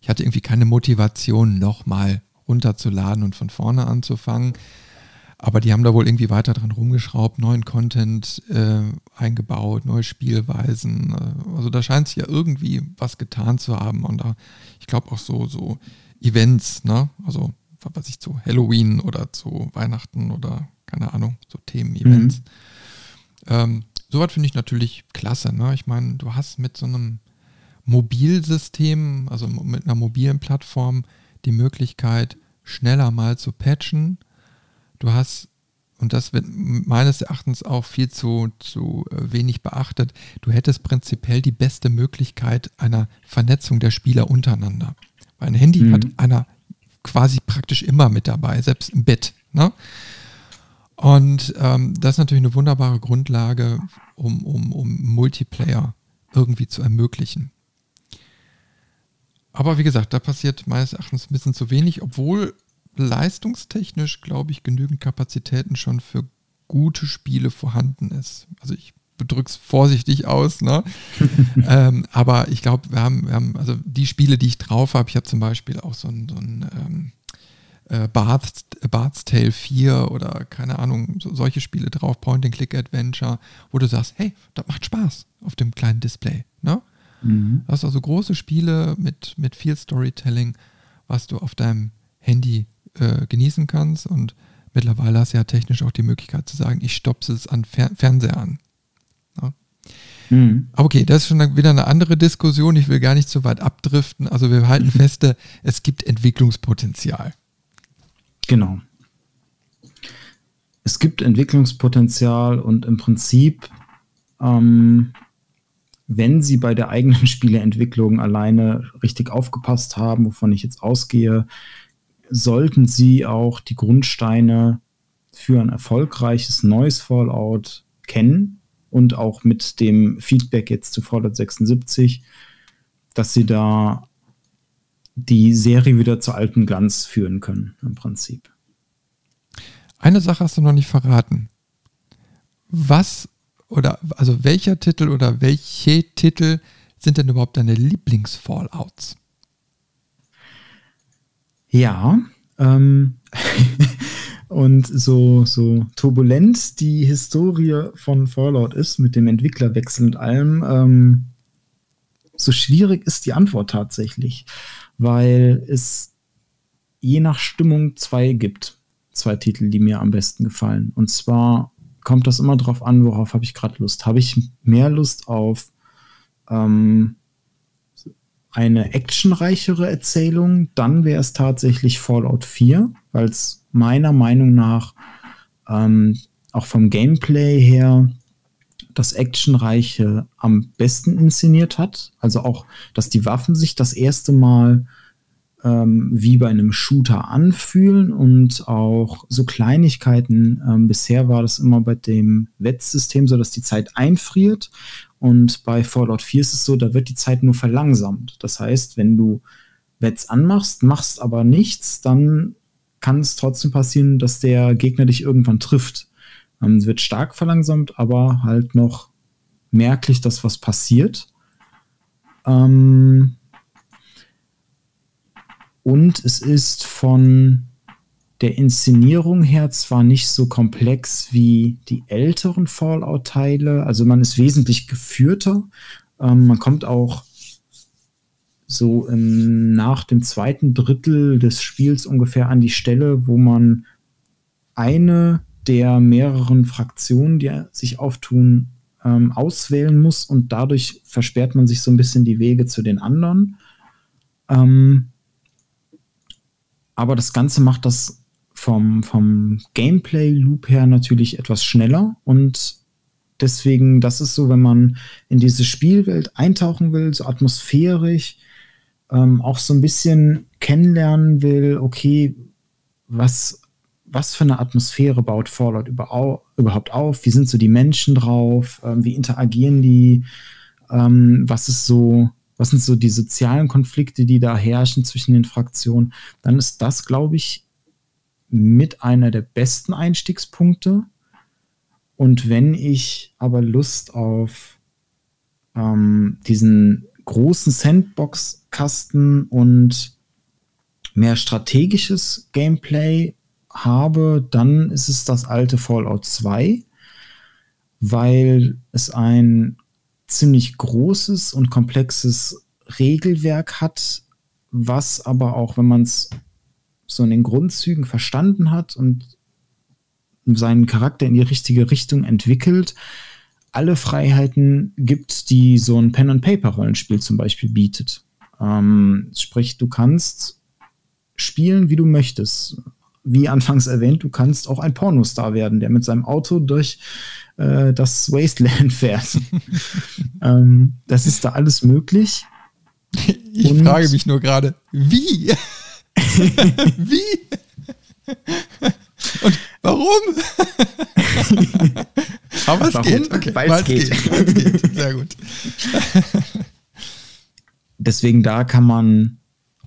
ich hatte irgendwie keine Motivation, nochmal runterzuladen und von vorne anzufangen. Aber die haben da wohl irgendwie weiter dran rumgeschraubt, neuen Content äh, eingebaut, neue Spielweisen. Äh, also da scheint sich ja irgendwie was getan zu haben. Und da, ich glaube auch so, so Events, ne? Also was ich zu Halloween oder zu Weihnachten oder keine Ahnung, so Themen-Events. Mhm. Ähm, Sowas finde ich natürlich klasse. Ne? Ich meine, du hast mit so einem Mobilsystem, also mit einer mobilen Plattform, die Möglichkeit, schneller mal zu patchen. Du hast, und das wird meines Erachtens auch viel zu, zu äh, wenig beachtet, du hättest prinzipiell die beste Möglichkeit einer Vernetzung der Spieler untereinander. Weil ein Handy mhm. hat einer quasi praktisch immer mit dabei, selbst im Bett. Ne? Und ähm, das ist natürlich eine wunderbare Grundlage, um, um, um Multiplayer irgendwie zu ermöglichen. Aber wie gesagt, da passiert meines Erachtens ein bisschen zu wenig, obwohl leistungstechnisch, glaube ich, genügend Kapazitäten schon für gute Spiele vorhanden ist. Also ich bedrück's vorsichtig aus, ne? ähm, aber ich glaube, wir haben, wir haben, also die Spiele, die ich drauf habe, ich habe zum Beispiel auch so ein, so ein ähm, äh, Bart's, Bart's Tale 4 oder keine Ahnung, so, solche Spiele drauf, Point-and-Click-Adventure, wo du sagst, hey, das macht Spaß auf dem kleinen Display, ne? Mhm. Das also große Spiele mit, mit viel Storytelling, was du auf deinem Handy äh, genießen kannst. Und mittlerweile hast du ja technisch auch die Möglichkeit zu sagen, ich stopse es an Fer Fernseher an. Ja. Mhm. Okay, das ist schon wieder eine andere Diskussion. Ich will gar nicht zu weit abdriften. Also wir halten fest, es gibt Entwicklungspotenzial. Genau. Es gibt Entwicklungspotenzial und im Prinzip ähm, wenn sie bei der eigenen Spieleentwicklung alleine richtig aufgepasst haben, wovon ich jetzt ausgehe, sollten sie auch die Grundsteine für ein erfolgreiches neues Fallout kennen und auch mit dem Feedback jetzt zu Fallout 76, dass sie da die Serie wieder zu altem Glanz führen können, im Prinzip. Eine Sache hast du noch nicht verraten. Was oder also welcher Titel oder welche Titel sind denn überhaupt deine Und so, so turbulent die Historie von Fallout ist, mit dem Entwicklerwechsel und allem, ähm, so schwierig ist die Antwort tatsächlich, weil es je nach Stimmung zwei gibt. Zwei Titel, die mir am besten gefallen. Und zwar kommt das immer darauf an, worauf habe ich gerade Lust. Habe ich mehr Lust auf ähm, eine actionreichere Erzählung, dann wäre es tatsächlich Fallout 4, weil es meiner Meinung nach ähm, auch vom Gameplay her das Actionreiche am besten inszeniert hat. Also auch, dass die Waffen sich das erste Mal ähm, wie bei einem Shooter anfühlen und auch so Kleinigkeiten. Ähm, bisher war das immer bei dem Wettsystem so, dass die Zeit einfriert und bei Fallout 4 ist es so, da wird die Zeit nur verlangsamt. Das heißt, wenn du Wets anmachst, machst aber nichts, dann kann es trotzdem passieren, dass der Gegner dich irgendwann trifft. Ähm, es wird stark verlangsamt, aber halt noch merklich, dass was passiert. Ähm, und es ist von der Inszenierung her zwar nicht so komplex wie die älteren Fallout-Teile, also man ist wesentlich geführter. Ähm, man kommt auch so im, nach dem zweiten Drittel des Spiels ungefähr an die Stelle, wo man eine der mehreren Fraktionen, die sich auftun, ähm, auswählen muss und dadurch versperrt man sich so ein bisschen die Wege zu den anderen. Ähm, aber das Ganze macht das vom, vom Gameplay-Loop her natürlich etwas schneller und deswegen, das ist so, wenn man in diese Spielwelt eintauchen will, so atmosphärisch, ähm, auch so ein bisschen kennenlernen will, okay, was, was für eine Atmosphäre baut Fallout überhaupt auf? Wie sind so die Menschen drauf? Ähm, wie interagieren die? Ähm, was ist so, was sind so die sozialen Konflikte, die da herrschen zwischen den Fraktionen? Dann ist das, glaube ich, mit einer der besten Einstiegspunkte. Und wenn ich aber Lust auf ähm, diesen großen Sandbox-Kasten und mehr strategisches Gameplay habe, dann ist es das alte Fallout 2, weil es ein ziemlich großes und komplexes Regelwerk hat, was aber auch, wenn man es so in den Grundzügen verstanden hat und seinen Charakter in die richtige Richtung entwickelt, alle Freiheiten gibt, die so ein Pen-and-Paper-Rollenspiel zum Beispiel bietet. Ähm, sprich, du kannst spielen, wie du möchtest. Wie anfangs erwähnt, du kannst auch ein Pornostar werden, der mit seinem Auto durch äh, das Wasteland fährt. ähm, das ist da alles möglich. Ich Und frage mich nur gerade, wie? Wie? Und warum? Aber es warum? geht. Okay. Weil es geht. geht. geht. Sehr gut. Deswegen da kann man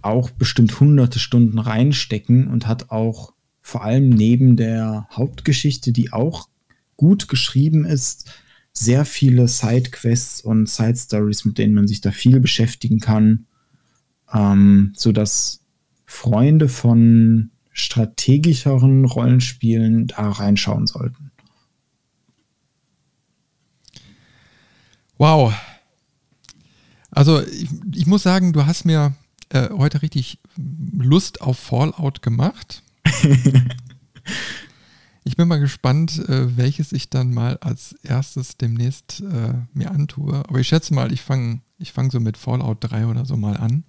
auch bestimmt hunderte Stunden reinstecken und hat auch vor allem neben der Hauptgeschichte, die auch gut geschrieben ist, sehr viele Sidequests und Side Stories, mit denen man sich da viel beschäftigen kann, ähm, so dass Freunde von strategischeren Rollenspielen da reinschauen sollten. Wow. Also ich, ich muss sagen, du hast mir äh, heute richtig Lust auf Fallout gemacht. ich bin mal gespannt, äh, welches ich dann mal als erstes demnächst äh, mir antue. Aber ich schätze mal, ich fange ich fang so mit Fallout 3 oder so mal an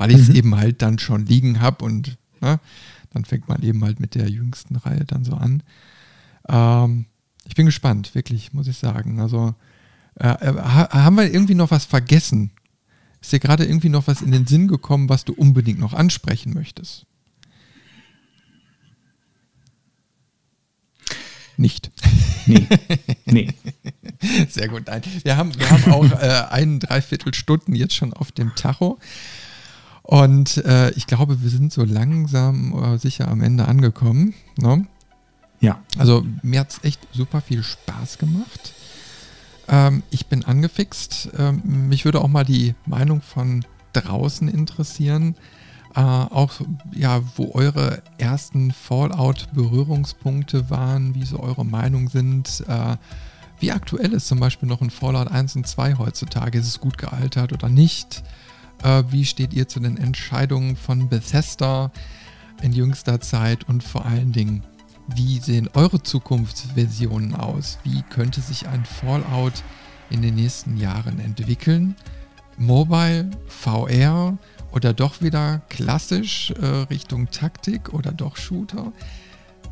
weil ich es mhm. eben halt dann schon liegen habe und ne, dann fängt man eben halt mit der jüngsten Reihe dann so an. Ähm, ich bin gespannt, wirklich, muss ich sagen. Also äh, äh haben wir irgendwie noch was vergessen? Ist dir gerade irgendwie noch was in den Sinn gekommen, was du unbedingt noch ansprechen möchtest? Nicht. Nee. nee. Sehr gut. Nein. Wir haben, wir haben auch äh, einen Dreiviertelstunden jetzt schon auf dem Tacho. Und äh, ich glaube, wir sind so langsam äh, sicher am Ende angekommen. Ne? Ja. Also mir hat es echt super viel Spaß gemacht. Ähm, ich bin angefixt. Ähm, mich würde auch mal die Meinung von draußen interessieren. äh, auch ja, wo eure ersten Fallout-Berührungspunkte waren, wie so eure Meinungen sind. Äh, wie aktuell ist zum Beispiel noch ein Fallout 1 und 2 heutzutage? Ist es gut gealtert oder nicht? Äh, wie steht ihr zu den Entscheidungen von Bethesda in jüngster Zeit? Und vor allen Dingen, wie sehen eure Zukunftsversionen aus? Wie könnte sich ein Fallout in den nächsten Jahren entwickeln? Mobile, VR oder doch wieder klassisch äh, Richtung Taktik oder doch Shooter?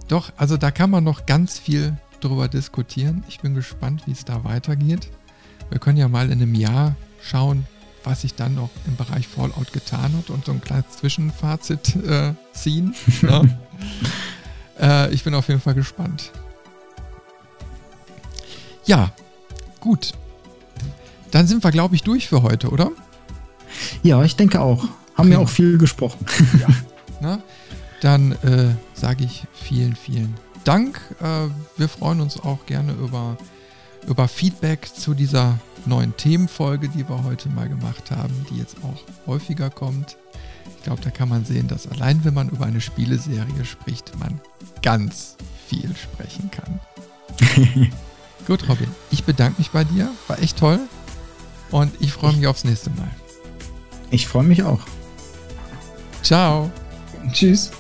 Doch, also da kann man noch ganz viel drüber diskutieren. Ich bin gespannt, wie es da weitergeht. Wir können ja mal in einem Jahr schauen, was sich dann noch im Bereich Fallout getan hat und so ein kleines Zwischenfazit äh, ziehen. Ne? äh, ich bin auf jeden Fall gespannt. Ja, gut. Dann sind wir, glaube ich, durch für heute, oder? Ja, ich denke auch. Haben ja auch viel gesprochen. Ja. Na, dann äh, sage ich vielen, vielen Dank. Äh, wir freuen uns auch gerne über, über Feedback zu dieser neuen Themenfolge, die wir heute mal gemacht haben, die jetzt auch häufiger kommt. Ich glaube, da kann man sehen, dass allein wenn man über eine Spieleserie spricht, man ganz viel sprechen kann. Gut, Robin, ich bedanke mich bei dir. War echt toll. Und ich freue mich aufs nächste Mal. Ich freue mich auch. Ciao. Tschüss.